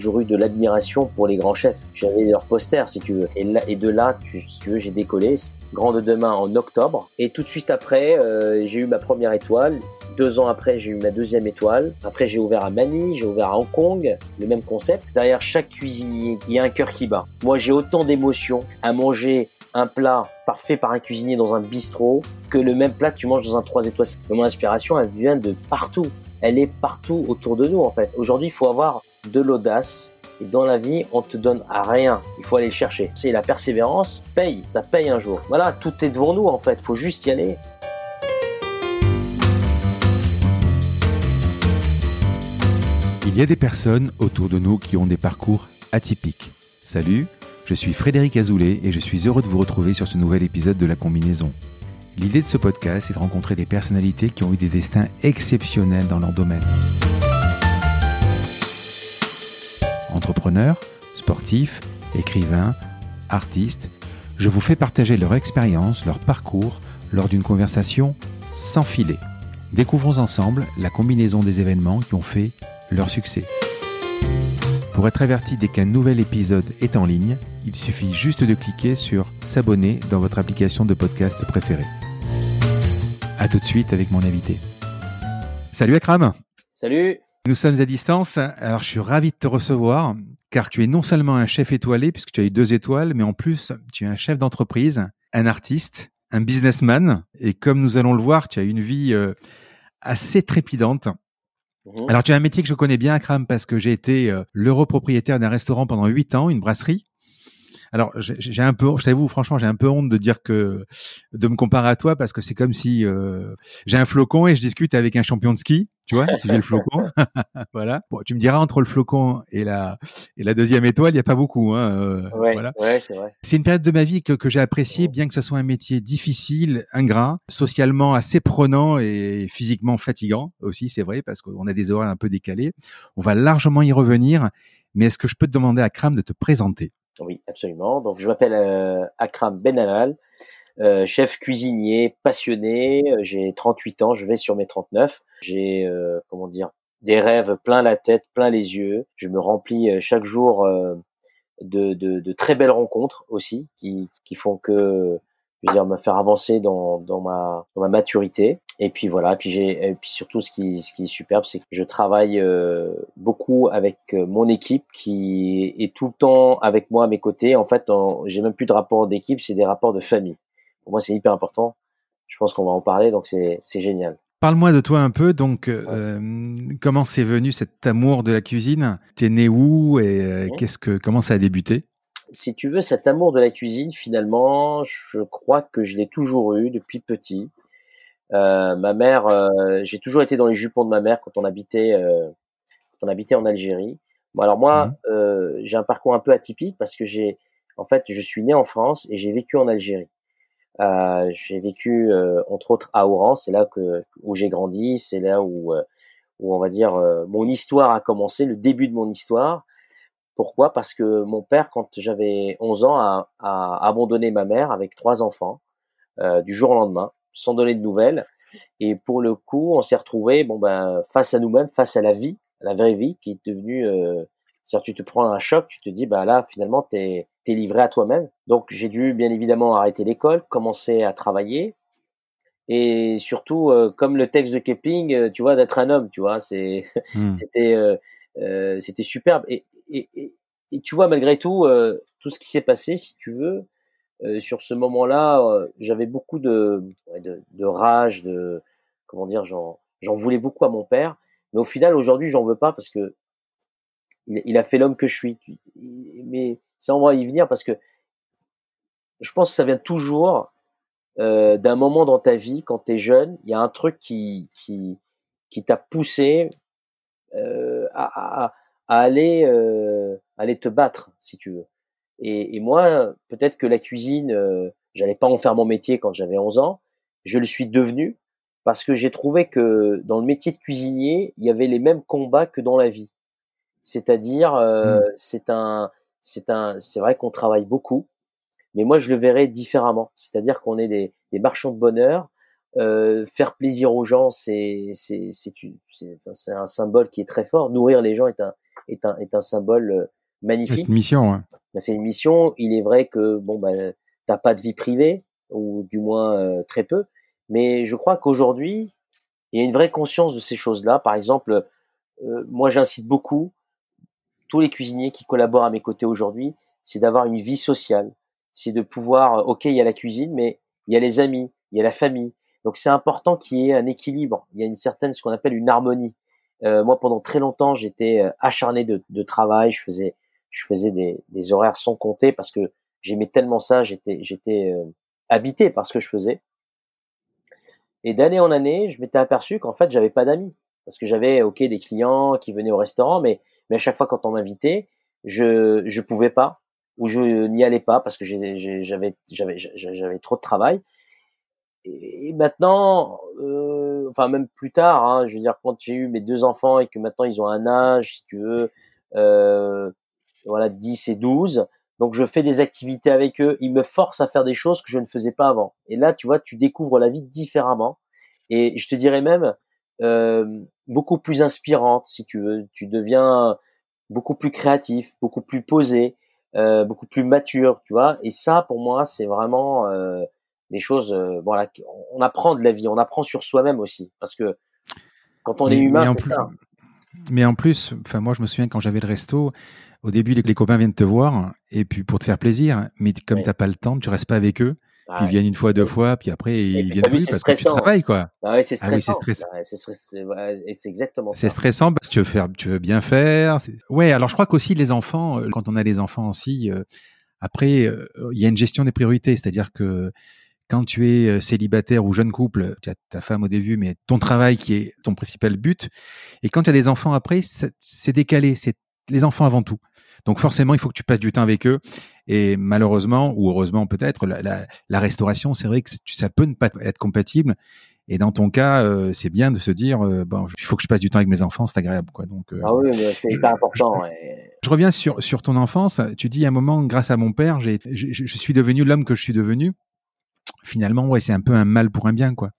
toujours eu de l'admiration pour les grands chefs. J'avais leurs posters, si tu veux. Et, de là, tu, si tu veux, j'ai décollé. Grande demain en octobre. Et tout de suite après, euh, j'ai eu ma première étoile. Deux ans après, j'ai eu ma deuxième étoile. Après, j'ai ouvert à Manille, j'ai ouvert à Hong Kong, le même concept. Derrière chaque cuisinier, il y a un cœur qui bat. Moi, j'ai autant d'émotions à manger un plat parfait par un cuisinier dans un bistrot que le même plat que tu manges dans un 3 étoiles. Mon inspiration, elle vient de partout. Elle est partout autour de nous, en fait. Aujourd'hui, il faut avoir de l'audace. Et dans la vie, on te donne à rien. Il faut aller le chercher. C'est la persévérance paye. Ça paye un jour. Voilà, tout est devant nous, en fait. Faut juste y aller. Il y a des personnes autour de nous qui ont des parcours atypiques. Salut, je suis Frédéric Azoulay et je suis heureux de vous retrouver sur ce nouvel épisode de La Combinaison. L'idée de ce podcast est de rencontrer des personnalités qui ont eu des destins exceptionnels dans leur domaine. Entrepreneurs, sportifs, écrivains, artistes, je vous fais partager leur expérience, leur parcours lors d'une conversation sans filet. Découvrons ensemble la combinaison des événements qui ont fait leur succès. Pour être averti dès qu'un nouvel épisode est en ligne, il suffit juste de cliquer sur S'abonner dans votre application de podcast préférée. A tout de suite avec mon invité. Salut Akram Salut Nous sommes à distance, alors je suis ravi de te recevoir car tu es non seulement un chef étoilé puisque tu as eu deux étoiles, mais en plus tu es un chef d'entreprise, un artiste, un businessman et comme nous allons le voir, tu as une vie euh, assez trépidante. Mhm. Alors, tu as un métier que je connais bien, Akram, parce que j'ai été euh, l'heureux propriétaire d'un restaurant pendant huit ans, une brasserie. Alors, j'ai- un peu, je t'avoue, franchement, j'ai un peu honte de dire que, de me comparer à toi, parce que c'est comme si euh, j'ai un flocon et je discute avec un champion de ski, tu vois, si j'ai le flocon. voilà. Bon, tu me diras, entre le flocon et la, et la deuxième étoile, il n'y a pas beaucoup. Hein, euh, Ouais, voilà. ouais, c'est vrai. C'est une période de ma vie que, que j'ai appréciée, bien que ce soit un métier difficile, ingrat, socialement assez prenant et physiquement fatigant aussi, c'est vrai, parce qu'on a des horaires un peu décalés. On va largement y revenir. Mais est-ce que je peux te demander à Kram de te présenter? Oui, absolument. Donc, je m'appelle euh, Akram Benalal, euh, chef cuisinier passionné. Euh, J'ai 38 ans, je vais sur mes 39. J'ai, euh, comment dire, des rêves plein la tête, plein les yeux. Je me remplis euh, chaque jour euh, de, de, de très belles rencontres aussi, qui, qui font que, je veux dire, me faire avancer dans, dans ma dans ma maturité. Et puis voilà. Puis j'ai, et puis surtout, ce qui ce qui est superbe, c'est que je travaille euh, beaucoup avec euh, mon équipe qui est tout le temps avec moi à mes côtés. En fait, j'ai même plus de rapport d'équipe, c'est des rapports de famille. Pour moi, c'est hyper important. Je pense qu'on va en parler, donc c'est c'est génial. Parle-moi de toi un peu. Donc, euh, comment c'est venu cet amour de la cuisine? T'es né où et euh, qu'est-ce que comment ça a débuté? Si tu veux, cet amour de la cuisine, finalement, je crois que je l'ai toujours eu depuis petit. Euh, ma mère, euh, j'ai toujours été dans les jupons de ma mère quand on habitait, euh, quand on habitait en Algérie. Bon, alors moi, Mhm. euh, j'ai un parcours un peu atypique parce que j'ai, en fait, je suis né en France et j'ai vécu en Algérie. Euh, j'ai vécu euh, entre autres à Oran, c'est là que où j'ai grandi, c'est là où où on va dire euh, mon histoire a commencé, le début de mon histoire. Pourquoi? Parce que mon père, quand j'avais 11 ans, a, a abandonné ma mère avec trois enfants euh, du jour au lendemain, sans donner de nouvelles. Et pour le coup, on s'est retrouvé bon ben face à nous-mêmes, face à la vie, à la vraie vie, qui est devenue. Euh, c'est-à-dire, tu te prends un choc, tu te dis bah là finalement t'es t'es livré à toi-même. Donc j'ai dû bien évidemment arrêter l'école, commencer à travailler. Et surtout, euh, comme le texte de Kepling, euh, tu vois, d'être un homme, tu vois, c'est c'était euh, euh, c'était superbe et, et, tu vois malgré tout euh, tout ce qui s'est passé si tu veux euh, sur ce moment-là euh, j'avais beaucoup de, de rage de comment dire j'en voulais beaucoup à mon père mais au final aujourd'hui j'en veux pas parce que il, a fait l'homme que je suis. Mais ça on va y venir parce que je pense que ça vient toujours d'un moment dans ta vie quand tu es jeune il y a un truc qui qui qui t'a poussé à, à, à aller euh, aller te battre si tu veux. Et, et moi peut-être que la cuisine euh, j'allais pas en faire mon métier quand j'avais 11 ans. Je le suis devenu parce que j'ai trouvé que dans le métier de cuisinier il y avait les mêmes combats que dans la vie. C'est-à-dire euh, Mm. c'est un c'est un c'est vrai qu'on travaille beaucoup mais moi je le verrais différemment. C'est-à-dire qu'on est des, des marchands de bonheur. Euh, faire plaisir aux gens, c'est c'est c'est un symbole qui est très fort. Nourrir les gens est un est un, est un symbole magnifique. C'est une mission. Hein. C'est une mission. Il est vrai que bon, ben, t'as pas de vie privée ou du moins très peu, mais je crois qu'aujourd'hui, il y a une vraie conscience de ces choses-là. Par exemple, moi, j'incite beaucoup tous les cuisiniers qui collaborent à mes côtés aujourd'hui, c'est d'avoir une vie sociale. C'est de pouvoir, ok, il y a la cuisine, mais il y a les amis, il y a la famille. Donc c'est important qu'il y ait un équilibre. Il y a une certaine, ce qu'on appelle une harmonie. Euh, moi, pendant très longtemps, j'étais euh, acharné de, de, travail. Je faisais, je faisais des, des, horaires sans compter parce que j'aimais tellement ça. J'étais, j'étais euh, habité par ce que je faisais. Et d'année en année, je m'étais aperçu qu'en fait, j'avais pas d'amis parce que j'avais, ok, des clients qui venaient au restaurant, mais mais à chaque fois quand on m'invitait, je je pouvais pas ou je n'y allais pas parce que j'avais j'avais j'avais trop de travail. Et maintenant, euh, enfin même plus tard, hein, je veux dire quand j'ai eu mes deux enfants et que maintenant ils ont un âge, si tu veux, euh, voilà 10 et 12, donc je fais des activités avec eux, ils me forcent à faire des choses que je ne faisais pas avant. Et là, tu vois, tu découvres la vie différemment. Et je te dirais même euh, beaucoup plus inspirante, si tu veux. Tu deviens beaucoup plus créatif, beaucoup plus posé, euh, beaucoup plus mature, tu vois. Et ça, pour moi, c'est vraiment euh, des choses. Euh, voilà, on apprend de la vie, on apprend sur soi-même aussi, parce que quand on est humain, mais en, plus, mais en plus, enfin moi, je me souviens quand j'avais le resto. Au début, les, copains viennent te voir, et puis pour te faire plaisir, mais comme tu t'as pas le temps, tu restes pas avec eux ils viennent une fois, deux fois, puis après ils viennent plus parce que tu travailles quoi. Ah ouais, c'est stressant. Ah oui, c'est stressant. c'est exactement. C'est stressant parce que tu veux faire, tu veux bien faire. Ouais, alors je crois qu'aussi les enfants, euh, quand on a les enfants aussi, euh, après euh, il y a une gestion des priorités, c'est-à-dire que quand tu es célibataire ou jeune couple, tu as ta femme au début, mais ton travail qui est ton principal but. Et quand tu as des enfants après, c'est décalé. C'est les enfants avant tout. Donc forcément, il faut que tu passes du temps avec eux. Et malheureusement, ou heureusement peut-être, la, restauration, c'est vrai que ça peut ne pas être compatible. Et dans ton cas, euh, c'est bien de se dire, euh, bon, il faut que je passe du temps avec mes enfants, c'est agréable, quoi. Donc, euh, ah oui, c'est hyper important. Je, reviens sur sur ton enfance. Tu dis à un moment, grâce à mon père, j'ai, je, je suis devenu l'homme que je suis devenu. Finalement, ouais, c'est un peu un mal pour un bien, quoi.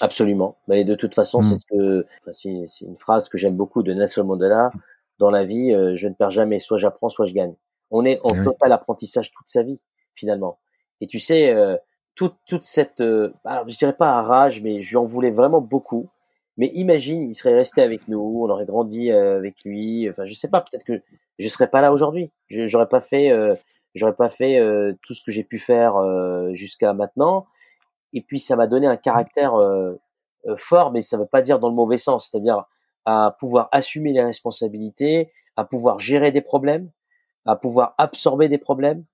Absolument. Mais de toute façon, mmh. c'est c'est une phrase que j'aime beaucoup de Nelson Mandela dans la vie, euh, je ne perds jamais. Soit j'apprends, soit je gagne. On est en eh total apprentissage toute sa vie, finalement. Et tu sais, euh, toute, toute cette, euh, bah, je dirais pas à rage, mais je lui en voulais vraiment beaucoup. Mais imagine, il serait resté avec nous, on aurait grandi avec lui. Enfin, je sais pas, peut-être que je serais pas là aujourd'hui. J'aurais pas fait, j'aurais pas fait tout ce que j'ai pu faire jusqu'à maintenant. Et puis, ça m'a donné un caractère fort, mais ça veut pas dire dans le mauvais sens. C'est-à-dire, à pouvoir assumer les responsabilités, à pouvoir gérer des problèmes, à pouvoir absorber des problèmes,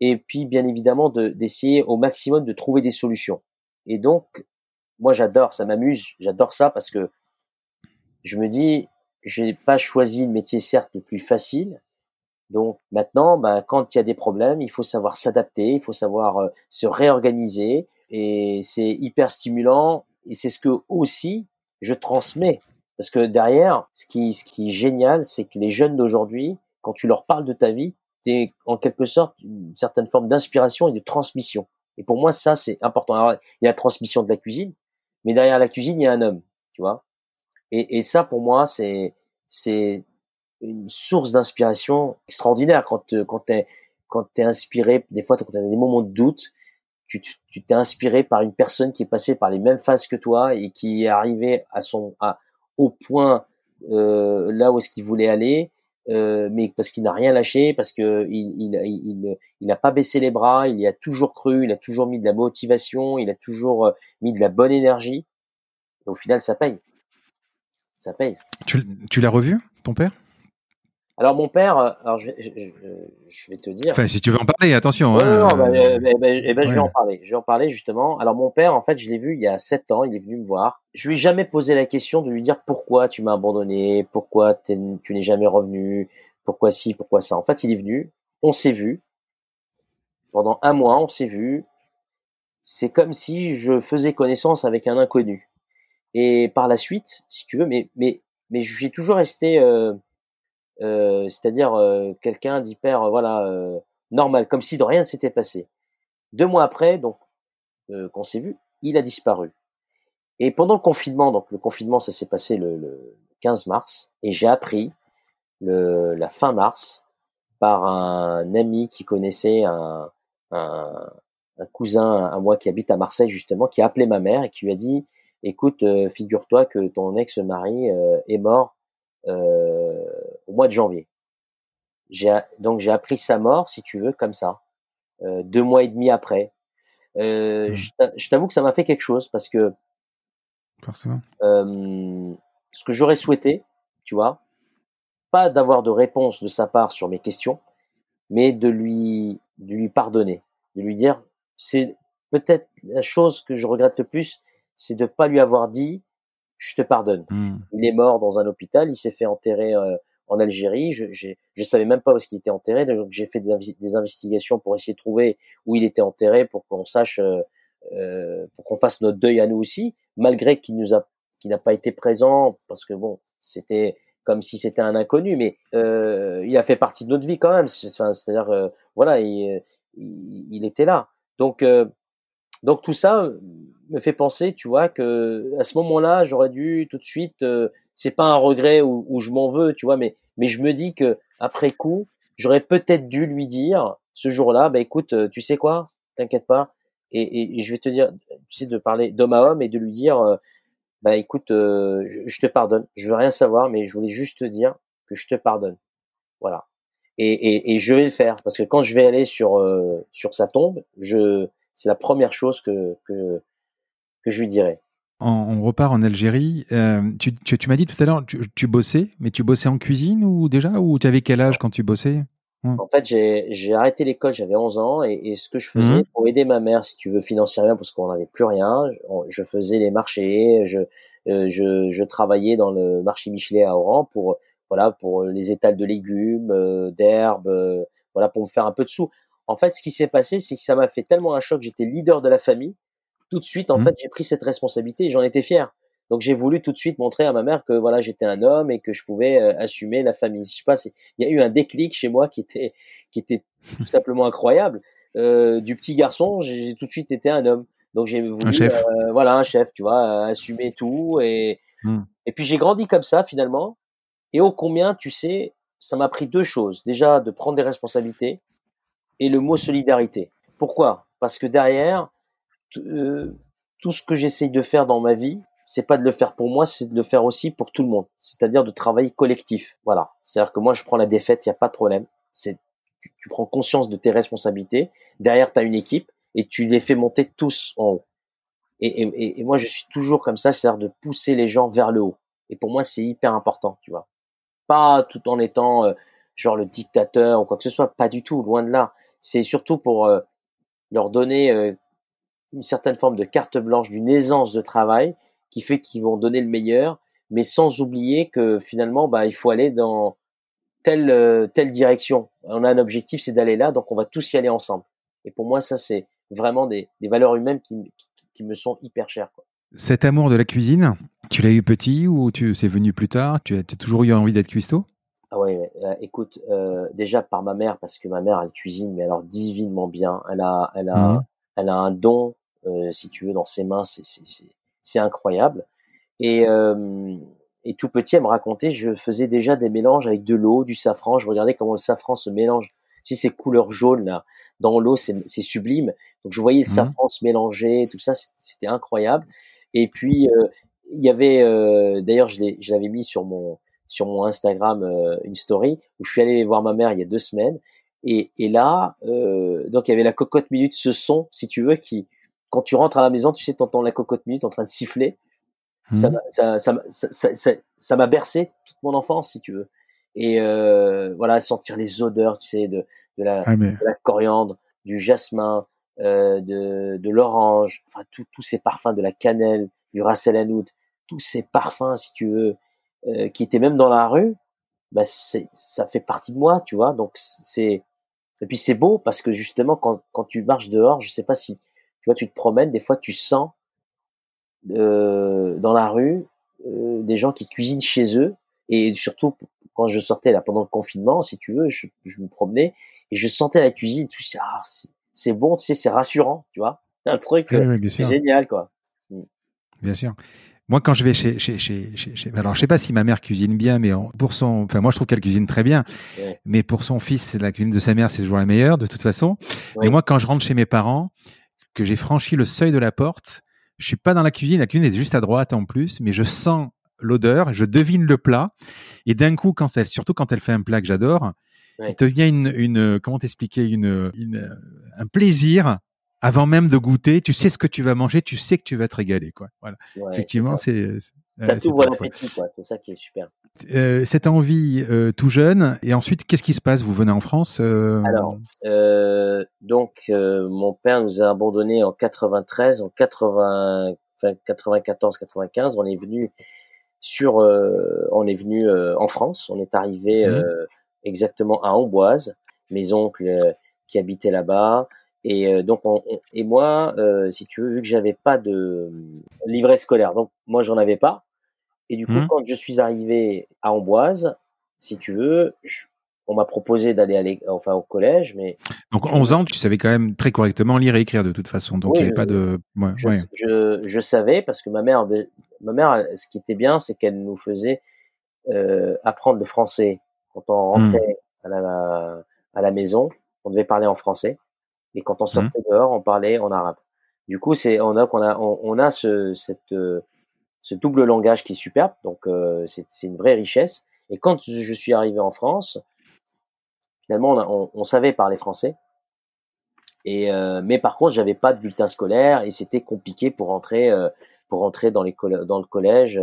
et puis bien évidemment d'essayer au maximum de trouver des solutions. Et donc, moi j'adore, ça m'amuse, j'adore ça parce que je me dis, j'ai pas choisi le métier certes le plus facile. Donc maintenant, bah, quand il y a des problèmes, il faut savoir s'adapter, il faut savoir euh, se réorganiser, et c'est hyper stimulant. Et c'est ce que aussi je transmets parce que derrière, ce qui, ce qui est génial, c'est que les jeunes d'aujourd'hui, quand tu leur parles de ta vie, es en quelque sorte une certaine forme d'inspiration et de transmission. Et pour moi, ça, c'est important. Alors, il y a la transmission de la cuisine, mais derrière la cuisine, il y a un homme, tu vois. Et, et ça, pour moi, c'est, c'est une source d'inspiration extraordinaire quand, quand t'es, quand t'es inspiré, des fois, quand t'as des moments de doute, tu, tu t'es inspiré par une personne qui est passée par les mêmes phases que toi et qui est arrivée à son, à, au point euh, là où est-ce qu'il voulait aller, euh, mais parce qu'il n'a rien lâché, parce que il, il, il, il n'a pas baissé les bras, il y a toujours cru, il a toujours mis de la motivation, il a toujours euh, mis de la bonne énergie. Et au final, ça paye. Ça paye. Tu, tu l'as revu, ton père? Alors mon père, euh, alors je, je, je, vais te dire. Enfin, si tu veux en parler, attention. hein, non, bah, euh, bah, bah, eh ben, je vais en parler. Je vais en parler justement. Alors mon père, en fait, je l'ai vu il y a sept ans. Il est venu me voir. Je lui ai jamais posé la question de lui dire pourquoi tu m'as abandonné, pourquoi tu n'es jamais revenu, pourquoi ci, pourquoi ça. En fait, il est venu. On s'est vu pendant un mois. On s'est vu. C'est comme si je faisais connaissance avec un inconnu. Et par la suite, si tu veux, mais mais mais j'ai toujours resté euh, euh, c'est-à-dire euh, quelqu'un d'hyper euh, voilà normal, comme si de rien ne s'était passé. Deux mois après, donc qu'on s'est vu, il a disparu. Et pendant le confinement, donc le confinement, ça s'est passé le, le, 15 mars, et j'ai appris le, la fin mars par un ami qui connaissait un, un, un, cousin à moi qui habite à Marseille justement, qui a appelé ma mère et qui lui a dit, écoute, euh, figure-toi que ton ex-mari euh, est mort euh, au mois de janvier. J'ai, donc j'ai appris sa mort, si tu veux, comme ça, deux mois et demi après. Mmh. Je t'avoue que ça m'a fait quelque chose parce que Forcément. ce que j'aurais souhaité, tu vois, pas d'avoir de réponse de sa part sur mes questions, mais de lui, de lui pardonner, de lui dire, c'est peut-être la chose que je regrette le plus, c'est de pas lui avoir dit, je te pardonne. Mmh. Il est mort dans un hôpital, il s'est fait enterrer euh, en Algérie. Je, je savais même pas où est-ce qu'il était enterré, donc j'ai fait des, investigations pour essayer de trouver où il était enterré, pour qu'on sache, euh, euh, pour qu'on fasse notre deuil à nous aussi, malgré qu'il nous a, qu'il n'a pas été présent, parce que bon, c'était comme si c'était un inconnu, mais euh, il a fait partie de notre vie quand même. C'est-à-dire, voilà, il, il, était là. Donc, donc tout ça me fait penser, tu vois, que à ce moment-là, j'aurais dû tout de suite. Euh, c'est pas un regret où, je m'en veux, tu vois, mais mais je me dis que après coup, j'aurais peut-être dû lui dire ce jour-là, bah écoute, tu sais quoi, t'inquiète pas, et, et, je vais te dire, tu sais, de parler d'homme à homme et de lui dire, bah écoute, euh, je, te pardonne. Je veux rien savoir, mais je voulais juste te dire que je te pardonne. Voilà. Et, et, et je vais le faire parce que quand je vais aller sur euh, sur sa tombe, je c'est la première chose que que que je lui dirai. On, repart en Algérie. Euh, tu, tu, tu m'as dit tout à l'heure, tu, tu, bossais, mais tu bossais en cuisine ou déjà ou tu avais quel âge quand tu bossais? En fait, j'ai arrêté l'école, j'avais 11 ans, et, et, ce que je faisais mmh. pour aider ma mère, si tu veux, financièrement, parce qu'on n'avait plus rien, je, faisais les marchés, je, euh, je, je, travaillais dans le marché Michelet à Oran pour, voilà, pour les étals de légumes, euh, d'herbes, euh, voilà, pour me faire un peu de sous. En fait, ce qui s'est passé, c'est que ça m'a fait tellement un choc, j'étais leader de la famille. Tout de suite, en mmh. fait, j'ai pris cette responsabilité et j'en étais fier. Donc j'ai voulu tout de suite montrer à ma mère que voilà j'étais un homme et que je pouvais euh, assumer la famille. Je sais pas, il y a eu un déclic chez moi qui était qui était tout simplement incroyable. Euh, du petit garçon, j'ai tout de suite été un homme. Donc j'ai voulu euh, voilà un chef, tu vois, assumer tout et mmh. et puis j'ai grandi comme ça finalement. Et ô combien, tu sais, ça m'a pris deux choses. Déjà de prendre des responsabilités et le mot solidarité. Pourquoi? Parce que derrière tout ce que j'essaye de faire dans ma vie, c'est pas de le faire pour moi, c'est de le faire aussi pour tout le monde. C'est-à-dire de travailler collectif. Voilà. C'est-à-dire que moi, je prends la défaite, il y a pas de problème. C'est, tu, prends conscience de tes responsabilités. Derrière, tu as une équipe et tu les fais monter tous en haut. Et, et, et moi, je suis toujours comme ça, c'est-à-dire de pousser les gens vers le haut. Et pour moi, c'est hyper important, tu vois. Pas tout en étant euh, genre le dictateur ou quoi que ce soit, pas du tout, loin de là. C'est surtout pour euh, leur donner euh, une certaine forme de carte blanche, d'une aisance de travail qui fait qu'ils vont donner le meilleur, mais sans oublier que finalement, bah, il faut aller dans telle euh, telle direction. On a un objectif, c'est d'aller là, donc on va tous y aller ensemble. Et pour moi, ça, c'est vraiment des, des valeurs humaines qui, qui, me sont hyper chères. Quoi. Cet amour de la cuisine, tu l'as eu petit ou tu c'est venu plus tard? Tu as, toujours eu envie d'être cuistot? Ah ouais, euh, écoute, euh, déjà par ma mère parce que ma mère elle cuisine mais alors divinement bien. Elle a, elle a, mmh. elle a un don, si tu veux, dans ses mains. C'est, incroyable. Et, euh, et tout petit, elle me racontait, je faisais déjà des mélanges avec de l'eau, du safran. Je regardais comment le safran se mélange. Tu sais, ces couleurs jaunes là, dans l'eau, c'est sublime. Donc je voyais le mmh. safran se mélanger, tout ça, c'était incroyable. Et puis euh, il y avait, euh, d'ailleurs, je l'avais mis sur mon sur mon Instagram euh, une story où je suis allé voir ma mère il y a deux semaines. Et, et là, euh, donc il y avait la cocotte minute, ce son, si tu veux, qui quand tu rentres à la maison, tu sais, t'entends la cocotte minute en train de siffler. Ça mmh. Ça, ça, ça, ça, m'a bercé toute mon enfance, si tu veux. Et euh, voilà, sentir les odeurs, tu sais, de, de, la, ah, de la coriandre, du jasmin, euh, de, de l'orange, enfin tous ces parfums, de la cannelle, du ras el hanout, tous ces parfums, si tu veux, euh, qui étaient même dans la rue, bah ça fait partie de moi, tu vois. Donc c'est et puis c'est beau parce que justement quand quand tu marches dehors, je sais pas si tu vois, tu te promènes, des fois tu sens euh, dans la rue euh, des gens qui cuisinent chez eux. Et surtout, quand je sortais là pendant le confinement, si tu veux, je, me promenais et je sentais la cuisine. Tout ça, ah, c'est bon, tu sais, c'est rassurant, tu vois. Un truc euh, génial, quoi. Mm. Bien sûr. Moi, quand je vais chez, chez, chez, chez, alors je sais pas si ma mère cuisine bien, mais pour son, enfin moi je trouve qu'elle cuisine très bien, mais pour son fils, la cuisine de sa mère c'est toujours la meilleure de toute façon. Mais moi, quand je rentre chez mes parents, que j'ai franchi le seuil de la porte, je suis pas dans la cuisine, la cuisine est juste à droite en plus, mais je sens l'odeur, je devine le plat, et d'un coup, quand elle, surtout quand elle fait un plat que j'adore, il te vient une, une comment t'expliquer, une, une, un plaisir avant même de goûter, tu sais ce que tu vas manger, tu sais que tu vas te régaler, quoi. Voilà. Effectivement, c'est ça t'ouvre l'appétit, quoi. C'est ça qui est super. Euh, cette envie euh, tout jeune, et ensuite, qu'est-ce qui se passe? Vous venez en France euh... Alors, donc, mon père nous a abandonnés en 93, en 80, enfin, 94, 95. On est venu sur, on est venu en France. On est arrivé mmh. exactement à Amboise. Mes oncles qui habitaient là-bas. Et euh, donc, on, et moi, euh, si tu veux, vu que j'avais pas de livret scolaire, donc moi j'en avais pas. Et du coup, mmh. quand je suis arrivé à Amboise, si tu veux, on m'a proposé d'aller enfin au collège, mais donc 11 ans, tu savais quand même très correctement lire et écrire de toute façon, donc il n'y avait pas de. Ouais, je, je, je, savais parce que ma mère, ma mère, ce qui était bien, c'est qu'elle nous faisait euh, apprendre le français quand on mmh. rentrait à la à la maison. On devait parler en français. Et quand on mmh. sortait dehors, on parlait en arabe. Du coup, c'est on a qu'on a on, a ce cette euh, ce double langage qui est superbe. Donc euh, c'est c'est une vraie richesse. Et quand je suis arrivé en France, finalement on, on, savait parler français. Et euh, mais par contre, j'avais pas de bulletin scolaire et c'était compliqué pour rentrer pour rentrer dans les dans le collège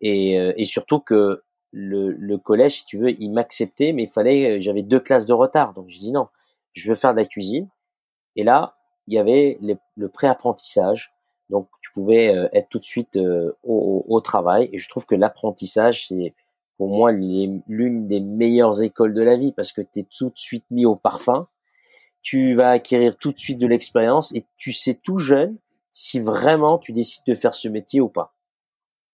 et, et surtout que le, le collège, si tu veux, il m'acceptait, mais il fallait, j'avais deux classes de retard. Donc je dis non, je veux faire de la cuisine. Et là, il y avait le pré-apprentissage. Donc, tu pouvais euh, être tout de suite euh, au, travail. Et je trouve que l'apprentissage, c'est pour moi l'une des meilleures écoles de la vie parce que tu es tout de suite mis au parfum. Tu vas acquérir tout de suite de l'expérience et tu sais tout jeune si vraiment tu décides de faire ce métier ou pas.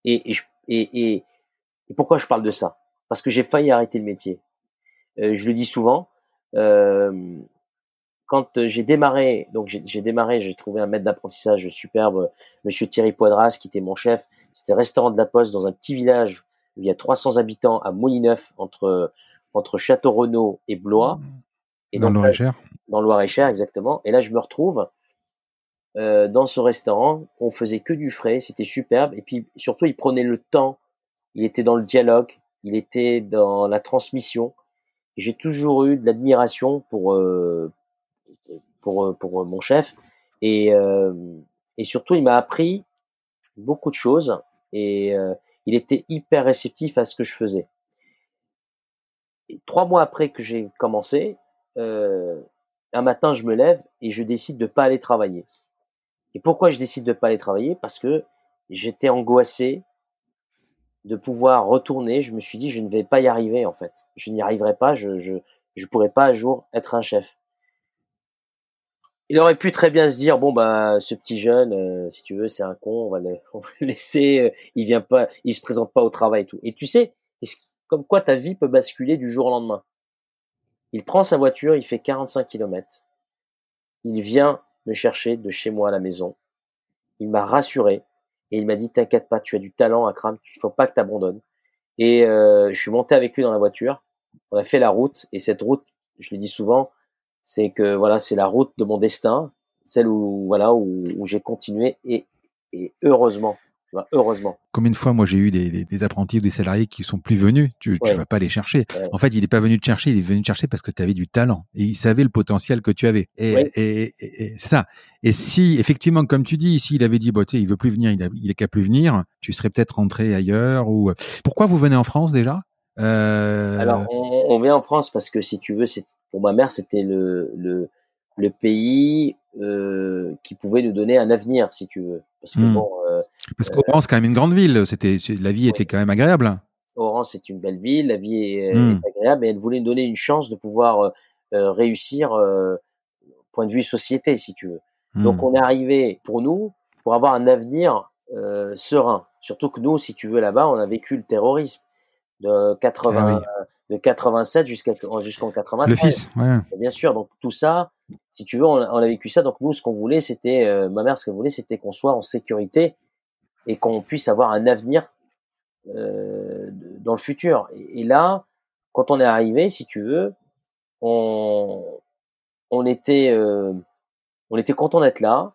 Et, et, et, et, pourquoi je parle de ça? Parce que j'ai failli arrêter le métier. Euh, je le dis souvent, quand j'ai démarré, donc j'ai démarré, j'ai trouvé un maître d'apprentissage superbe, Monsieur Thierry Poidras, qui était mon chef. C'était restaurant de la Poste dans un petit village où il y a 300 habitants à Moulineuf, entre entre Château Renaud et Blois. Mmh. Et dans le Loir-et-Cher. Dans le Loir-et-Cher, exactement. Et là, je me retrouve euh, dans ce restaurant. On faisait que du frais, c'était superbe. Et puis surtout, il prenait le temps. Il était dans le dialogue. Il était dans la transmission j'ai toujours eu de l'admiration pour euh, pour pour mon chef et euh, et surtout il m'a appris beaucoup de choses et euh, il était hyper réceptif à ce que je faisais. Trois mois après que j'ai commencé, un matin je me lève et je décide de pas aller travailler. Et pourquoi je décide de pas aller travailler? Parce que j'étais angoissé de pouvoir retourner, je me suis dit, je ne vais pas y arriver en fait. Je n'y arriverai pas, je je je pourrais pas un jour être un chef. Il aurait pu très bien se dire bon bah ce petit jeune, euh, si tu veux, c'est un con, on va le, on va le laisser, euh, il vient pas, il se présente pas au travail et tout. Et tu sais, comme quoi ta vie peut basculer du jour au lendemain? Il prend sa voiture, il fait 45 km. Il vient me chercher de chez moi à la maison. Il m'a rassuré. Et il m'a dit, t'inquiète pas, tu as du talent, Akram, il faut pas que t'abandonnes. Et euh, je suis monté avec lui dans la voiture. On a fait la route. Et cette route, je le dis souvent, c'est que voilà, c'est la route de mon destin, celle où voilà où, où j'ai continué. Et, et heureusement, heureusement. Combien de fois, moi, j'ai eu des, apprentis ou des salariés qui sont plus venus, tu, ne vas pas les chercher. En fait, il n'est pas venu te chercher, il est venu te chercher parce que tu avais du talent et il savait le potentiel que tu avais. Et, c'est ça. Et si, effectivement, comme tu dis, s'il avait dit, bon, tu sais, il veut plus venir, il, il est qu'à plus venir, tu serais peut-être rentré ailleurs ou. Pourquoi vous venez en France déjà? Euh... Alors, on, vient en France parce que si tu veux, c'est pour ma mère, c'était le, le le pays euh, qui pouvait nous donner un avenir, si tu veux. Parce que mmh. bon, euh, parce qu'Oran c'est quand même une grande ville. C'était la vie était quand même agréable. Oran c'est une belle ville, la vie est, mmh. agréable, mais elle voulait nous donner une chance de pouvoir euh, euh réussir euh, point de vue société, si tu veux. Donc mmh. on est arrivé pour nous pour avoir un avenir euh, serein. Surtout que nous, si tu veux, là-bas, on a vécu le terrorisme de 80, ah de 87 jusqu'à jusqu'en 80. Le fils, ouais. bien sûr. Donc tout ça, si tu veux, on, a vécu ça. Donc nous, ce qu'on voulait, c'était, euh, ma mère, ce qu'elle voulait, c'était qu'on soit en sécurité et qu'on puisse avoir un avenir euh, dans le futur. Et, là, quand on est arrivé, si tu veux, on, on était, euh, on était content d'être là,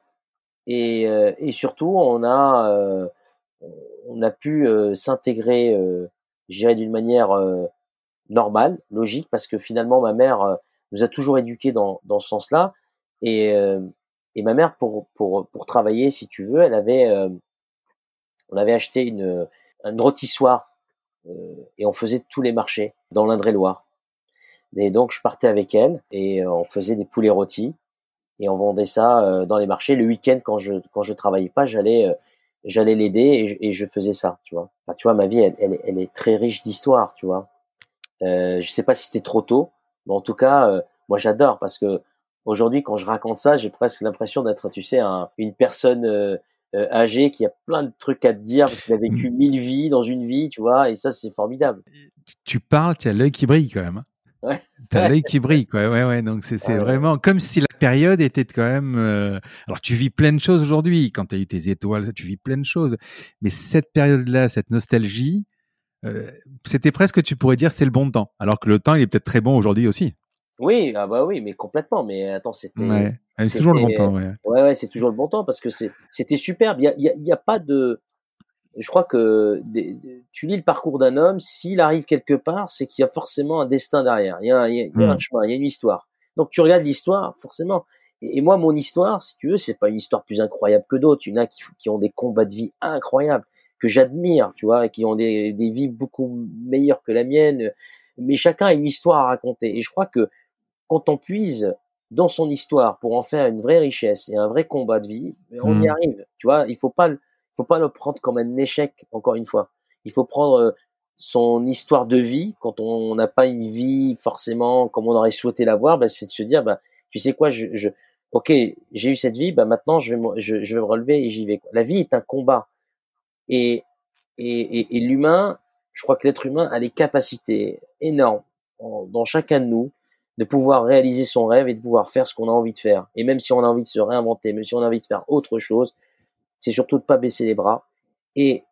et, euh, et surtout, on a, euh, on a pu s'intégrer, gérer d'une manière normale, logique, parce que finalement, ma mère nous a toujours éduqués dans, dans ce sens-là, et, et ma mère, pour, pour, pour travailler, si tu veux, elle avait, on avait acheté une, une rôtissoire euh, et on faisait tous les marchés dans l'Indre-et-Loire. Et donc je partais avec elle et euh, on faisait des poulets rôtis et on vendait ça euh, dans les marchés. Le week-end quand je quand je travaillais pas, j'allais j'allais l'aider et, je faisais ça, tu vois. Tu vois, ma vie, elle, elle, est très riche d'histoire, tu vois. Euh, je sais pas si c'était trop tôt, mais en tout cas, moi j'adore parce que aujourd'hui, quand je raconte ça, j'ai presque l'impression d'être, tu sais, un, une personne euh, âgé qui a plein de trucs à te dire parce qu'il a vécu mm. mille vies dans une vie, tu vois, et ça c'est formidable. Tu parles, tu as l'œil qui brille quand même. Hein. Ouais. T'as l'œil qui brille, quoi. Ouais, ouais. Donc c'est c'est vraiment comme si la période était quand même. Euh, alors tu vis plein de choses aujourd'hui. Quand tu as eu tes étoiles, tu vis plein de choses. Mais cette période-là, cette nostalgie, euh, c'était presque, tu pourrais dire, c'était le bon temps. Alors que le temps, il est peut-être très bon aujourd'hui aussi. Oui, ah bah oui, mais complètement. Mais attends, c'était. Ouais. c'est toujours le bon temps. Ouais, ouais, ouais c'est toujours le bon temps parce que c'était superbe. Il y a, y, a, pas de. Je crois que tu lis le parcours d'un homme, s'il arrive quelque part, c'est qu'il y a forcément un destin derrière. Il y a, y a, un mmh. chemin, il y a une histoire. Donc tu regardes l'histoire, forcément. Et, moi, mon histoire, si tu veux, c'est pas une histoire plus incroyable que d'autres. Il y en a qui, qui ont des combats de vie incroyables que j'admire, tu vois, et qui ont des, des vies beaucoup meilleures que la mienne. Mais chacun a une histoire à raconter. Et je crois que quand on puise dans son histoire pour en faire une vraie richesse et un vrai combat de vie, on y mmh. arrive. Tu vois, il faut pas, faut pas le prendre comme un échec. Encore une fois, il faut prendre euh, son histoire de vie quand on n'a pas une vie forcément comme on aurait souhaité l'avoir. Ben, c'est de se dire, bah, tu sais quoi, je, je ok, j'ai eu cette vie, bah maintenant je vais, me, je, je vais me relever et j'y vais. La vie est un combat et et, et, et l'humain, je crois que l'être humain a les capacités énormes dans chacun de nous de pouvoir réaliser son rêve et de pouvoir faire ce qu'on a envie de faire. Et même si on a envie de se réinventer, même si on a envie de faire autre chose, c'est surtout de pas baisser les bras. Et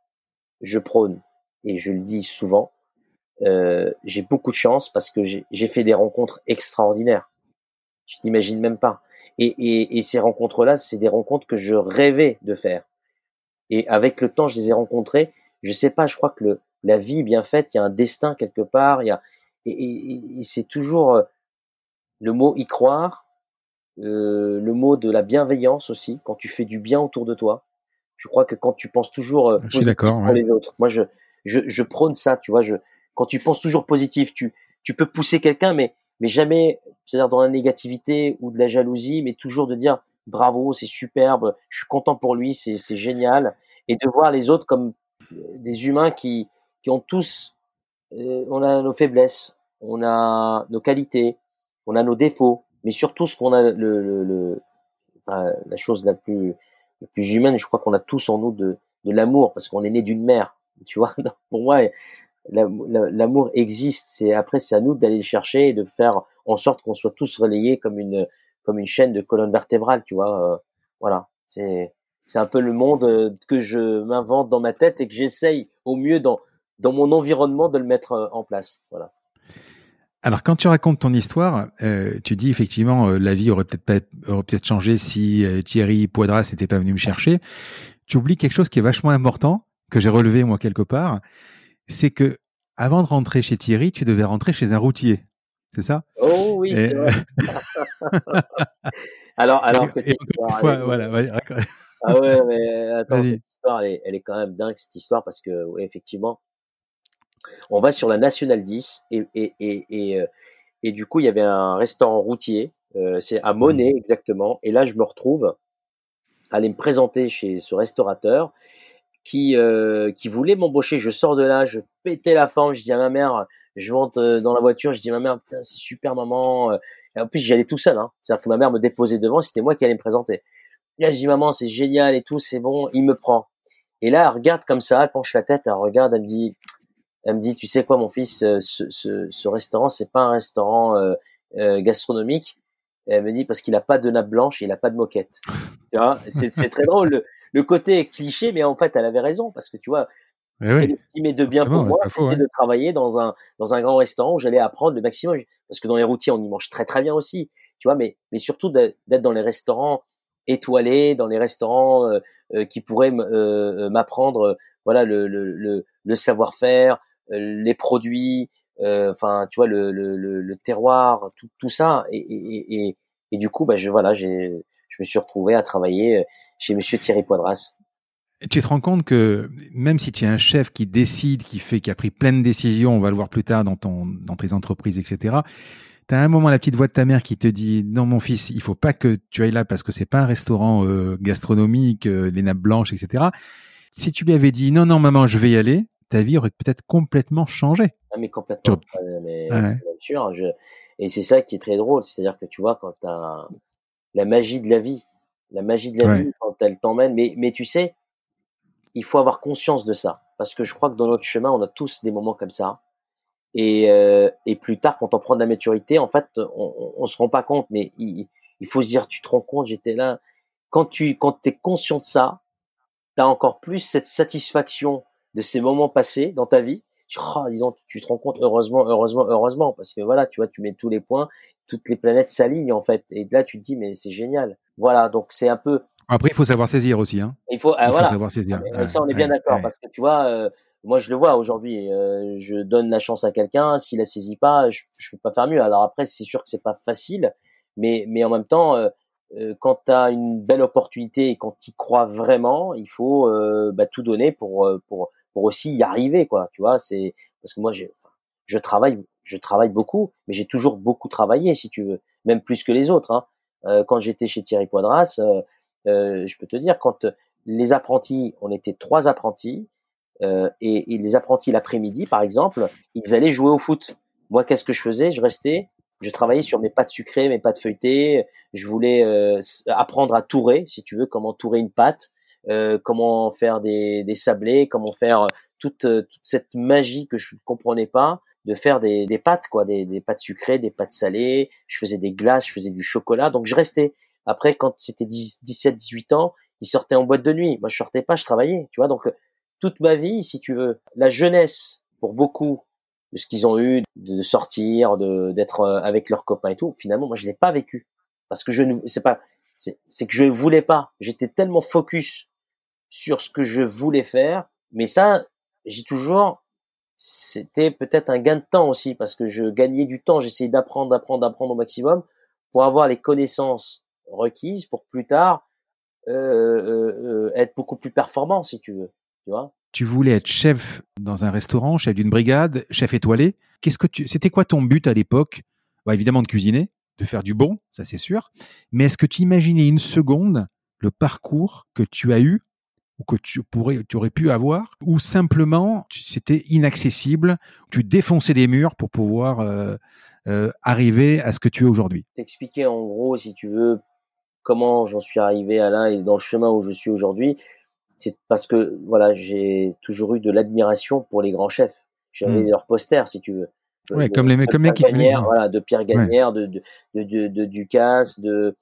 je prône, et je le dis souvent, euh, j'ai beaucoup de chance parce que j'ai fait des rencontres extraordinaires. Je t'imagine même pas. Et, et, ces rencontres-là, c'est des rencontres que je rêvais de faire. Et avec le temps, je les ai rencontrées. Je sais pas, je crois que le, la vie bien faite, il y a un destin quelque part. Il y a, et, et c'est toujours euh, le mot y croire, euh, le mot de la bienveillance aussi, quand tu fais du bien autour de toi. Je crois que quand tu penses toujours euh, positif pour les autres, moi je, je, je prône ça, tu vois. Je, quand tu penses toujours positif, tu, tu peux pousser quelqu'un, mais, mais jamais, c'est-à-dire dans la négativité ou de la jalousie, mais toujours de dire bravo, c'est superbe, je suis content pour lui, c'est, c'est génial, et de voir les autres comme euh, des humains qui, qui ont tous, euh, on a nos faiblesses, on a nos qualités, on a nos défauts, mais surtout ce qu'on a le, le, le enfin, la chose la plus la plus humaine, je crois qu'on a tous en nous de, de l'amour parce qu'on est né d'une mère. Tu vois, pour moi, l'amour existe. C'est après, c'est à nous d'aller le chercher et de faire en sorte qu'on soit tous relayés comme une comme une chaîne de colonne vertébrale. Tu vois, euh, voilà. C'est c'est un peu le monde euh, que je m'invente dans ma tête et que j'essaye au mieux dans dans mon environnement de le mettre euh, en place. Voilà. Alors, quand tu racontes ton histoire, euh, tu dis effectivement euh, la vie aurait peut-être aurait peut-être changé si euh, Thierry Poidras n'était pas venu me chercher. Tu oublies quelque chose qui est vachement important que j'ai relevé moi quelque part, c'est que avant de rentrer chez Thierry, tu devais rentrer chez un routier, c'est ça? Oh oui, c'est vrai. alors, alors cette histoire, voilà, ah ouais, mais attends, cette histoire, elle est, elle est, quand même dingue cette histoire parce que effectivement, on va sur la nationale 10 et, et, et, et, euh, et du coup, il y avait un restaurant routier, euh, c'est à Monet mmh. exactement. Et là, je me retrouve à aller me présenter chez ce restaurateur qui, euh, qui voulait m'embaucher. Je sors de là, je pétais la forme, je dis à ma mère, je monte dans la voiture, je dis à ma mère, putain, c'est super maman. Et en plus, j'y allais tout seul. Hein. C'est-à-dire que ma mère me déposait devant, c'était moi qui allais me présenter. Et là, je dis, maman, c'est génial et tout, c'est bon, il me prend. Et là, elle regarde comme ça, elle penche la tête, elle regarde, elle me dit, elle me dit, tu sais quoi, mon fils, euh, ce, ce, ce restaurant, c'est pas un restaurant euh, euh, gastronomique. elle me dit parce qu'il a pas de nappe blanche, il a pas de moquette. tu vois, c'est, c'est très drôle. le côté cliché, mais en fait, elle avait raison parce que tu vois, ce oui, estimait de bien pour moi, c'était ouais. de travailler dans un dans un grand restaurant où j'allais apprendre le maximum. Parce que dans les routiers, on y mange très très bien aussi, tu vois. Mais mais surtout d'être dans les restaurants étoilés, dans les restaurants euh, euh, qui pourraient euh, m'apprendre, voilà, le le le, le savoir-faire, les produits, euh, enfin, tu vois, le le le, le terroir, tout tout ça. Et et et, et, du coup, bah je voilà, j'ai je me suis retrouvé à travailler euh, chez Monsieur Thierry Poidras. Tu te rends compte que même si tu es un chef qui décide, qui fait, qui a pris plein de décisions, on va le voir plus tard dans ton, dans tes entreprises, etc. T'as un moment la petite voix de ta mère qui te dit non mon fils, il faut pas que tu ailles là parce que c'est pas un restaurant euh, gastronomique, euh, les nappes blanches, etc. Si tu lui avais dit non non maman je vais y aller, ta vie aurait peut-être complètement changé. Ah, mais complètement. Tu- mais Ouais. c'est sûr. hein, Je... Et c'est ça qui est très drôle. C'est-à-dire que tu vois, quand t'as la magie de la vie, la magie de la Ouais. vie, quand elle t'emmène, mais, mais tu sais, il faut avoir conscience de ça. Parce que je crois que dans notre chemin, on a tous des moments comme ça. Et, euh, et plus tard, quand on prend de la maturité, en fait, on, on, on se rend pas compte, mais il, il faut se dire, tu te rends compte, j'étais là. Quand tu quand es conscient de ça, tu as encore plus cette satisfaction de ces moments passés dans ta vie. Tu, oh, dis donc, tu te rends compte, heureusement, heureusement, heureusement, parce que voilà, tu vois, tu mets tous les points, toutes les planètes s'alignent en fait. Et là, tu te dis, mais c'est génial. Voilà, donc c'est un peu, Après il faut savoir saisir aussi. Hein. il faut, ah, Il faut savoir saisir. Ouais, ça, on est bien ouais, d'accord, ouais. parce que tu vois, euh, moi, je le vois aujourd'hui. euh, je donne la chance à quelqu'un. S'il la saisit pas, je, je peux pas faire mieux. Alors après, c'est sûr que c'est pas facile, mais mais en même temps, euh, euh, quand tu as une belle opportunité et quand tu y crois vraiment, il faut euh, bah, tout donner pour euh, pour pour aussi y arriver, quoi. Tu vois, c'est parce que moi, enfin, je travaille, je travaille beaucoup, mais j'ai toujours beaucoup travaillé, si tu veux, même plus que les autres. Hein. Euh, quand j'étais chez Thierry Poidras, euh, euh, je peux te dire, quand les apprentis, on était trois apprentis, euh, et, et les apprentis l'après-midi, par exemple, ils allaient jouer au foot. Moi, qu'est-ce que je faisais? Je restais, je travaillais sur mes pâtes sucrées, mes pâtes feuilletées. Je voulais euh, apprendre à tourer, si tu veux, comment tourer une pâte, euh, comment faire des, des sablés, comment faire toute, euh, toute cette magie que je ne comprenais pas de faire des, des pâtes, quoi, des, des pâtes sucrées, des pâtes salées. Je faisais des glaces, je faisais du chocolat. Donc, je restais. Après, quand c'était 10 17, 18 ans, ils sortaient en boîte de nuit. Moi, je sortais pas, je travaillais, tu vois. Donc, toute ma vie, si tu veux, la jeunesse, pour beaucoup de ce qu'ils ont eu, de sortir, de d'être euh, avec leurs copains et tout, finalement, moi, je l'ai pas vécu parce que je ne, c'est pas, c'est que je voulais pas. J'étais tellement focus sur ce que je voulais faire, mais ça, j'ai toujours, c'était peut-être un gain de temps aussi parce que je gagnais du temps. J'essayais d'apprendre, d'apprendre, d'apprendre au maximum pour avoir les connaissances requises pour plus tard euh, euh, euh, être beaucoup plus performant, si tu veux. Tu vois Tu voulais être chef dans un restaurant, chef d'une brigade, chef étoilé. Qu'est-ce que tu, c'était quoi ton but à l'époque? Bah, Évidemment de cuisiner, de faire du bon, ça c'est sûr. Mais est-ce que tu imaginais une seconde le parcours que tu as eu ou que tu pourrais, tu aurais pu avoir, ou simplement c'était inaccessible, tu défonçais des murs pour pouvoir euh, euh, arriver à ce que tu es aujourd'hui. T'expliquer en gros, si tu veux, comment j'en suis arrivé à là et dans le chemin où je suis aujourd'hui, c'est parce que voilà, j'ai toujours eu de l'admiration pour les grands chefs. J'avais Mm. leurs posters, si tu veux. Ouais, De- comme les, de comme Pierre l'équipe. Gagnère, voilà, de Pierre Gagnère, de, de, de, de, de Ducasse, de,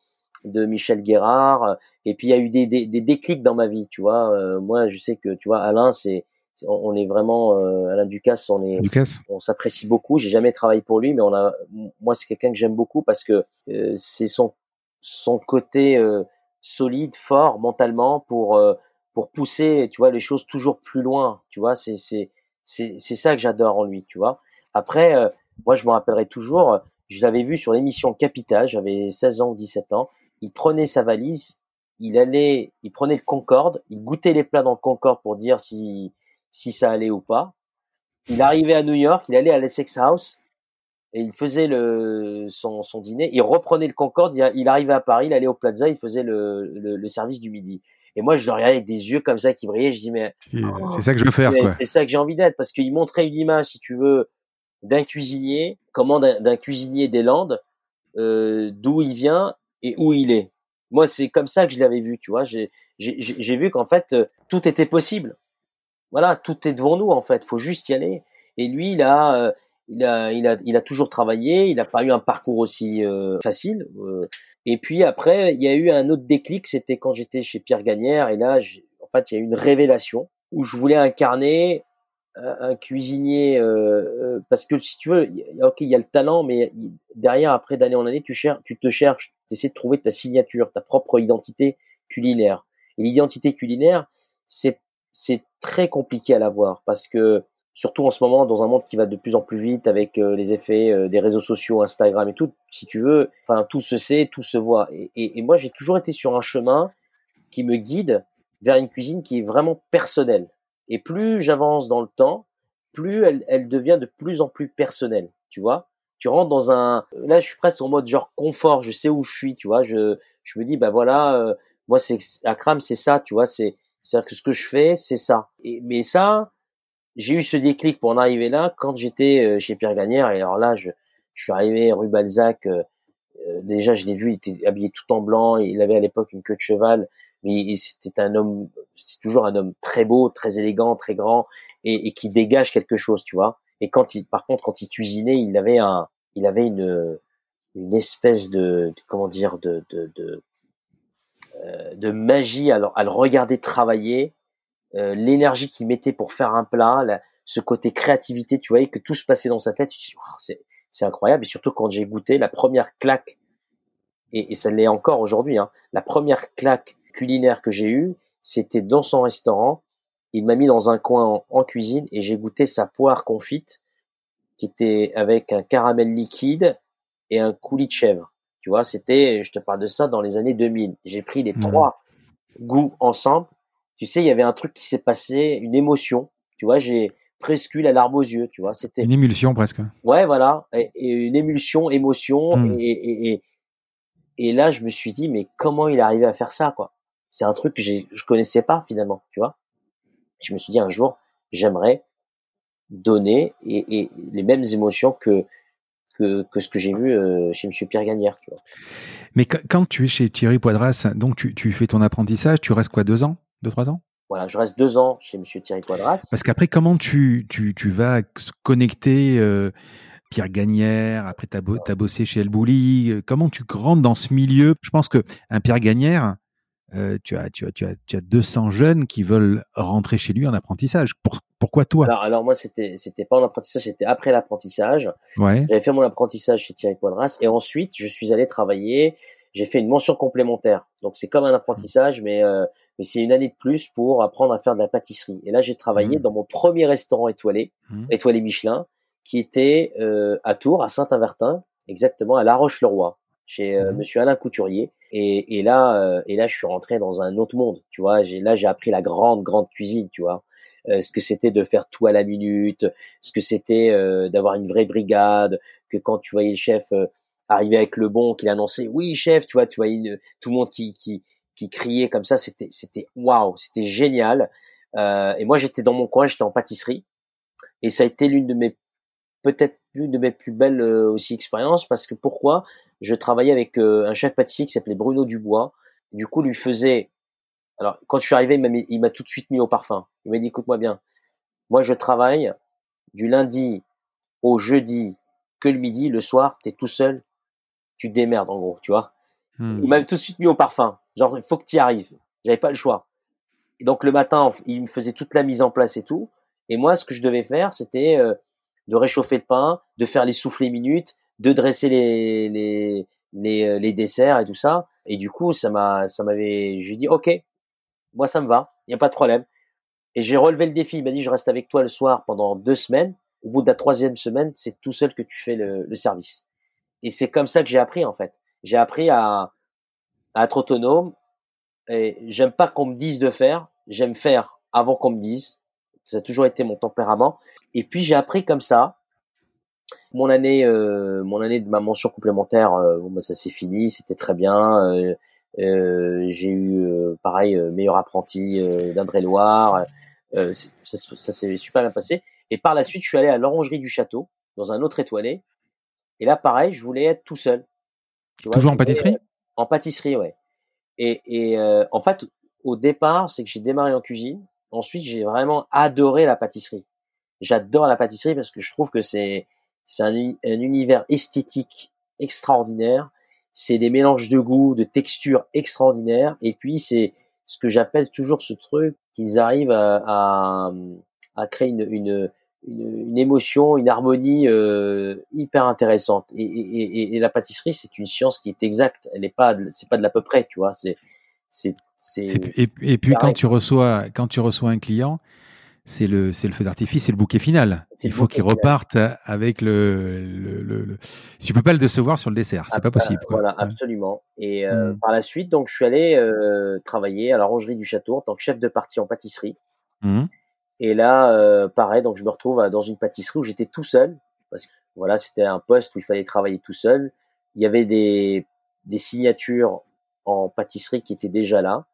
de Michel Guérard. Et puis il y a eu des, des, des déclics dans ma vie, tu vois. Euh, moi, je sais que tu vois, Alain, c'est, on, on est vraiment euh, Alain Ducasse, on est, Ducasse. on s'apprécie beaucoup. J'ai jamais travaillé pour lui, mais on a, moi, c'est quelqu'un que j'aime beaucoup parce que euh, c'est son son côté solide, fort mentalement pour pour pousser, tu vois, les choses toujours plus loin. Tu vois, c'est c'est c'est c'est ça que j'adore en lui, tu vois. Après, moi, je me rappellerai toujours, je l'avais vu sur l'émission Capital, j'avais 16 ans ou 17 ans. Il prenait sa valise, il allait, il prenait le Concorde, il goûtait les plats dans le Concorde pour dire si si ça allait ou pas. Il arrivait à New York, il allait à l'Essex House et il faisait le son, son dîner. Il reprenait le Concorde, il, il arrivait à Paris, il allait au Plaza, il faisait le, le, le service du midi. Et moi, je le regardais avec des yeux comme ça qui brillaient. Je dis mais C'est c'est ça que je veux faire, c'est ça que j'ai envie d'être parce qu'il montrait une image, si tu veux, d'un cuisinier, comment d'un d'un cuisinier des Landes, euh, d'où il vient et où il est. Moi, c'est comme ça que je l'avais vu, tu vois. J'ai vu qu'en fait euh, tout était possible. Voilà, tout est devant nous en fait. Faut juste y aller. Et lui, il a euh, il a il a il a toujours travaillé. Il n'a pas eu un parcours aussi euh, facile. euh, Et puis après, il y a eu un autre déclic, c'était quand j'étais chez Pierre Gagnère, et là, en fait, il y a eu une révélation où je voulais incarner un, cuisinier, euh, parce que si tu veux, ok, il y a le talent, mais derrière, après d'année en année, tu cherches, tu te cherches, tu essaies de trouver ta signature, ta propre identité culinaire. Et l'identité culinaire, c'est très compliqué à l'avoir parce que surtout en ce moment dans un monde qui va de plus en plus vite avec euh, les effets euh, des réseaux sociaux, Instagram et tout, si tu veux, enfin tout se sait, tout se voit. Et, et, et moi j'ai toujours été sur un chemin qui me guide vers une cuisine qui est vraiment personnelle. Et plus j'avance dans le temps, plus elle, elle devient de plus en plus personnelle. Tu vois, tu rentres dans un, là je suis presque en mode genre confort, je sais où je suis, tu vois, je je me dis bah voilà, euh, moi c'est Akram c'est ça, tu vois, c'est c'est-à-dire que ce que je fais, c'est ça. Et, mais ça, j'ai eu ce déclic pour en arriver là quand j'étais euh, chez Pierre Gagnère. Et alors là, je, je suis arrivé rue Balzac. Euh, euh, déjà, je l'ai vu, il était habillé tout en blanc. Il avait à l'époque une queue de cheval, mais c'était un homme, c'est toujours un homme très beau, très élégant, très grand et, et, qui dégage quelque chose, tu vois. Et quand il, par contre, quand il cuisinait, il avait un, il avait une, une espèce de, comment dire, de, de, de euh, de magie à, à, le regarder travailler, euh, l'énergie qu'il mettait pour faire un plat, ce côté créativité, tu voyais que tout se passait dans sa tête. c'est incroyable. Et surtout quand j'ai goûté la première claque, et, et ça l'est encore aujourd'hui, hein, la première claque culinaire que j'ai eue, c'était dans son restaurant. Il m'a mis dans un coin en, en cuisine et j'ai goûté sa poire confite qui était avec un caramel liquide et un coulis de chèvre. Tu vois, c'était, je te parle de ça dans les années 2000. J'ai pris les trois goûts ensemble. Tu sais, il y avait un truc qui s'est passé, une émotion. Tu vois, j'ai presque eu la larme aux yeux. Tu vois, c'était une émulsion presque. Ouais, voilà, et, une émulsion, émotion, hmm. et, et, et, et là, je me suis dit, mais comment il est arrivé à faire ça, quoi? C'est un truc que je connaissais pas finalement. Tu vois? Je me suis dit un jour, j'aimerais donner et, et les mêmes émotions que que, que ce que j'ai vu euh, chez M. Pierre Gagnère. Tu vois. Mais quand tu es chez Thierry Poidras, donc tu, tu fais ton apprentissage, tu restes quoi, deux ans Deux, trois ans? Voilà, je reste deux ans chez Monsieur Thierry Poidras. Parce qu'après, comment tu, tu, tu vas connecter euh, Pierre Gagnère Après, tu as, as, bossé chez El Bouli. Euh, comment tu rentres dans ce milieu? Je pense que un Pierre Gagnère, euh, tu, as, tu, as, tu, as, tu as 200 jeunes qui veulent rentrer chez lui en apprentissage. pourquoi toi? Alors, alors, moi, c'était c'était pas en apprentissage, c'était après l'apprentissage. Ouais. J'avais fait mon apprentissage chez Thierry Poidras et ensuite je suis allé travailler. J'ai fait une mention complémentaire. Donc c'est comme un apprentissage, mais euh, mais c'est une année de plus pour apprendre à faire de la pâtisserie. Et là, j'ai travaillé mmh. dans mon premier restaurant étoilé, mmh. étoilé Michelin, qui était euh, à Tours, à Saint-Avertin, exactement à La Roche-le-Roi, chez euh, mmh. Monsieur Alain Couturier. Et, et là, euh, et là, je suis rentré dans un autre monde, tu vois. J'ai, là, j'ai appris la grande, grande cuisine, tu vois. Euh, ce que c'était de faire tout à la minute, ce que c'était euh, d'avoir une vraie brigade, que quand tu voyais le chef arriver avec le bon, qu'il annonçait oui chef, tu vois, tu voyais tout le monde qui, qui, qui criait comme ça, c'était c'était waouh, c'était génial. et moi j'étais dans mon coin, j'étais en pâtisserie, et ça a été l'une de mes peut-être l'une de mes plus belles aussi expériences parce que pourquoi? Je travaillais avec euh, un chef pâtissier qui s'appelait Bruno Dubois. Du coup, lui faisait. Alors, quand je suis arrivé, il m'a tout de suite mis au parfum. Il m'a dit, écoute-moi bien, moi je travaille du lundi au jeudi que le midi, le soir, t'es tout seul, tu te démerdes en gros, tu vois. Hmm. Il m'a tout de suite mis au parfum. Genre, il faut que tu y arrives. J'avais pas le choix. Et donc le matin, il me faisait toute la mise en place et tout. Et moi, ce que je devais faire, c'était euh, de réchauffer le pain, de faire les soufflets minutes, de dresser les, les, les, euh, les desserts et tout ça. Et du coup, ça m'a, ça m'avait, je lui dis, ok, moi ça me va, il n'y a pas de problème. Et j'ai relevé le défi. Il m'a dit, je reste avec toi le soir pendant deux semaines. Au bout de la troisième semaine, c'est tout seul que tu fais le, le service. Et c'est comme ça que j'ai appris en fait. J'ai appris à, à être autonome. Et j'aime pas qu'on me dise de faire. J'aime faire avant qu'on me dise. Ça a toujours été mon tempérament. Et puis j'ai appris comme ça mon année, euh, mon année de ma mention complémentaire, euh, bon, bah, ça s'est fini, c'était très bien. Euh, euh j'ai eu pareil meilleur apprenti d'Indre-et-Loire. ça, ça s'est super bien passé. Et par la suite, je suis allé à l'orangerie du château dans un autre étoilé. Et là, pareil, je voulais être tout seul. Tu vois, Toujours en pâtisserie? En pâtisserie, ouais. Et, et en fait, au départ, c'est que j'ai démarré en cuisine. Ensuite, j'ai vraiment adoré la pâtisserie. J'adore la pâtisserie parce que je trouve que c'est c'est un, un, univers esthétique extraordinaire. c'est des mélanges de goûts, de textures extraordinaires. Et puis c'est ce que j'appelle toujours ce truc qu'ils arrivent à, à, à créer une, une, une, émotion, une harmonie euh, hyper intéressante. Et, et, et, la pâtisserie, c'est une science qui est exacte. Elle n'est pas, c'est pas de l'à peu près, tu vois. C'est. Et, et, puis quand tu reçois, quand tu reçois un client, c'est le, c'est le feu d'artifice, c'est le bouquet final. Il faut qu'il reparte avec le, le, tu peux pas le décevoir sur le dessert, c'est ah, pas possible. Quoi. Voilà, absolument. Et euh, mmh. par la suite, donc, je suis allé euh, travailler à la Rangerie du Château en tant que chef de partie en pâtisserie. Mmh. Et là, euh, pareil, donc je me retrouve dans une pâtisserie où j'étais tout seul, parce que voilà, c'était un poste où il fallait travailler tout seul. Il y avait des, des signatures en pâtisserie qui étaient déjà là,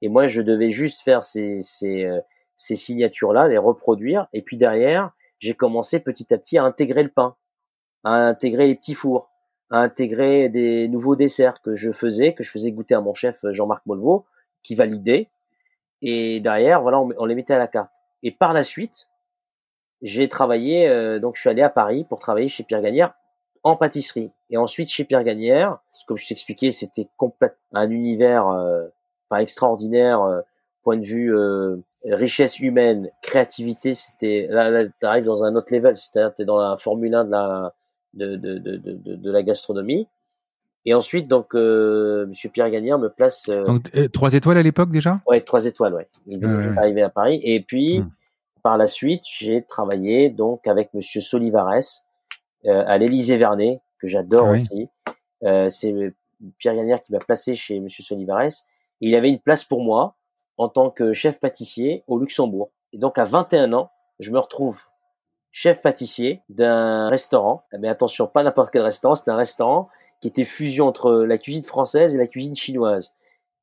et moi je devais juste faire ces, ces, euh, ces signatures-là, les reproduire, et puis derrière, j'ai commencé petit à petit à intégrer le pain, à intégrer les petits fours, à intégrer des nouveaux desserts que je faisais, que je faisais goûter à mon chef Jean-Marc Molvaux, qui validait, et derrière, voilà, on les mettait à la carte. Et par la suite, j'ai travaillé, euh, donc je suis allé à Paris pour travailler chez Pierre Gagnère en pâtisserie. Et ensuite chez Pierre Gagnère, comme je t'expliquais, c'était complètement un univers euh, extraordinaire, euh, point de vue euh, richesse humaine, créativité. C'était là, là tu arrives dans un autre level, c'est-à-dire tu es dans la Formule 1 de la de, de, de, de, de la gastronomie. Et ensuite, donc, euh, Monsieur Pierre Gagnère me place. Euh, donc, euh, trois étoiles à l'époque déjà? Ouais, trois étoiles, ouais. Donc, je suis arrivé à Paris. Et puis, hmm. par la suite, j'ai travaillé donc avec Monsieur Solivares euh, à l'Élysée Vernet, que j'adore ah aussi. Euh, c'est Pierre Gagnère qui m'a placé chez Monsieur Solivares. Et il avait une place pour moi en tant que chef pâtissier au Luxembourg. Et donc, à 21 ans, je me retrouve chef pâtissier d'un restaurant. Mais attention, pas n'importe quel restaurant, c'est un restaurant qui était fusion entre la cuisine française et la cuisine chinoise.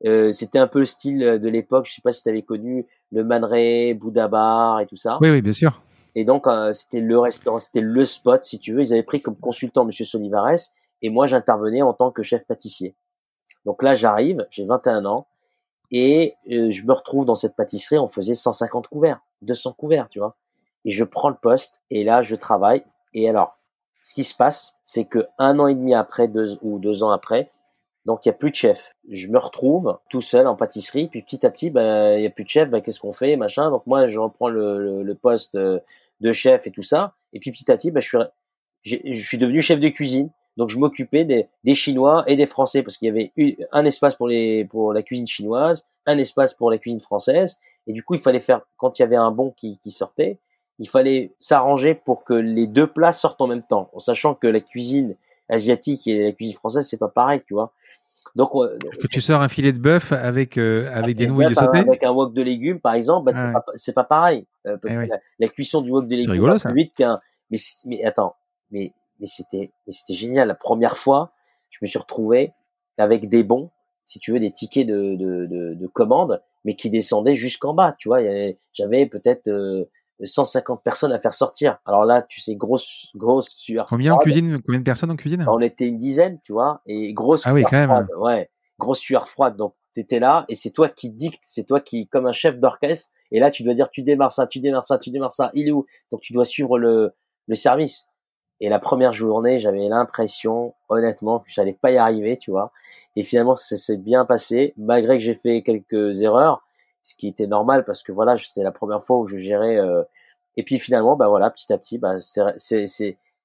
Euh, c'était un peu le style de l'époque. Je sais pas si tu avais connu le Man Bouddha Bar et tout ça. Oui, oui, bien sûr. Et donc euh, c'était le restaurant, c'était le spot, si tu veux. Ils avaient pris comme consultant Monsieur Solivares et moi j'intervenais en tant que chef pâtissier. Donc là j'arrive, j'ai 21 ans et euh, je me retrouve dans cette pâtisserie. On faisait 150 couverts, 200 couverts, tu vois. Et je prends le poste et là je travaille. Et alors ce qui se passe, c'est que un an et demi après, deux ou deux ans après, donc il y a plus de chef. Je me retrouve tout seul en pâtisserie, puis petit à petit, ben il y a plus de chef, ben qu'est-ce qu'on fait, machin. Donc moi, je reprends le, le, poste de chef et tout ça, et puis petit à petit, ben je suis je suis devenu chef de cuisine. Donc je m'occupais des, des Chinois et des Français parce qu'il y avait un espace pour les pour la cuisine chinoise, un espace pour la cuisine française, et du coup il fallait faire quand il y avait un bon qui, qui sortait, il fallait s'arranger pour que les deux plats sortent en même temps, en sachant que la cuisine asiatique et la cuisine française c'est pas pareil, tu vois. Donc, que tu sors un filet de bœuf avec euh, avec des nouilles sautées avec un wok de légumes par exemple, bah, c'est pas, pareil. Euh, parce que la, cuisson du wok de légumes rigolo, plus vite qu'un. Mais mais attends, mais mais c'était mais c'était génial. La première fois, je me suis retrouvé avec des bons, si tu veux, des tickets de de de, de commande, mais qui descendaient jusqu'en bas. Tu vois, j'avais peut-être euh, 150 personnes à faire sortir. Alors là, tu sais, grosse, grosse sueur. Combien en cuisine Combien de personnes en cuisine? On était une dizaine, tu vois, et grosse. Ah oui, quand même. Ouais, grosse sueur froide. Donc t'étais là et c'est toi qui dicte, c'est toi qui, comme un chef d'orchestre. Et là, tu dois dire, tu démarres ça, tu démarres ça, tu démarres ça. Il est où? Donc tu dois suivre le, le service. Et la première journée, j'avais l'impression, honnêtement, que j'allais pas y arriver, tu vois. Et finalement, ça s'est bien passé, malgré que j'ai fait quelques erreurs ce qui était normal parce que voilà, c'était la première fois où je gérais. Euh, et puis finalement, bah voilà, petit à petit, bah c'est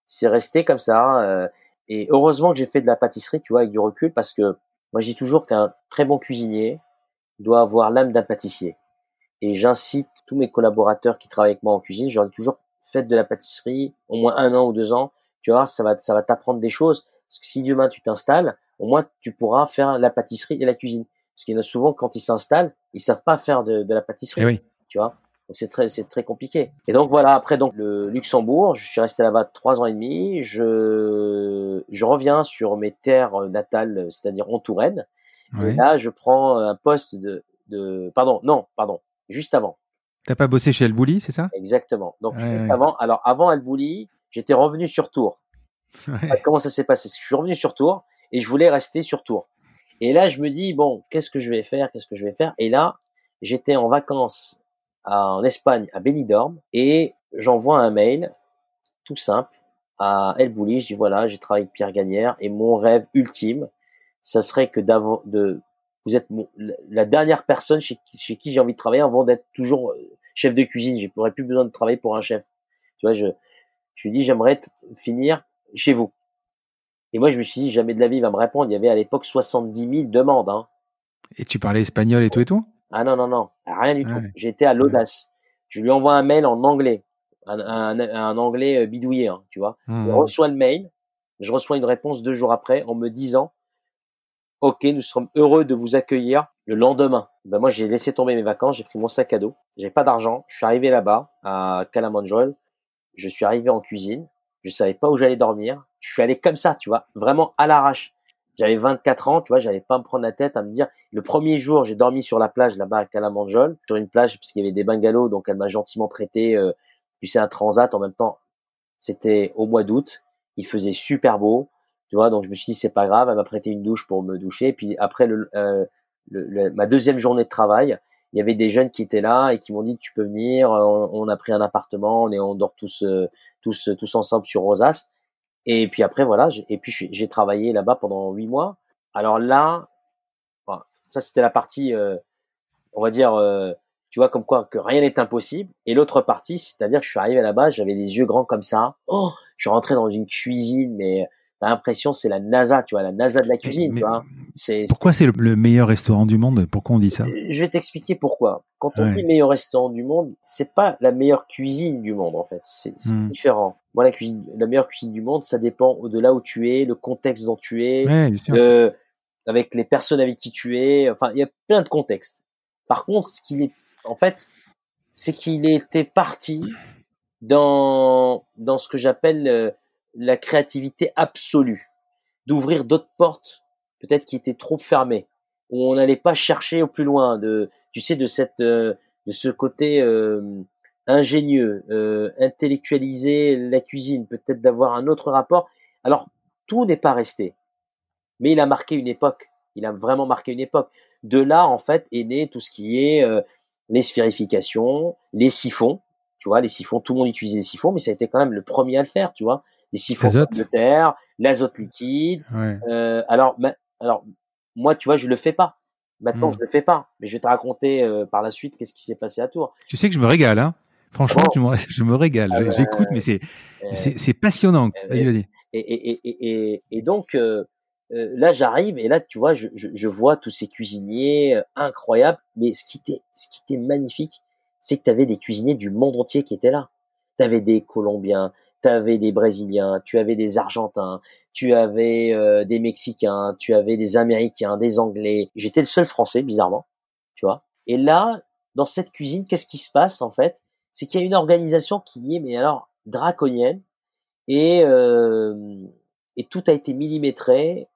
c'est resté comme ça. Euh, et heureusement que j'ai fait de la pâtisserie, tu vois, avec du recul, parce que moi je dis toujours qu'un très bon cuisinier doit avoir l'âme d'un pâtissier. Et j'incite tous mes collaborateurs qui travaillent avec moi en cuisine, je leur toujours faites de la pâtisserie au moins un an ou deux ans. Tu vois, ça va ça va t'apprendre des choses. Parce que si demain tu t'installes, au moins tu pourras faire la pâtisserie et la cuisine. Parce qu'il y en a souvent quand ils s'installent, ils savent pas faire de, de la pâtisserie. Eh oui. Tu vois. Donc c'est très c'est très compliqué. Et donc voilà. Après donc le Luxembourg, je suis resté là-bas trois ans et demi. Je je reviens sur mes terres natales, c'est-à-dire en Touraine. Et là, je prends un poste de de pardon non pardon juste avant. T'as pas bossé chez Elbouli, c'est ça? Exactement. Donc avant alors avant Elbouli, j'étais revenu sur Tours. Comment ça s'est passé? Je suis revenu sur Tours et je voulais rester sur Tours. Et là, je me dis, bon, qu'est-ce que je vais faire? Qu'est-ce que je vais faire? Et là, j'étais en vacances en Espagne, à Benidorm, et j'envoie un mail tout simple à El Bouli. Je dis, voilà, j'ai travaillé avec Pierre Gagnère, et mon rêve ultime, ça serait que d'avant de vous êtes la dernière personne chez, chez qui j'ai envie de travailler avant d'être toujours euh, chef de cuisine. Je n'aurais plus besoin de travailler pour un chef. Tu vois, je, je lui dis, j'aimerais finir chez vous. Et moi, je me suis dit, jamais de la vie, il va me répondre. Il y avait à l'époque 70 000 demandes. Hein. Et tu parlais espagnol et tout et tout? Ah non, non, non, rien du tout. J'étais à l'audace. Je lui envoie un mail en anglais, un, un, anglais euh, bidouillé, hein, tu vois. Je mmh. reçois le mail, je reçois une réponse deux jours après en me disant, OK, nous sommes heureux de vous accueillir le lendemain. Ben moi, j'ai laissé tomber mes vacances, j'ai pris mon sac à dos, j'ai pas d'argent, je suis arrivé là-bas à Calamanjol, je suis arrivé en cuisine, je savais pas où j'allais dormir, je suis allé comme ça, tu vois, vraiment à l'arrache. J'avais 24 ans, tu vois, j'allais pas me prendre la tête à me dire. Le premier jour, j'ai dormi sur la plage là-bas à Calamanjol, sur une plage parce qu'il y avait des bungalows, donc elle m'a gentiment prêté, euh, tu sais, un transat en même temps. C'était au mois d'août, il faisait super beau, donc je me suis dit c'est pas grave, elle m'a prêté une douche pour me doucher. Et puis après euh, ma deuxième journée de travail, il y avait des jeunes qui étaient là et qui m'ont dit tu peux venir, on, a pris un appartement, on est on dort tous euh, tous tous ensemble sur Rosas. Et puis après voilà, et puis j'ai travaillé là-bas pendant huit mois. Alors là, ça c'était la partie, euh, on va dire, tu vois comme quoi que rien n'est impossible. Et l'autre partie, c'est-à-dire que je suis arrivé là-bas, j'avais les yeux grands comme ça. Oh, je suis rentré dans une cuisine, mais t'as l'impression c'est la NASA, tu vois, la NASA de la cuisine, tu vois. C'est pourquoi c'est le, meilleur restaurant du monde? Pourquoi on dit ça? Je vais t'expliquer pourquoi. Quand on dit meilleur restaurant du monde, c'est pas la meilleure cuisine du monde en fait, c'est hmm. différent. Moi, la cuisine, la meilleure cuisine du monde, ça dépend de là où tu es, le contexte dont tu es, euh, avec les personnes avec qui tu es. Enfin, il y a plein de contextes. Par contre, ce qu'il est, en fait, c'est qu'il était parti dans dans ce que j'appelle euh, la créativité absolue, d'ouvrir d'autres portes, peut-être qui étaient trop fermées, où on n'allait pas chercher au plus loin, de, tu sais, de cette, euh, de ce côté euh, ingénieux, euh, intellectualiser la cuisine, peut-être d'avoir un autre rapport. Alors tout n'est pas resté, mais il a marqué une époque. Il a vraiment marqué une époque. De là, en fait, est né tout ce qui est les sphérifications, les siphons. Tu vois, les siphons, tout le monde utilisait les siphons, mais ça a été quand même le premier à le faire, tu vois les siphons de terre, l'azote liquide. Euh, alors, alors, moi, tu vois, je le fais pas. Maintenant, je hmm. je le fais pas. Mais je vais te raconter euh, par la suite qu'est-ce qui s'est passé à Tours. Tu sais que je me régale, hein Franchement, je me régale. Ah j'écoute, mais c'est c'est passionnant. Vas-y, vas-y. Et, et, et, et, donc, euh, là, j'arrive et là, tu vois, je, je, vois tous ces cuisiniers incroyables. Mais ce qui était, ce qui était magnifique, c'est que tu avais des cuisiniers du monde entier qui étaient là. Tu avais des Colombiens, tu avais des Brésiliens, tu avais des Argentins, tu avais euh, des Mexicains, tu avais des Américains, des Anglais. J'étais le seul Français, bizarrement, tu vois. Et là, dans cette cuisine, qu'est-ce qui se passe en fait? C'est qu'il y a une organisation qui est, mais alors, draconienne, et, euh, et tout a été millimétré,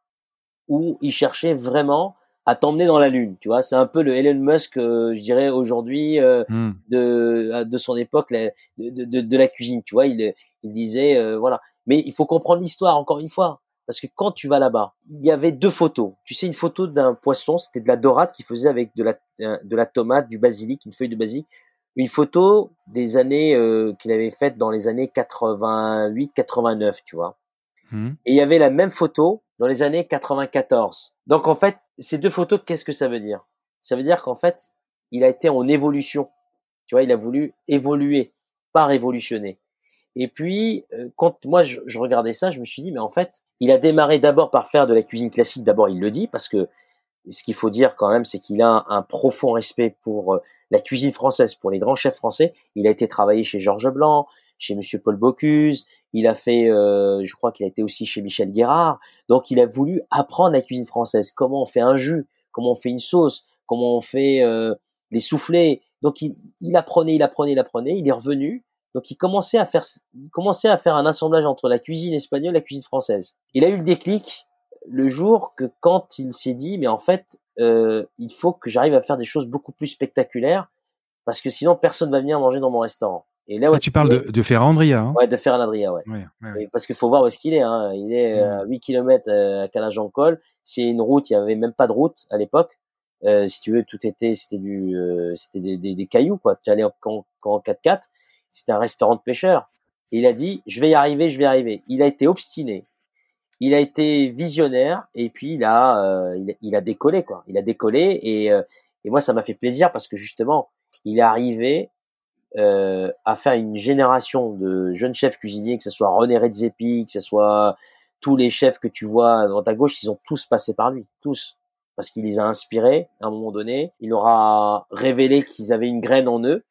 où ils cherchaient vraiment à t'emmener dans la lune, tu vois. C'est un peu le Elon Musk, euh, je dirais aujourd'hui hmm. de de son époque, de, de, de, la cuisine, tu vois. Il il disait euh, voilà. Mais il faut comprendre l'histoire encore une fois, parce que quand tu vas là-bas, il y avait deux photos. Tu sais, une photo d'un poisson, c'était de la dorade qu'il faisait avec de la euh, de la tomate, du basilic, une feuille de basilic. Une photo des années euh, qu'il avait faites dans les années 88, 89, tu vois. Mmh. Et il y avait la même photo dans les années 94. Donc en fait, ces deux photos, qu'est-ce que ça veut dire? Ça veut dire qu'en fait, il a été en évolution. Tu vois, il a voulu évoluer, pas révolutionner. Et puis, euh, quand moi je, regardais ça, je me suis dit, mais en fait, il a démarré d'abord par faire de la cuisine classique. D'abord, il le dit parce que ce qu'il faut dire quand même, c'est qu'il a un, profond respect pour euh, la cuisine française, pour les grands chefs français. Il a été travaillé chez Georges Blanc, chez Monsieur Paul Bocuse. Il a fait, euh, je crois qu'il a été aussi chez Michel Guérard. Donc, il a voulu apprendre la cuisine française. Comment on fait un jus, comment on fait une sauce, comment on fait les soufflets? Donc, il, il apprenait, il apprenait, il apprenait. Il est revenu donc il commençait à faire, il commençait à faire un assemblage entre la cuisine espagnole et la cuisine française. Il a eu le déclic le jour que quand il s'est dit, mais en fait, euh, il faut que j'arrive à faire des choses beaucoup plus spectaculaires parce que sinon personne va venir manger dans mon restaurant. Et là, tu parles de, de Ferrandria. Hein ouais, de Ferrandria, ouais. ouais, parce qu'il faut voir où est-ce qu'il est. Hein. Il est à 8 km euh, à Calajan-Col. C'est une route, il y avait même pas de route à l'époque. Euh, si tu veux, tout était, c'était du, euh, c'était des, des, des, cailloux quoi. Tu allais en, en, en 4x4 c'était un restaurant de pêcheurs. Et il a dit, je vais y arriver, je vais y arriver. Il a été obstiné. il a été visionnaire et puis il a, euh, il, a décollé quoi. Il a décollé et, euh, et moi ça m'a fait plaisir parce que justement il est arrivé euh, à faire une génération de jeunes chefs cuisiniers, que ce soit René Redzepi, que ce soit tous les chefs que tu vois dans ta gauche, ils ont tous passé par lui, tous, parce qu'il les a inspirés à un moment donné. Il aura révélé qu'ils avaient une graine en eux,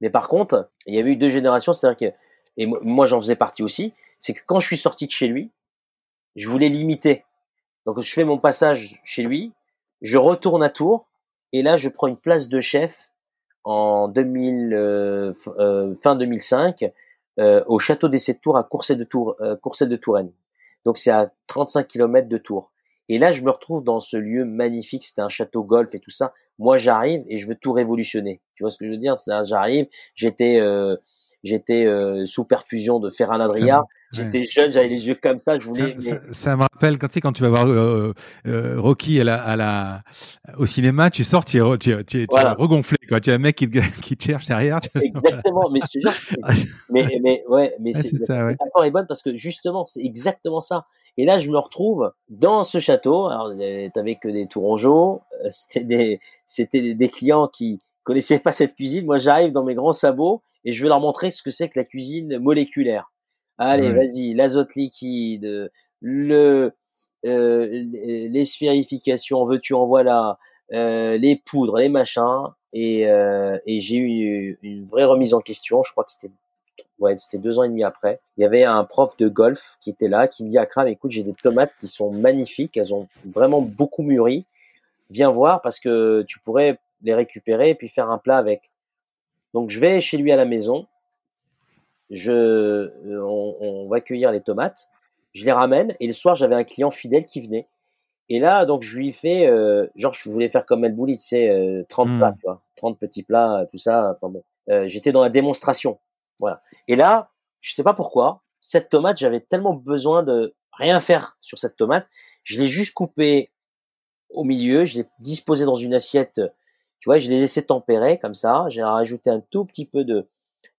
Mais par contre, il y avait eu deux générations, c'est-à-dire que et moi j'en faisais partie aussi, c'est que quand je suis sorti de chez lui, je voulais l'imiter. Donc je fais mon passage chez lui, je retourne à Tours et là je prends une place de chef en 2000 euh, euh, fin 2005 euh, au château des Sept Tours à Courset de Tour Courset de Touraine. Donc c'est à 35 km de Tours. Et là je me retrouve dans ce lieu magnifique, c'était un château golf et tout ça. Moi j'arrive et je veux tout révolutionner. Tu vois ce que je veux dire? J'arrive, j'étais j'étais euh, sous perfusion de Ferran Adria. J'étais jeune, j'avais les yeux comme ça, je voulais. Ça, me rappelle quand tu sais quand tu vas voir euh, euh, Rocky à la, à la au cinéma, tu sors, tu es, tu, tu, tu regonflé quoi. Tu as un mec qui te, qui te cherche derrière. Exactement, mais je te jure, mais mais ouais, mais c'est la métaphore est bonne parce que justement c'est exactement ça. Et là, je me retrouve dans ce château. Alors, t'avais que des tourangeaux, c'était des, c'était des clients qui connaissaient pas cette cuisine. Moi, j'arrive dans mes grands sabots et je vais leur montrer ce que c'est que la cuisine moléculaire. Allez, vas-y, l'azote liquide, le euh, les sphérifications, veux-tu en voilà, euh, les poudres, les machins, et, euh, et j'ai eu une, vraie remise en question. Je crois que c'était ouais, c'était deux ans et demi après. Il y avait un prof de golf qui était là, qui me dit Akram, écoute, j'ai des tomates qui sont magnifiques, elles ont vraiment beaucoup mûri. Viens voir parce que tu pourrais les récupérer et puis faire un plat avec. Donc je vais chez lui à la maison, je, euh, on, va cueillir les tomates, je les ramène et le soir j'avais un client fidèle qui venait. Et là donc je lui fais, euh, genre je voulais faire comme El Bouli, tu sais, 30 euh, plats, hmm. tu vois, 30 petits plats, tout ça. Enfin bon, j'étais dans la démonstration, voilà. Et là, je sais pas pourquoi, cette tomate, j'avais tellement besoin de rien faire sur cette tomate, je l'ai juste coupée au milieu, je l'ai disposée dans une assiette tu vois, je l'ai laissé tempérer comme ça. J'ai rajouté un tout petit peu de,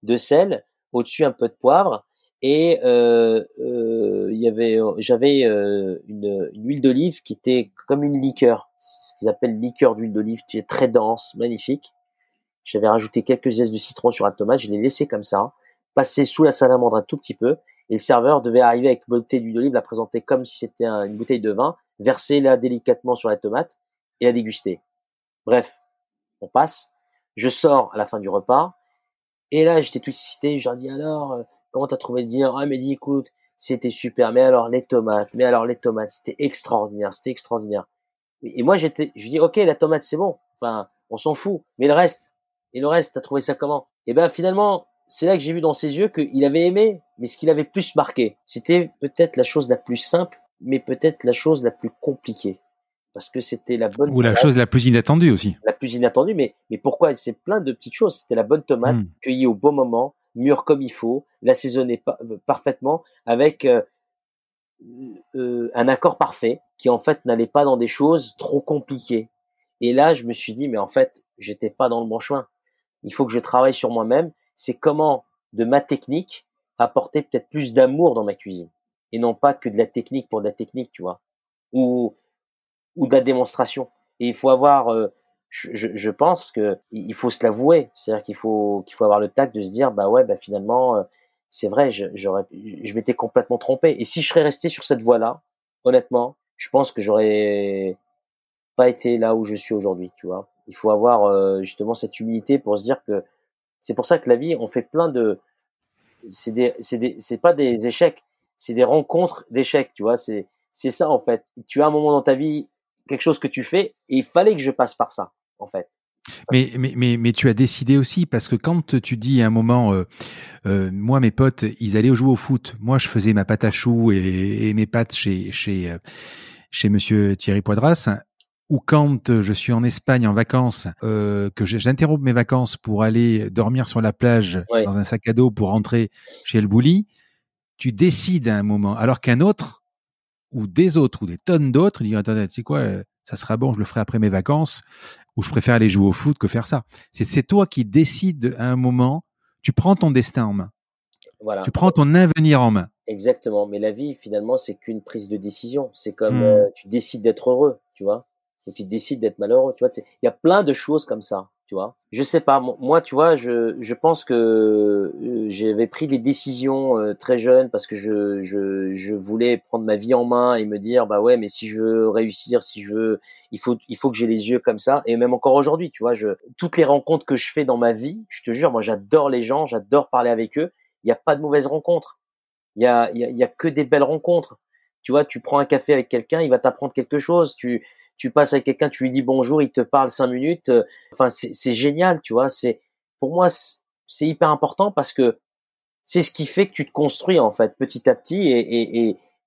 de sel, au-dessus un peu de poivre, et euh, euh, y avait, j'avais euh, une, une, huile d'olive qui était comme une liqueur, ce qu'ils appellent liqueur d'huile d'olive, qui est très dense, magnifique. J'avais rajouté quelques zestes de citron sur la tomate, je l'ai laissé comme ça, passer sous la salamandre un tout petit peu, et le serveur devait arriver avec une bouteille d'huile d'olive, la présenter comme si c'était une bouteille de vin, verser là délicatement sur la tomate et la déguster. Bref, on passe. Je sors à la fin du repas. Et là, j'étais tout excité. Je leur dis alors, euh, comment t'as trouvé le dîner Ah, mais dis, écoute, c'était super. Mais alors les tomates, mais alors les tomates, c'était extraordinaire, c'était extraordinaire. Et moi, j'étais, je dis, ok, la tomate, c'est bon. Enfin, on s'en fout. Mais le reste, et le reste, t'as trouvé ça comment? Et ben finalement, c'est là que j'ai vu dans ses yeux qu'il avait aimé, mais ce qu'il avait plus marqué, c'était peut-être la chose la plus simple, mais peut-être la chose la plus compliquée parce que c'était la bonne ou la chose la plus inattendue aussi. La plus inattendue, mais mais pourquoi? C'est plein de petites choses. C'était la bonne tomate hmm. cueillie au bon moment, mûre comme il faut, l'assaisonnée euh, parfaitement avec euh, euh, un accord parfait qui en fait n'allait pas dans des choses trop compliquées. Et là, je me suis dit, mais en fait, j'étais pas dans le bon chemin. Il faut que je travaille sur moi-même. C'est comment de ma technique apporter peut-être plus d'amour dans ma cuisine et non pas que de la technique pour de la technique, tu vois. Ou ou de la démonstration. Et il faut avoir, euh, je, je, pense que il faut se l'avouer, c'est-à-dire qu'il faut qu'il faut avoir le tact de se dire bah ouais bah finalement euh, c'est vrai, j'aurais je, m'étais complètement trompé. Et si je serais resté sur cette voie-là, honnêtement, je pense que j'aurais pas été là où je suis aujourd'hui, tu vois. Il faut avoir euh, justement cette humilité pour se dire que c'est pour ça que la vie, on fait plein de c'est des c'est des c'est pas des échecs, c'est des rencontres d'échecs, tu vois, c'est c'est ça en fait. Tu as un moment dans ta vie quelque chose que tu fais et il fallait que je passe par ça, en fait. Mais, mais, mais, mais tu as décidé aussi parce que quand tu dis à un moment, euh, euh, moi mes potes, ils allaient jouer au foot, moi je faisais ma pâte à choux et, mes pâtes chez chez chez Monsieur Thierry Poidras, ou quand je suis en Espagne en vacances, euh, que j'interromps mes vacances pour aller dormir sur la plage dans un sac à dos pour rentrer chez le bouli, tu décides à un moment, alors qu'un autre ou des autres ou des tonnes d'autres, ils disent attendez, tu sais quoi, euh, ça sera bon, je le ferai après mes vacances, ou je préfère aller jouer au foot que faire ça. C'est toi qui décides à un moment, tu prends ton destin en main. Voilà. Tu prends ton avenir en main. Exactement. Mais la vie, finalement, c'est qu'une prise de décision. C'est comme Hmm. euh, tu décides d'être heureux, tu vois, tu décides d'être malheureux, tu vois. Il y a plein de choses comme ça, tu vois. Je sais pas. mo- Moi, tu vois, je, je pense que euh, j'avais pris des décisions euh, très jeune parce que je, je, je voulais prendre ma vie en main et me dire, bah ouais, mais si je veux réussir, si je veux, il faut, il faut que j'ai les yeux comme ça. Et même encore aujourd'hui, tu vois, je, toutes les rencontres que je fais dans ma vie, je te jure, moi, j'adore les gens, j'adore parler avec eux. Il n'y a pas de mauvaises rencontres. Il y a, il y a, y a que des belles rencontres. Tu vois, tu prends un café avec quelqu'un, il va t'apprendre quelque chose. Tu, tu passes avec quelqu'un, tu lui dis bonjour, il te parle cinq minutes. euh, Enfin, c'est, génial, tu vois. C'est, pour moi, c'est hyper important parce que c'est ce qui fait que tu te construis en fait petit à petit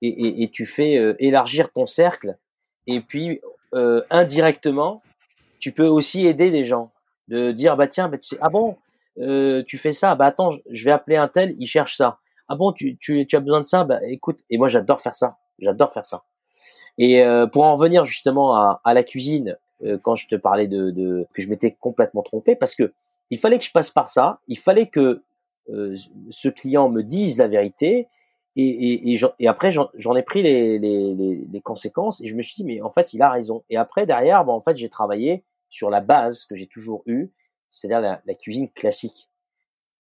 et tu fais euh, élargir ton cercle. Et puis euh, indirectement, tu peux aussi aider les gens de dire bah tiens, bah, tu ah bon, tu fais ça, bah attends, je vais appeler un tel, il cherche ça. Ah bon, tu, tu, tu as besoin de ça, bah écoute. Et moi j'adore faire ça, j'adore faire ça. Et euh, pour en revenir justement à, à la cuisine, euh, quand je te parlais de, de que je m'étais complètement trompé, parce que il fallait que je passe par ça, il fallait que euh, ce client me dise la vérité, et, et, et, et après j'en ai pris les, les, les, les conséquences, et je me suis dit mais en fait il a raison. Et après derrière, bon, en fait j'ai travaillé sur la base que j'ai toujours eue, c'est-à-dire la, cuisine classique.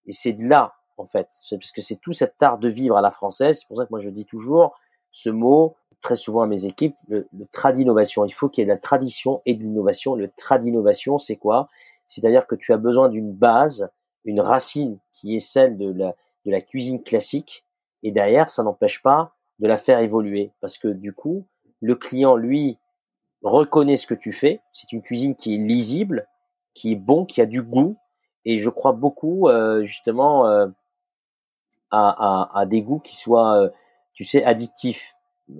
Et c'est de là en fait, parce que c'est tout cet art de vivre à la française. C'est pour ça que moi je dis toujours ce mot très souvent à mes équipes, le, le tradinnovation. Il faut qu'il y ait de la tradition et de l'innovation. Le tradinnovation, c'est quoi? C'est-à-dire que tu as besoin d'une base, une racine qui est celle de la, de la cuisine classique, et derrière, ça n'empêche pas de la faire évoluer, parce que du coup, le client, lui, reconnaît ce que tu fais. C'est une cuisine qui est lisible, qui est bon, qui a du goût, et je crois beaucoup euh, justement euh, à, à, des goûts qui soient, euh, tu sais, addictifs.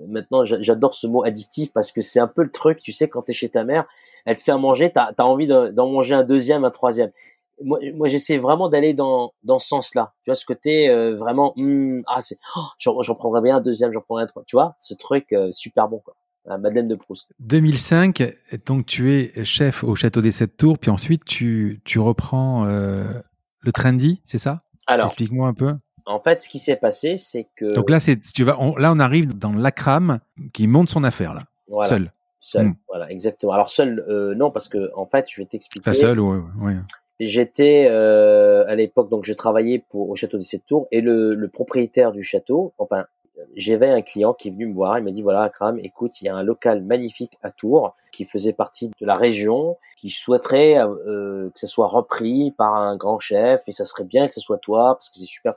Maintenant, j'a- j'adore ce mot addictif parce que c'est un peu le truc, tu sais, quand tu es chez ta mère, elle te fait à manger, tu as, envie de- d'en manger un deuxième, un troisième. Moi, moi j'essaie vraiment d'aller dans, dans ce sens-là. Tu vois, ce côté euh, vraiment, hum, ah, c'est, oh, j'en j'en prendrais bien un deuxième, j'en prendrais un troisième. Tu vois, ce truc euh, super bon, quoi. La Madeleine de Proust. 2005, donc tu es chef au château des Sept Tours, puis ensuite tu, tu reprends euh, le trendy, c'est ça? Alors, Explique-moi un peu. En fait, ce qui s'est passé, c'est que. Donc là, c'est tu vas, on, là on arrive dans l'ACRAM qui monte son affaire là, voilà, seul. Seul. Mm. Voilà, exactement. Alors, seul, euh, non, parce que, en fait, je vais t'expliquer. Enfin seul, ouais, ouais. J'étais euh, à l'époque donc je travaillais pour au château des Sept Tours et le, le propriétaire du château, enfin j'avais un client qui est venu me voir, il m'a dit voilà Akram, écoute il y a un local magnifique à Tours qui faisait partie de la région, qui souhaiterait euh, que ça soit repris par un grand chef et ça serait bien que ce soit toi parce que c'est super.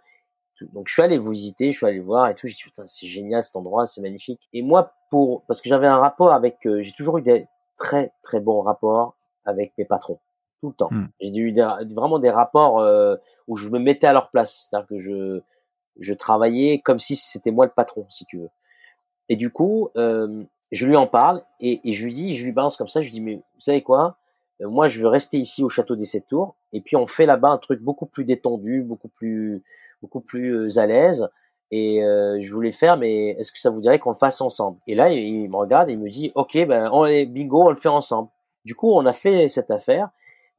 Donc je suis allé le visiter, je suis allé voir et tout, j'ai dit putain c'est génial cet endroit, c'est magnifique. Et moi pour parce que j'avais un rapport avec, euh, j'ai toujours eu des très très bons rapports avec mes patrons tout le temps. Mm. J'ai eu des, vraiment des rapports euh, où je me mettais à leur place, c'est-à-dire que je je travaillais comme si c'était moi le patron, si tu veux. Et du coup, euh, je lui en parle et, et je lui dis, je lui balance comme ça, je lui dis mais vous savez quoi, moi je veux rester ici au château des Sept Tours et puis on fait là-bas un truc beaucoup plus détendu, beaucoup plus beaucoup plus euh, à l'aise. Et euh, je voulais le faire, mais est-ce que ça vous dirait qu'on le fasse ensemble? Et là, il, il me regarde et il me dit, ok, ben on est bingo, on le fait ensemble. Du coup, on a fait cette affaire.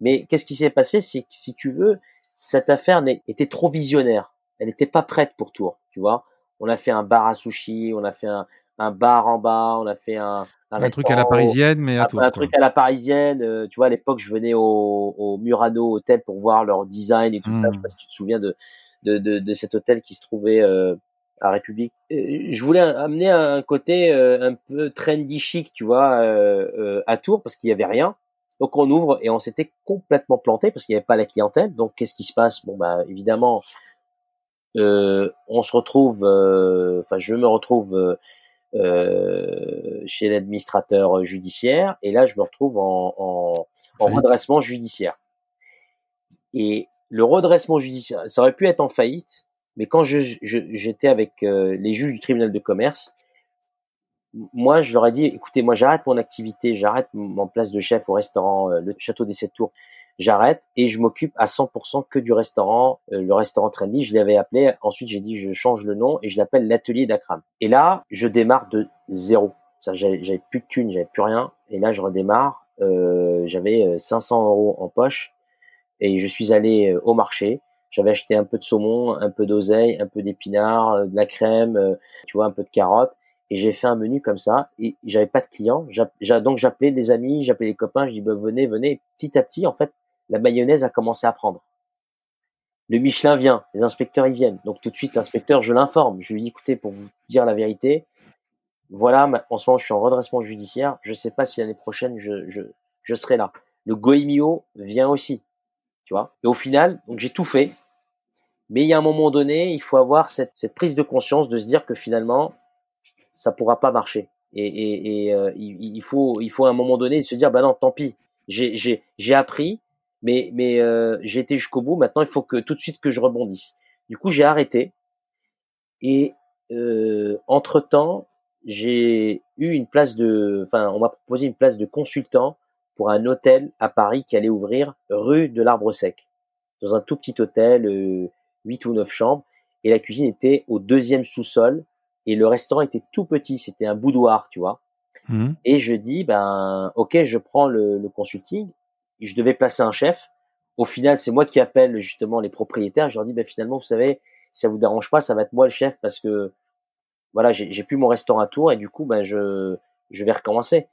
Mais qu'est-ce qui s'est passé? C'est que si tu veux, cette affaire était trop visionnaire. Elle n'était pas prête pour Tours, tu vois? On a fait un bar à sushi, on a fait un, un bar en bas, on a fait un, un, Un truc à la parisienne, mais à un, Tours. un truc à la parisienne. euh, tu vois, à l'époque, je venais au, au Murano Hotel pour voir leur design et tout ça. Mm. Je sais pas si tu te souviens de, de, de, de cet hôtel qui se trouvait euh, à République. Je voulais amener un côté euh, un peu trendy chic, tu vois, euh, euh, à Tours parce qu'il y avait rien. Donc on ouvre et on s'était complètement planté parce qu'il n'y avait pas la clientèle. Donc qu'est-ce qui se passe? Bon bah évidemment, euh, on se retrouve, euh, enfin je me retrouve euh, chez l'administrateur judiciaire et là je me retrouve en, en, en redressement judiciaire. Et le redressement judiciaire, ça aurait pu être en faillite, mais quand j'étais avec euh, les juges du tribunal de commerce, moi je leur ai dit, écoutez, moi j'arrête mon activité, j'arrête mon place de chef au restaurant euh, le Château des Sept Tours, j'arrête et je m'occupe à 100% que du restaurant, euh, le restaurant Trendy. Je l'avais appelé, ensuite j'ai dit je change le nom et je l'appelle l'atelier d'Akram. Et là, je démarre de zéro. J'avais plus de thunes, j'avais plus rien. Et là, je redémarre. J'avais euh, 500 euros en poche et je suis allé euh, au marché. J'avais acheté un peu de saumon, un peu d'oseille, un peu d'épinards, de la crème, tu vois, un peu de carottes. Et j'ai fait un menu comme ça. Et j'avais pas de clients. Donc j'appelais des amis, j'appelais les copains. Je dis bah, venez, venez. Petit à petit, en fait, la mayonnaise a commencé à prendre. Le Michelin vient, les inspecteurs y viennent. Donc tout de suite, l'inspecteur, je l'informe. Je lui dis écoutez, pour vous dire la vérité, voilà, en ce moment, je suis en redressement judiciaire. Je sais pas si l'année prochaine, je, je, je serai là. Le Goemio vient aussi, tu vois. Et au final, donc j'ai tout fait. Mais il y a un moment donné, il faut avoir cette, cette prise de conscience de se dire que finalement, ça pourra pas marcher. Et, et, et euh, il, faut, il faut à un moment donné se dire, bah non, tant pis. J'ai appris, mais, mais euh, j'ai été jusqu'au bout. Maintenant, il faut que tout de suite que je rebondisse. Du coup, j'ai arrêté. Et euh, entre temps, j'ai eu une place de, enfin, on m'a proposé une place de consultant pour un hôtel à Paris qui allait ouvrir rue de l'Arbre Sec, dans un tout petit hôtel, euh, 8 ou 9 chambres, et la cuisine était au deuxième sous-sol, et le restaurant était tout petit, c'était un boudoir, tu vois. Mmh. Et je dis, ben, ok, je prends le, le consulting, je devais placer un chef. Au final, c'est moi qui appelle justement les propriétaires. Je leur dis, ben finalement, vous savez, si ça vous dérange pas, ça va être moi le chef parce que voilà, j'ai plus mon restaurant à Tours et du coup, ben je je vais recommencer.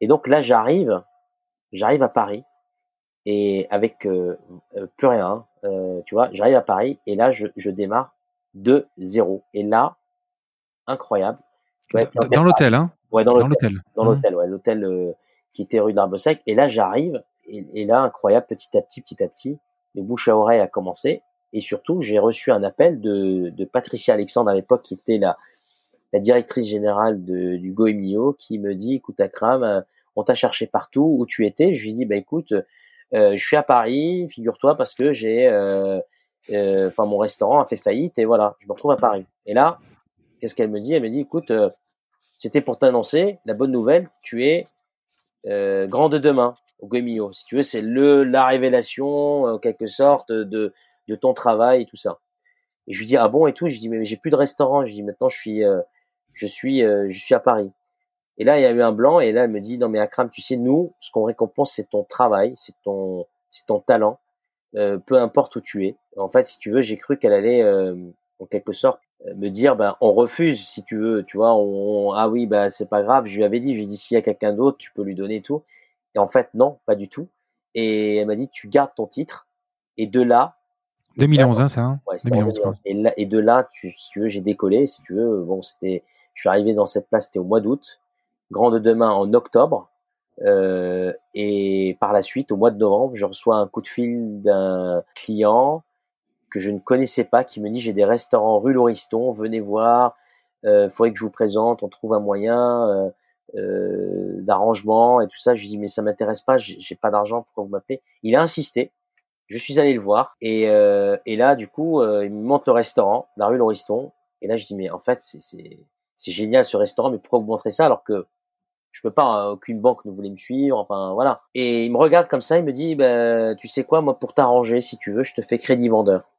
Et donc là, j'arrive, j'arrive à Paris et avec euh, euh, plus rien, hein, euh, tu vois, j'arrive à Paris et là, je, je démarre de zéro. Et là, incroyable. dans l'hôtel, hein? Ouais, dans l'hôtel. Dans l'hôtel, mmh. ouais, l'hôtel qui était rue d'Arbre Sec. Et là, j'arrive et, et, là, incroyable, petit à petit, petit à petit, le bouche à oreille a commencé. Et surtout, j'ai reçu un appel de, de Patricia Alexandre à l'époque, qui était la, la directrice générale de, du Goemio, qui me dit, écoute, Akram, euh, on t'a cherché partout, où tu étais. Je lui dis, bah écoute, euh, je suis à Paris, figure-toi, parce que j'ai, euh, euh, enfin, mon restaurant a fait faillite et voilà, je me retrouve à Paris. Et là, qu'est-ce qu'elle me dit? Elle me dit, écoute, c'était pour t'annoncer la bonne nouvelle, tu es grand de demain au Goemio. Si tu veux, c'est le la révélation en quelque sorte de de ton travail et tout ça. Et je lui dis ah bon et tout? Je dis mais j'ai plus de restaurant. Je dis maintenant je suis je suis je suis à Paris. Et là, il y a eu un blanc, et là, elle me dit, non, mais Akram, tu sais, nous, ce qu'on récompense, c'est ton travail, c'est ton, c'est ton talent, euh, peu importe où tu es. En fait, si tu veux, j'ai cru qu'elle allait, euh, en quelque sorte, euh, me dire, ben, on refuse, si tu veux, tu vois, on, ah oui, ben, c'est pas grave, je lui avais dit, je lui ai dit, s'il y a quelqu'un d'autre, tu peux lui donner tout. Et en fait, non, pas du tout. Et elle m'a dit, tu gardes ton titre, et de là, 2011, hein, ça. Hein? ouais, 2011, et, là, et de là, tu, si tu veux, j'ai décollé. Si tu veux, bon, c'était, je suis arrivé dans cette place, c'était au mois d'août. Grande Demain en octobre. Euh, et par la suite, au mois de novembre, je reçois un coup de fil d'un client que je ne connaissais pas qui me dit j'ai des restaurants rue Lauriston, venez voir, euh, faudrait que je vous présente, on trouve un moyen euh, euh d'arrangement et tout ça. Je lui dis mais ça m'intéresse pas, j'ai pas d'argent, pourquoi vous m'appelez? Il a insisté. Je suis allé le voir et, euh, et là du coup euh, il me montre le restaurant, la rue Lauriston. Et là je dis mais en fait c'est génial ce restaurant, mais pourquoi vous montrez ça alors que je peux pas, hein, aucune banque ne voulait me suivre, enfin voilà. Et il me regarde comme ça, il me dit, bah, tu sais quoi, moi pour t'arranger, si tu veux, je te fais crédit vendeur.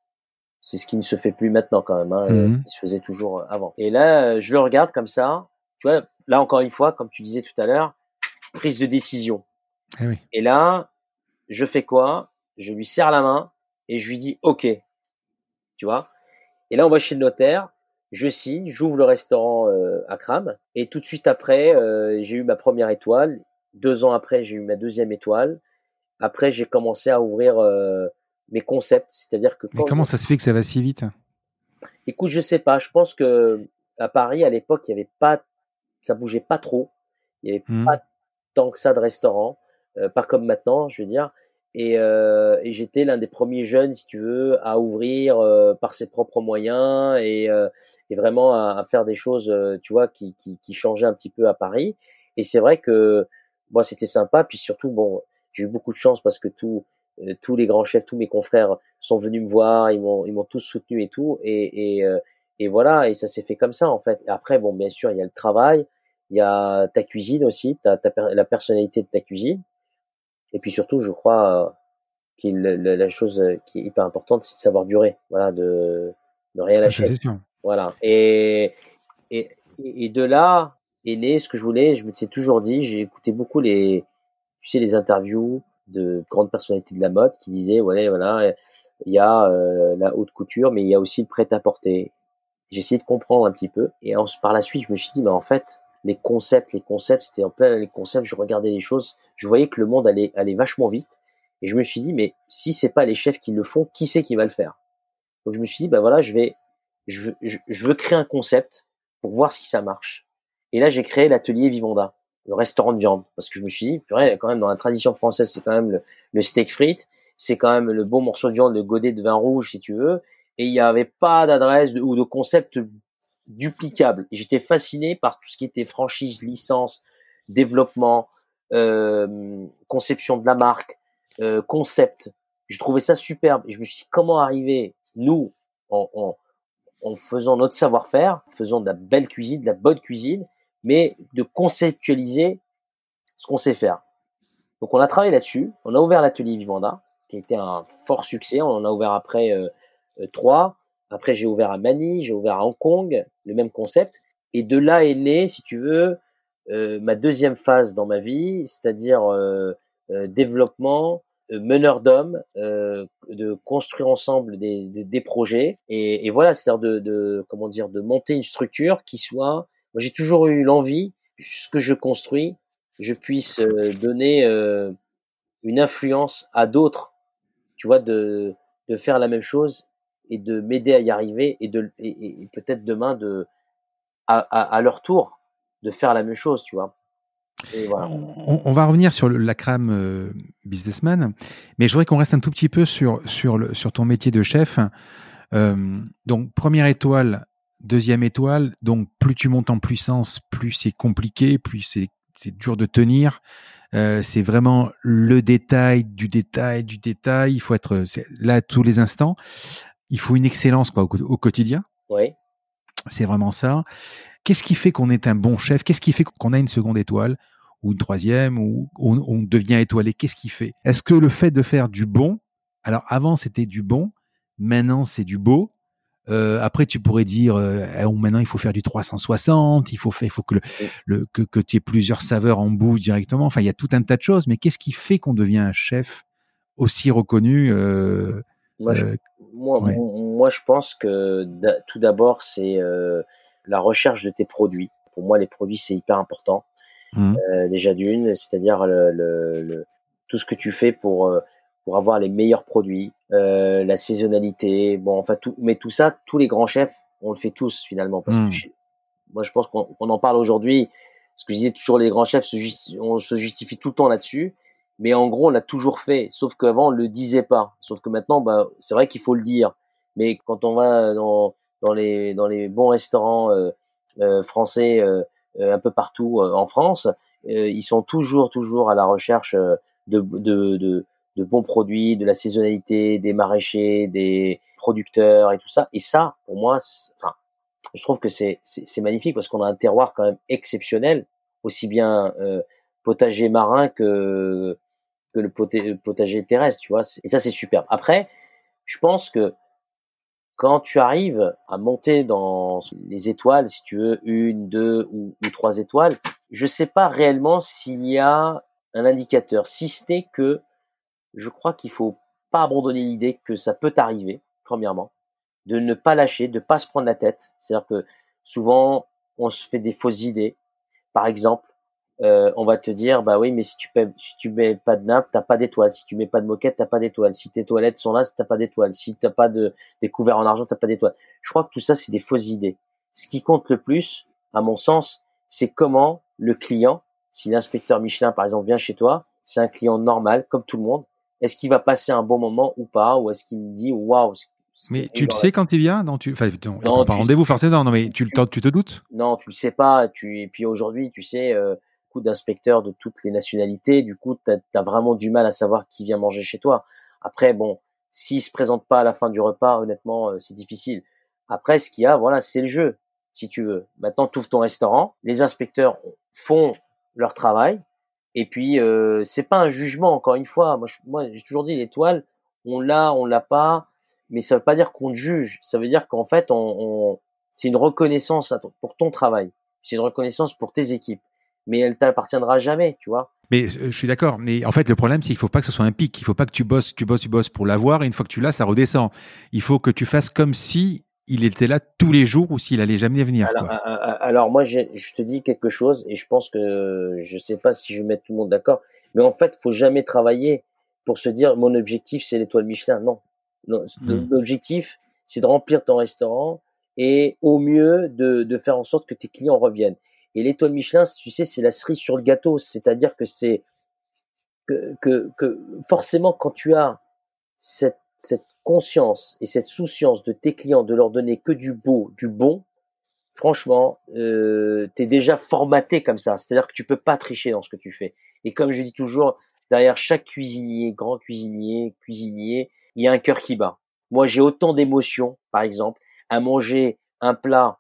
C'est ce qui ne se fait plus maintenant quand même, hein, mmh. il se faisait toujours euh, avant. Et là, je le regarde comme ça, tu vois, là encore une fois, comme tu disais tout à l'heure, prise de décision. Eh oui. Et là, je fais quoi? Je lui serre la main et je lui dis, ok, tu vois? Et là, on va chez le notaire je signe, j'ouvre le restaurant euh, à Kram, et tout de suite après, euh, j'ai eu ma première étoile. Deux ans après, j'ai eu ma deuxième étoile. Après, j'ai commencé à ouvrir euh, mes concepts, c'est-à-dire que. Mais comment ça se fait que ça va si vite? Écoute, je sais pas. Je pense que à Paris, à l'époque, il y avait pas, ça bougeait pas trop. Il y avait mmh. pas tant que ça de restaurants, pas comme maintenant, je veux dire. Et, euh, et j'étais l'un des premiers jeunes, si tu veux, à ouvrir euh, par ses propres moyens et, euh, et vraiment à, à, faire des choses, euh, tu vois, qui, qui, qui, changeaient un petit peu à Paris. Et c'est vrai que moi, c'était sympa. Puis surtout, bon, j'ai eu beaucoup de chance parce que tous tous les grands chefs, tous mes confrères sont venus me voir, ils m'ont ils m'ont tous soutenu et tout. Et, et, et voilà, et ça s'est fait comme ça en fait. Après, bon, bien sûr, il y a le travail, il y a ta cuisine aussi, ta la personnalité de ta cuisine. Et puis surtout, je crois euh, que la, chose euh, qui est hyper importante, c'est de savoir durer. Voilà, de ne rien ah, lâcher. Voilà. Et, et, et de là est né ce que je voulais. Je me suis toujours dit, j'ai écouté beaucoup les, tu sais, les interviews de grandes personnalités de la mode qui disaient, voilà, voilà, il y a euh, la haute couture, mais il y a aussi le prêt-à-porter. J'ai essayé de comprendre un petit peu. Et par la suite, je me suis dit, mais en fait, les concepts, les concepts, c'était en plein les concepts. Je regardais les choses, je voyais que le monde allait, allait vachement vite. Et je me suis dit, mais si c'est pas les chefs qui le font, qui c'est qui va le faire? Donc je me suis dit, ben voilà, je vais, je, je, veux créer un concept pour voir si ça marche. Et là, j'ai créé l'atelier Vivanda, le restaurant de viande, parce que je me suis dit, purée, quand même dans la tradition française, c'est quand même le, le steak frites, c'est quand même le bon morceau de viande, le godet de vin rouge, si tu veux. Et il n'y avait pas d'adresse ou de concept duplicable. J'étais fasciné par tout ce qui était franchise, licence, développement, conception de la marque, euh, concept. Je trouvais ça superbe. Je me suis dit, comment arriver, nous, en, en, en faisant notre savoir-faire, faisant de la belle cuisine, de la bonne cuisine, mais de conceptualiser ce qu'on sait faire. Donc on a travaillé là-dessus, on a ouvert l'atelier Vivanda, qui a été un fort succès. On en a ouvert après euh, euh, trois. Après, j'ai ouvert à Manille, j'ai ouvert à Hong Kong, le même concept. Et de là est né, si tu veux, euh, ma deuxième phase dans ma vie, c'est-à-dire développement, meneur d'hommes, de construire ensemble des, des, projets. Et, et voilà, c'est-à-dire de, de, comment dire, de monter une structure qui soit. Moi, j'ai toujours eu l'envie, ce que je construis, je puisse donner une influence à d'autres tu vois, de, de faire la même chose et de m'aider à y arriver et de et, peut-être demain de à, à, leur tour de faire la même chose, tu vois. Voilà. On, va revenir sur le, la crème euh, businessman, mais je voudrais qu'on reste un tout petit peu sur sur le sur ton métier de chef. Euh, donc première étoile, deuxième étoile. Donc plus tu montes en puissance, plus c'est compliqué, plus c'est c'est dur de tenir. Euh, c'est vraiment le détail du détail du détail. Il faut être là tous les instants. Il faut une excellence quoi au, quotidien. Oui. C'est vraiment ça. Qu'est-ce qui fait qu'on est un bon chef? Qu'est-ce qui fait qu'on a une seconde étoile ou une troisième ou on, on devient étoilé? Qu'est-ce qui fait? Est-ce que le fait de faire du bon, alors avant c'était du bon, maintenant c'est du beau, euh, après, tu pourrais dire, euh, eh, maintenant il faut faire du 360, il faut faire, il faut que le, que, que tu aies plusieurs saveurs en bouche directement. Enfin, il y a tout un tas de choses. Mais qu'est-ce qui fait qu'on devient un chef aussi reconnu euh, moi, je, euh, moi, moi, je pense que tout d'abord, c'est la recherche de tes produits. Pour moi, les produits, c'est hyper important. Mmh. déjà d'une, c'est-à-dire le, le, tout ce que tu fais pour pour avoir les meilleurs produits, euh, la saisonnalité, bon, enfin tout, mais tout ça, tous les grands chefs, on le fait tous finalement. Parce que hmm. moi, je pense qu'on en parle aujourd'hui. Parce que je disais toujours, les grands chefs, on se justifie tout le temps là-dessus. Mais en gros, on l'a toujours fait. Sauf qu'avant, on le disait pas. Sauf que maintenant, bah, c'est vrai qu'il faut le dire. Mais quand on va dans, dans les dans les bons restaurants euh, euh, français euh, un peu partout en France, ils sont toujours toujours à la recherche de, de, de bons produits, de la saisonnalité, des maraîchers, des producteurs et tout ça. Et ça, pour moi, enfin, je trouve que c'est c'est magnifique parce qu'on a un terroir quand même exceptionnel, aussi bien potager marin que que le potager terrestre, tu vois. Et ça, c'est super. Après, je pense que quand tu arrives à monter dans les étoiles, si tu veux une, deux ou, trois étoiles, je sais pas réellement s'il y a un indicateur, si ce n'est que je crois qu'il faut pas abandonner l'idée que ça peut arriver, premièrement, de ne pas lâcher, de pas se prendre la tête. C'est-à-dire que souvent, on se fait des fausses idées. Par exemple, euh, on va te dire, bah oui, mais si tu ne si tu mets pas de nappe, t'as pas d'étoile. Si tu mets pas de moquette, t'as pas d'étoile. Si tes toilettes sont là, t'as pas d'étoile. Si t'as pas de des couverts en argent, t'as pas d'étoile. Je crois que tout ça, c'est des fausses idées. Ce qui compte le plus, à mon sens, c'est comment le client, si l'inspecteur Michelin, par exemple, vient chez toi, c'est un client normal, comme tout le monde, est-ce qu'il va passer un bon moment ou pas? Ou est-ce qu'il dit waouh mais tu le sais quand il vient? Non, tu, enfin, non, pas rendez-vous forcément. Non, mais tu, tu te doutes? Non, tu le sais pas. Tu et puis aujourd'hui, tu sais, euh, d'inspecteurs de toutes les nationalités. Du coup, tu as, vraiment du mal à savoir qui vient manger chez toi. Après, bon, s'il se présente pas à la fin du repas, honnêtement, euh, c'est difficile. Après, ce qu'il y a, voilà, c'est le jeu, si tu veux. Maintenant, tu ouvres ton restaurant. Les inspecteurs font leur travail. Et puis euh, c'est pas un jugement encore une fois. Moi, j'ai toujours dit l'étoile, on l'a, on l'a pas, mais ça veut pas dire qu'on te juge. Ça veut dire qu'en fait, on c'est une reconnaissance pour ton travail. C'est une reconnaissance pour tes équipes, mais elle t'appartiendra jamais, tu vois. Mais euh, je suis d'accord. Mais en fait, le problème, c'est qu'il faut pas que ce soit un pic. Il faut pas que tu bosses, tu bosses, tu bosses pour l'avoir. Et une fois que tu l'as, ça redescend. Il faut que tu fasses comme si il était là tous les jours ou s'il allait jamais venir. Alors, alors moi, je te dis quelque chose et je pense que je sais pas si je vais mettre tout le monde d'accord. Mais en fait, faut jamais travailler pour se dire mon objectif c'est l'étoile Michelin. Non, non hmm. l'objectif c'est de remplir ton restaurant et au mieux de, de faire en sorte que tes clients reviennent. Et l'étoile Michelin, tu sais, c'est la cerise sur le gâteau. C'est-à-dire que c'est que, que, que, forcément, quand tu as cette, cette conscience et cette souciance de tes clients de leur donner que du beau, du bon, franchement, euh, tu es déjà formaté comme ça. C'est-à-dire que tu peux pas tricher dans ce que tu fais. Et comme je dis toujours, derrière chaque cuisinier, grand cuisinier, cuisinier, il y a un cœur qui bat. Moi, j'ai autant d'émotions, par exemple, à manger un plat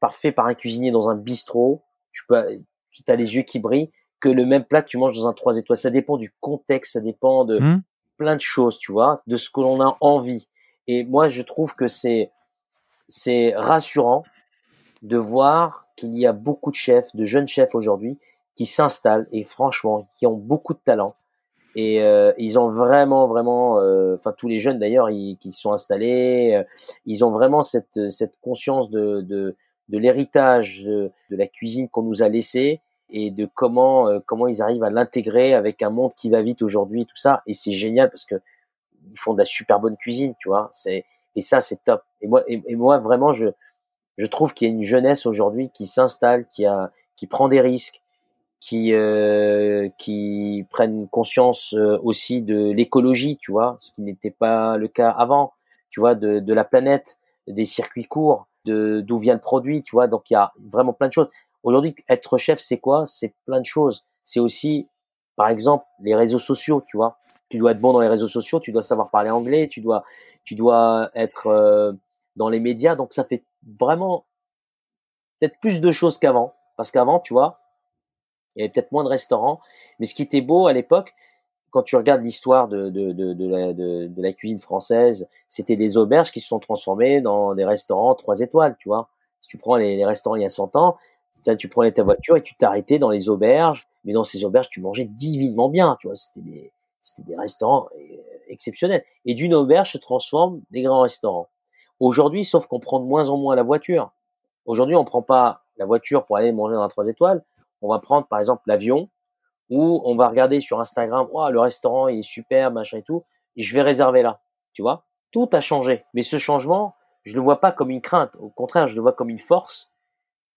parfait par un cuisinier dans un bistrot, tu peux, tu as les yeux qui brillent, que le même plat que tu manges dans un trois étoiles. Ça dépend du contexte, ça dépend de mmh. plein de choses, tu vois, de ce que l'on a envie. Et moi, je trouve que c'est, c'est rassurant de voir qu'il y a beaucoup de chefs, de jeunes chefs aujourd'hui, qui s'installent et franchement, qui ont beaucoup de talent et euh, ils ont vraiment, vraiment, euh, enfin tous les jeunes d'ailleurs, qui sont installés, euh, ils ont vraiment cette, cette conscience de, de, de l'héritage de, la cuisine qu'on nous a laissé et de comment comment ils arrivent à l'intégrer avec un monde qui va vite aujourd'hui, tout ça. Et c'est génial parce que ils font de la super bonne cuisine, tu vois. C'est et ça c'est top. Et moi et, moi vraiment je je trouve qu'il y a une jeunesse aujourd'hui qui s'installe, qui a qui prend des risques, qui euh, qui prennent conscience euh, aussi de l'écologie, tu vois, ce qui n'était pas le cas avant, tu vois, de, de la planète, des circuits courts, d'où vient le produit, tu vois. Donc il y a vraiment plein de choses. Aujourd'hui, être chef, c'est quoi? C'est plein de choses. C'est aussi, par exemple, les réseaux sociaux, tu vois. Tu dois être bon dans les réseaux sociaux, tu dois savoir parler anglais, tu dois tu dois être euh, dans les médias. Donc ça fait vraiment peut-être plus de choses qu'avant, parce qu'avant, tu vois, il y avait peut-être moins de restaurants. Mais ce qui était beau à l'époque, quand tu regardes l'histoire de, de, de, de, la, cuisine française, c'était des auberges qui se sont transformées dans des restaurants trois étoiles, tu vois. Si tu prends les, restaurants il y a 100 ans, tu prenais ta voiture et tu t'arrêtais dans les auberges, mais dans ces auberges, tu mangeais divinement bien, tu vois. C'était des, c'était des restaurants euh, exceptionnels. Et d'une auberge se transforment des grands restaurants. Aujourd'hui, sauf qu'on prend de moins en moins la voiture. Aujourd'hui, on prend pas la voiture pour aller manger dans un trois étoiles on va prendre par exemple l'avion ou on va regarder sur Instagram, oh, le restaurant est super, machin et tout, et je vais réserver là. Tu vois, tout a changé. Mais ce changement, je le vois pas comme une crainte. Au contraire, je le vois comme une force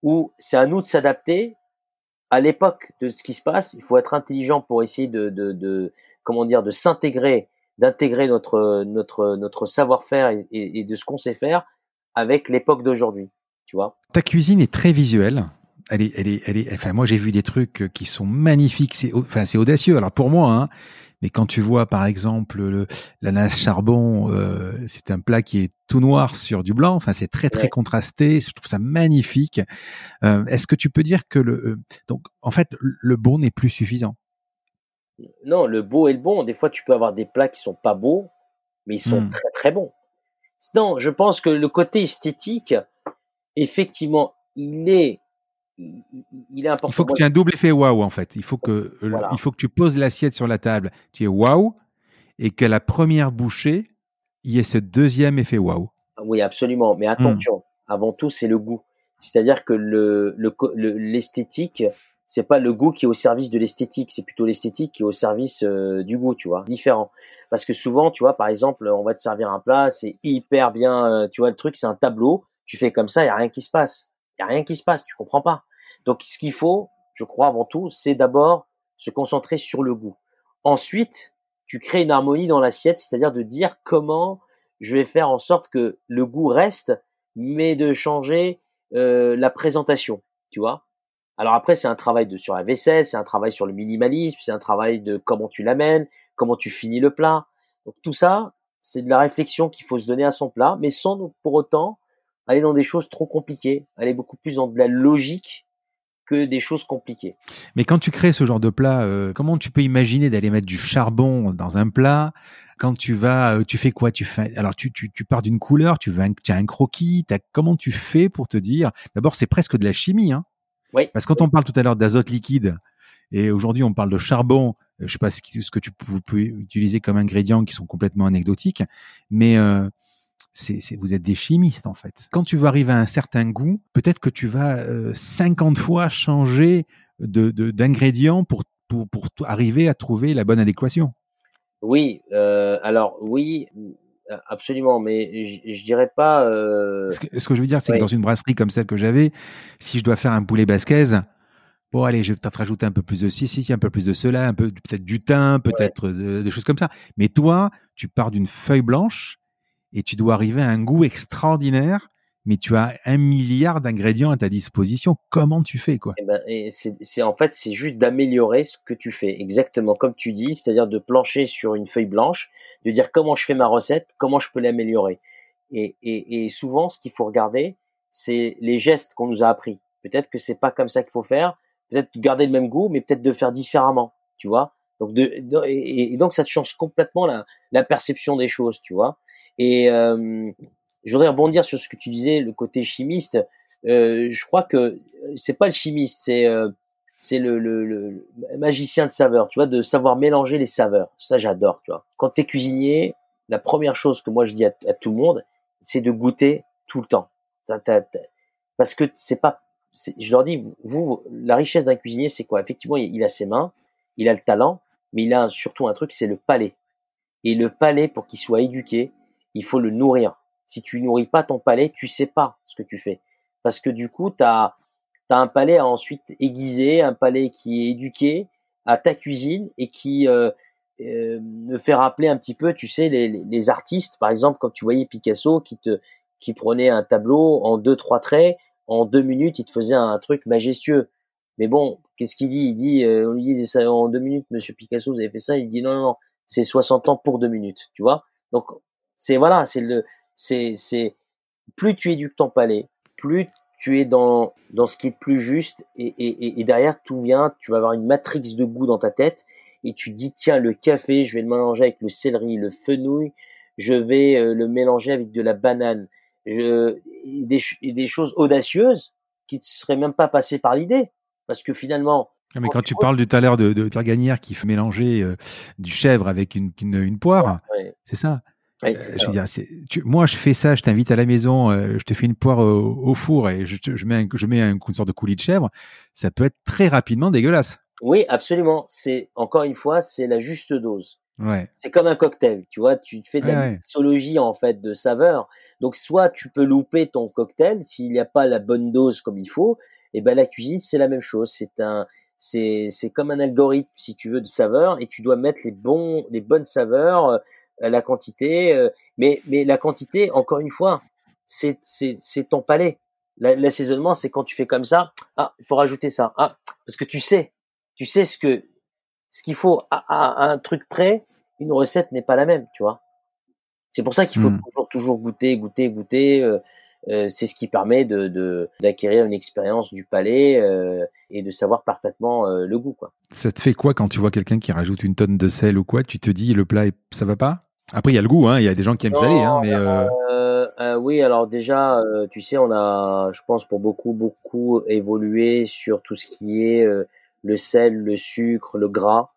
où c'est à nous de s'adapter à l'époque de ce qui se passe. Il faut être intelligent pour essayer de, de, de comment dire, de s'intégrer, d'intégrer notre notre notre savoir-faire et, et de ce qu'on sait faire avec l'époque d'aujourd'hui. Tu vois. Ta cuisine est très visuelle elle est, elle est, elle est, enfin, moi, j'ai vu des trucs qui sont magnifiques. C'est, enfin, c'est audacieux. Alors, pour moi, hein, mais quand tu vois, par exemple, le, l'ananas charbon, euh, c'est un plat qui est tout noir sur du blanc. Enfin, c'est très, très contrasté. Je trouve ça magnifique. Euh, est-ce que tu peux dire que le, euh, donc, en fait, le beau n'est plus suffisant? Non, le beau et le bon. Des fois, tu peux avoir des plats qui sont pas beaux, mais ils sont mmh. très, très bons. Non, je pense que le côté esthétique, effectivement, il est il, est important. Il faut que tu aies un double effet waouh en fait. Il faut que il faut que tu poses l'assiette sur la table, tu es waouh et que la première bouchée, il y ait ce deuxième effet waouh. Oui, absolument. Mais hmm. attention, avant tout, c'est le goût. C'est-à-dire que le l'esthétique, c'est pas le goût qui est au service de l'esthétique, c'est plutôt l'esthétique qui est au service euh, du goût, tu vois, différent. Parce que souvent, tu vois, par exemple, on va te servir un plat, c'est hyper bien, euh, tu vois, le truc, c'est un tableau, tu fais comme ça, il y a rien qui se passe. Il y a rien qui se passe, tu comprends pas. Donc, ce qu'il faut, je crois avant tout, c'est d'abord se concentrer sur le goût. Ensuite, tu crées une harmonie dans l'assiette, c'est-à-dire de dire comment je vais faire en sorte que le goût reste, mais de changer euh, la présentation, tu vois. Alors après, c'est un travail de sur la vaisselle, c'est un travail sur le minimalisme, c'est un travail de comment tu l'amènes, comment tu finis le plat. Donc tout ça, c'est de la réflexion qu'il faut se donner à son plat, mais sans pour autant aller dans des choses trop compliquées, aller beaucoup plus dans de la logique que des choses compliquées. Mais quand tu crées ce genre de plat, euh, comment tu peux imaginer d'aller mettre du charbon dans un plat? Quand tu vas, euh, tu fais quoi? Tu fais alors tu, tu, tu pars d'une couleur, tu veux un, as un croquis. As, comment tu fais pour te dire? D'abord, c'est presque de la chimie, hein Oui. Parce que quand on parle tout à l'heure d'azote liquide Et aujourd'hui, on parle de charbon. Je sais pas ce que tu pouvez utiliser comme ingrédients qui sont complètement anecdotiques, mais euh, c'est, vous êtes des chimistes en fait. Quand tu vas arriver à un certain goût, peut-être que tu vas euh, 50 fois changer de, d'ingrédients pour, pour, pour arriver à trouver la bonne adéquation. Oui, euh, alors oui, absolument, mais je, dirais pas. Euh... Ce, que, ce, que, je veux dire, c'est que dans une brasserie comme celle que j'avais, si je dois faire un poulet basquez, bon allez, je vais peut-être rajouter un peu plus de ci, ci, un peu plus de cela, un peu peut-être du thym, peut-être ouais. des choses comme ça. Mais toi, tu pars d'une feuille blanche et tu dois arriver à un goût extraordinaire mais tu as un milliard d'ingrédients à ta disposition. Comment tu fais quoi? Et eh ben, et c'est en fait c'est juste d'améliorer ce que tu fais, exactement comme tu dis, c'est-à-dire de plancher sur une feuille blanche, de dire comment je fais ma recette, comment je peux l'améliorer. Et, et, et, souvent, ce qu'il faut regarder, c'est les gestes qu'on nous a appris. Peut-être que c'est pas comme ça qu'il faut faire, peut-être garder le même goût, mais peut-être de faire différemment, tu vois? Donc de, de et, donc ça te change complètement la, la perception des choses, tu vois? Et euh, je voudrais rebondir sur ce que tu disais, le côté chimiste. Euh, je crois que c'est pas le chimiste, c'est euh, c'est le, le, le, magicien de saveur, tu vois, de savoir mélanger les saveurs. Ça, j'adore, tu vois. Quand t'es cuisinier, la première chose que moi je dis à, à tout le monde, c'est de goûter tout le temps. Parce que c'est pas, je leur dis, vous, la richesse d'un cuisinier, c'est quoi? Effectivement, il a ses mains, il a le talent, mais il a surtout un truc, c'est le palais. Et le palais, pour qu'il soit éduqué, il faut le nourrir si tu nourris pas ton palais, tu sais pas ce que tu fais. Parce que du coup, tu as, un palais à ensuite aiguiser, un palais qui est éduqué à ta cuisine et qui euh, euh, me fait rappeler un petit peu, tu sais, les, les, artistes, par exemple, quand tu voyais Picasso qui te qui prenait un tableau en deux trois traits, en deux minutes, il te faisait un, truc majestueux. Mais bon, qu'est-ce qu'il dit? Il dit, euh, on lui dit en deux minutes, Monsieur Picasso, vous avez fait ça? Il dit non, non, non, c'est 60 ans pour deux minutes, tu vois? Donc c'est voilà, c'est le c'est, c'est plus tu éduques ton palais, plus tu es dans, dans ce qui est plus juste et, et, et derrière tout vient, tu vas avoir une matrix de goût dans ta tête et tu dis tiens le café, je vais le mélanger avec le céleri, le fenouil, je vais euh, le mélanger avec de la banane, je, et des, et des choses audacieuses qui ne seraient même pas passées par l'idée parce que finalement mais quand, tu parles tout à l'heure de, de Pierre Gagnère qui fait mélanger euh, du chèvre avec une, une, une poire, ouais. c'est ça. Euh, je veux dire, tu, moi, je fais ça, je t'invite à la maison, euh, je te fais une poire au, au four et je, je, mets un, je mets une sorte de coulis de chèvre. Ça peut être très rapidement dégueulasse. Oui, absolument. C'est encore une fois, c'est la juste dose. Ouais. C'est comme un cocktail, tu vois. Tu fais de la ouais, mixologie en fait de saveurs. Donc soit tu peux louper ton cocktail s'il n'y a pas la bonne dose comme il faut. Et ben la cuisine c'est la même chose. C'est un, c'est c'est comme un algorithme si tu veux de saveurs et tu dois mettre les bons, les bonnes saveurs euh, la quantité, euh, mais mais la quantité, encore une fois, c'est c'est c'est ton palais. L'assaisonnement, c'est quand tu fais comme ça, ah, il faut rajouter ça, ah, parce que tu sais, tu sais ce que ce qu'il faut à, à, un truc près, une recette n'est pas la même, tu vois. C'est pour ça qu'il faut mmh. toujours toujours goûter, goûter, goûter. Euh, euh, c'est ce qui permet de d'acquérir une expérience du palais euh, et de savoir parfaitement euh, le goût quoi. Ça te fait quoi quand tu vois quelqu'un qui rajoute une tonne de sel ou quoi Tu te dis le plat ça va pas? Après, il y a le goût, hein. Il y a des gens qui aiment salé, hein, mais. Euh... Euh, oui, alors déjà, euh, tu sais, on a, je pense, pour beaucoup, beaucoup évolué sur tout ce qui est euh, le sel, le sucre, le gras.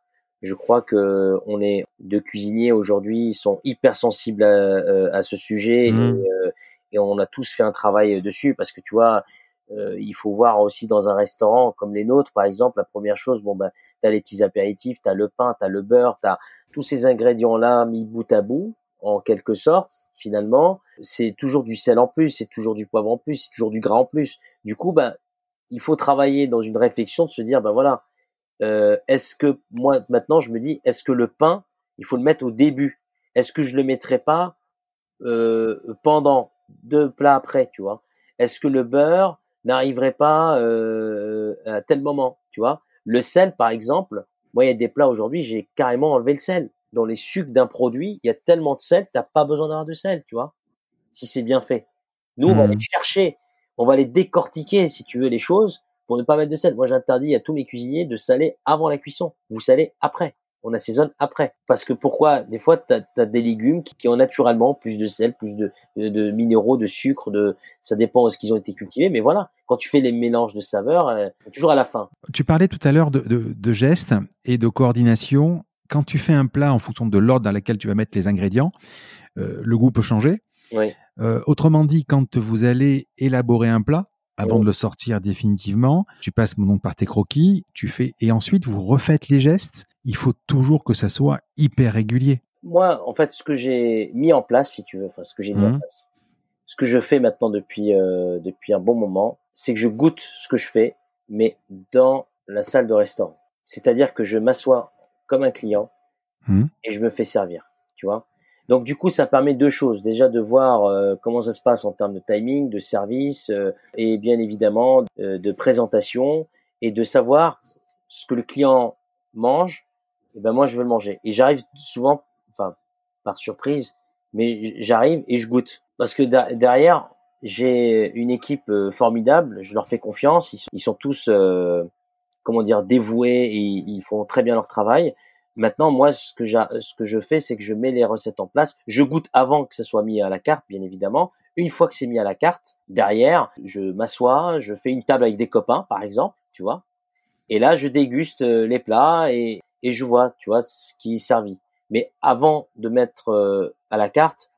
Je crois que on est de cuisiniers aujourd'hui, ils sont hyper sensibles à, à ce sujet mmh. et, et, on a tous fait un travail dessus parce que tu vois, il faut voir aussi dans un restaurant comme les nôtres, par exemple, la première chose, bon ben, t'as les petits apéritifs, t'as le pain, t'as le beurre, t'as tous ces ingrédients-là mis bout à bout, en quelque sorte, finalement, c'est toujours du sel en plus, c'est toujours du poivre en plus, c'est toujours du gras en plus. Du coup, ben, il faut travailler dans une réflexion de se dire, ben voilà, euh, est-ce que moi maintenant je me dis, est-ce que le pain, il faut le mettre au début? Est-ce que je le mettrai pas euh, pendant? Deux plats après, tu vois Est-ce que le beurre n'arriverait pas euh, à tel moment, tu vois? Le sel, par exemple, moi, il y a des plats aujourd'hui, j'ai carrément enlevé le sel. Dans les sucres d'un produit, il y a tellement de sel, t'as pas besoin d'avoir de sel, tu vois, si c'est bien fait. Nous, on va aller mmh. chercher, on va aller décortiquer, si tu veux, les choses pour ne pas mettre de sel. Moi, j'interdis à tous mes cuisiniers de saler avant la cuisson. Vous salez après. On assaisonne après. Parce que pourquoi Des fois, tu as, des légumes qui, ont naturellement plus de sel, plus de, de, minéraux, de sucre, de ça dépend de ce qu'ils ont été cultivés. Mais voilà, quand tu fais les mélanges de saveurs, euh, toujours à la fin. Tu parlais tout à l'heure de, de, gestes et de coordination. Quand tu fais un plat en fonction de l'ordre dans lequel tu vas mettre les ingrédients, euh, le goût peut changer. Oui. Euh, autrement dit, quand vous allez élaborer un plat, avant de le sortir définitivement, tu passes donc par tes croquis, tu fais et ensuite vous refaites les gestes. Il faut toujours que ça soit hyper régulier. Moi, en fait, ce que j'ai mis en place, si tu veux, enfin ce que j'ai mis en mmh. place, ce que je fais maintenant depuis euh, depuis un bon moment, c'est que je goûte ce que je fais, mais dans la salle de restaurant. C'est-à-dire que je m'assois comme un client mmh. et je me fais servir. Tu vois. Donc du coup, ça permet deux choses. Déjà de voir euh, comment ça se passe en termes de timing, de service euh, et bien évidemment euh, de présentation et de savoir ce que le client mange. Et ben moi, je veux le manger. Et j'arrive souvent, enfin par surprise, mais j'arrive et je goûte parce que derrière j'ai une équipe formidable. Je leur fais confiance. Ils sont, tous comment dire dévoués et ils font très bien leur travail. Maintenant, moi, ce que, ce que je fais, c'est que je mets les recettes en place. Je goûte avant que ça soit mis à la carte, bien évidemment. Une fois que c'est mis à la carte, derrière, je m'assois, je fais une table avec des copains, par exemple, tu vois. Et là, je déguste euh, les plats et, et je vois, tu vois, ce qui est servi. Mais avant de mettre euh, à la carte,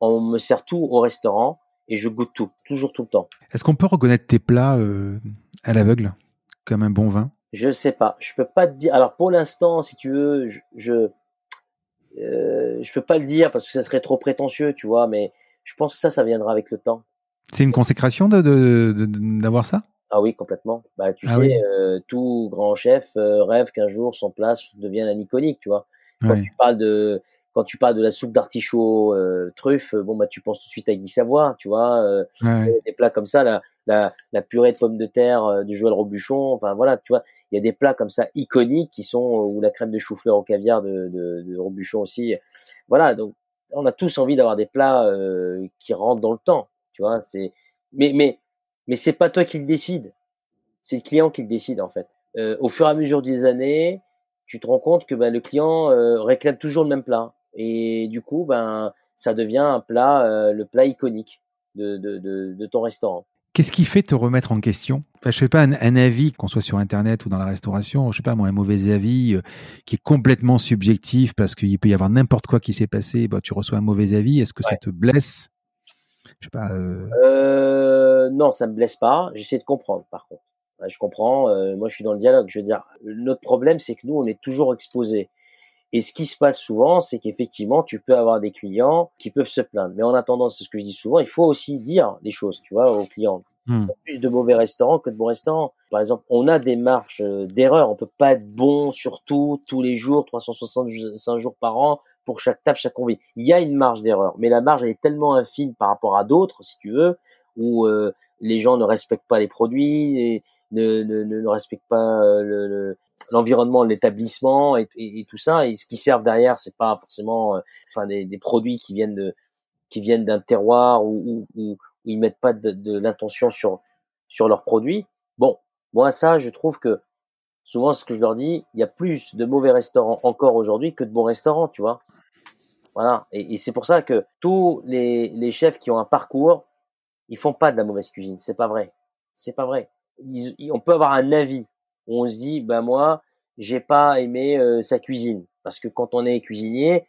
on me sert tout au restaurant et je goûte tout, toujours tout le temps. Est-ce qu'on peut reconnaître tes plats euh, à l'aveugle, comme un bon vin? Je sais pas. Je peux pas te dire. Alors pour l'instant, si tu veux, je je, euh, je peux pas le dire parce que ça serait trop prétentieux, tu vois. Mais je pense que ça, ça viendra avec le temps. C'est une consécration de d'avoir ça? Ah oui, complètement. Bah tu ah sais, euh, tout grand chef euh, rêve qu'un jour son place devienne un iconique, tu vois. Quand tu parles de quand tu parles de la soupe d'artichaut euh, truffe, bon bah tu penses tout de suite à Guy Savoie, tu vois, euh, des plats comme ça, la, la, la purée de pommes de terre euh, du Joël Robuchon, enfin voilà, tu vois, il y a des plats comme ça iconiques qui sont ou la crème de chou-fleur au caviar de, de, de, Robuchon aussi, voilà, donc on a tous envie d'avoir des plats qui rentrent dans le temps, tu vois, c'est mais mais mais c'est pas toi qui le décide, c'est le client qui le décide en fait. au fur et à mesure des années, tu te rends compte que ben, le client réclame toujours le même plat. Et du coup, ben, ça devient un plat, euh, le plat iconique de, de, de, de ton restaurant. Qu'est-ce qui fait te remettre en question? Enfin, Je sais pas, un, avis, qu'on soit sur Internet ou dans la restauration, je sais pas moi, un mauvais avis euh, qui est complètement subjectif parce qu'il peut y avoir n'importe quoi qui s'est passé, bah, tu reçois un mauvais avis, est-ce que ça te blesse? Je sais pas. Euh... Euh, non, ça me blesse pas. J'essaie de comprendre, par contre. Je comprends. Euh, moi, je suis dans le dialogue. Je veux dire, notre problème, c'est que nous, on est toujours exposés. Et ce qui se passe souvent, c'est qu'effectivement, tu peux avoir des clients qui peuvent se plaindre. Mais en attendant, c'est ce que je dis souvent, il faut aussi dire des choses, tu vois, aux clients. Hmm. Plus de mauvais restaurants que de bons restaurants. Par exemple, on a des marges euh, d'erreur. On peut pas être bon sur tout, tous les jours, 365 jours par an, pour chaque table, chaque convive. Il y a une marge d'erreur, mais la marge elle est tellement infime par rapport à d'autres, si tu veux, où euh, les gens ne respectent pas les produits, ne, ne, ne, respectent pas euh, le, l'environnement, l'établissement et, tout ça. Et ce qui servent derrière, c'est pas forcément, euh, enfin, des, des, produits qui viennent de, qui viennent d'un terroir où, où, ils mettent pas de, de l'intention sur sur leurs produits. Bon, moi ça, je trouve que souvent, ce que je leur dis, il y a plus de mauvais restaurants encore aujourd'hui que de bons restaurants, tu vois. Voilà. Et, c'est pour ça que tous les, chefs qui ont un parcours, ils font pas de la mauvaise cuisine. C'est pas vrai. C'est pas vrai. on peut avoir un avis on se dit bah moi j'ai pas aimé euh, sa cuisine parce que quand on est cuisinier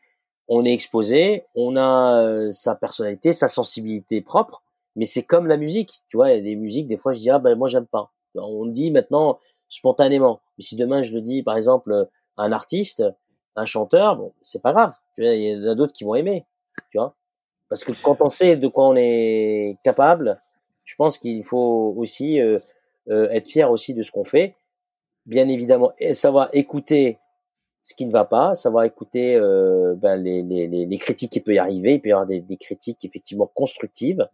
on est exposé on a euh, sa personnalité sa sensibilité propre mais c'est comme la musique tu vois il y a des musiques des fois je dis ah ben moi j'aime pas on dit maintenant spontanément. Mais si demain je le dis par exemple à un artiste un chanteur bon c'est pas grave. Tu vois il y en a d'autres qui vont aimer. Tu vois? Parce que quand on sait de quoi on est capable je pense qu'il faut aussi euh, être fier aussi de ce qu'on fait. Bien évidemment savoir écouter ce qui ne va pas, savoir écouter euh, ben, les, les, les, critiques qui peut y arriver. Il peut y avoir des, des critiques effectivement constructives.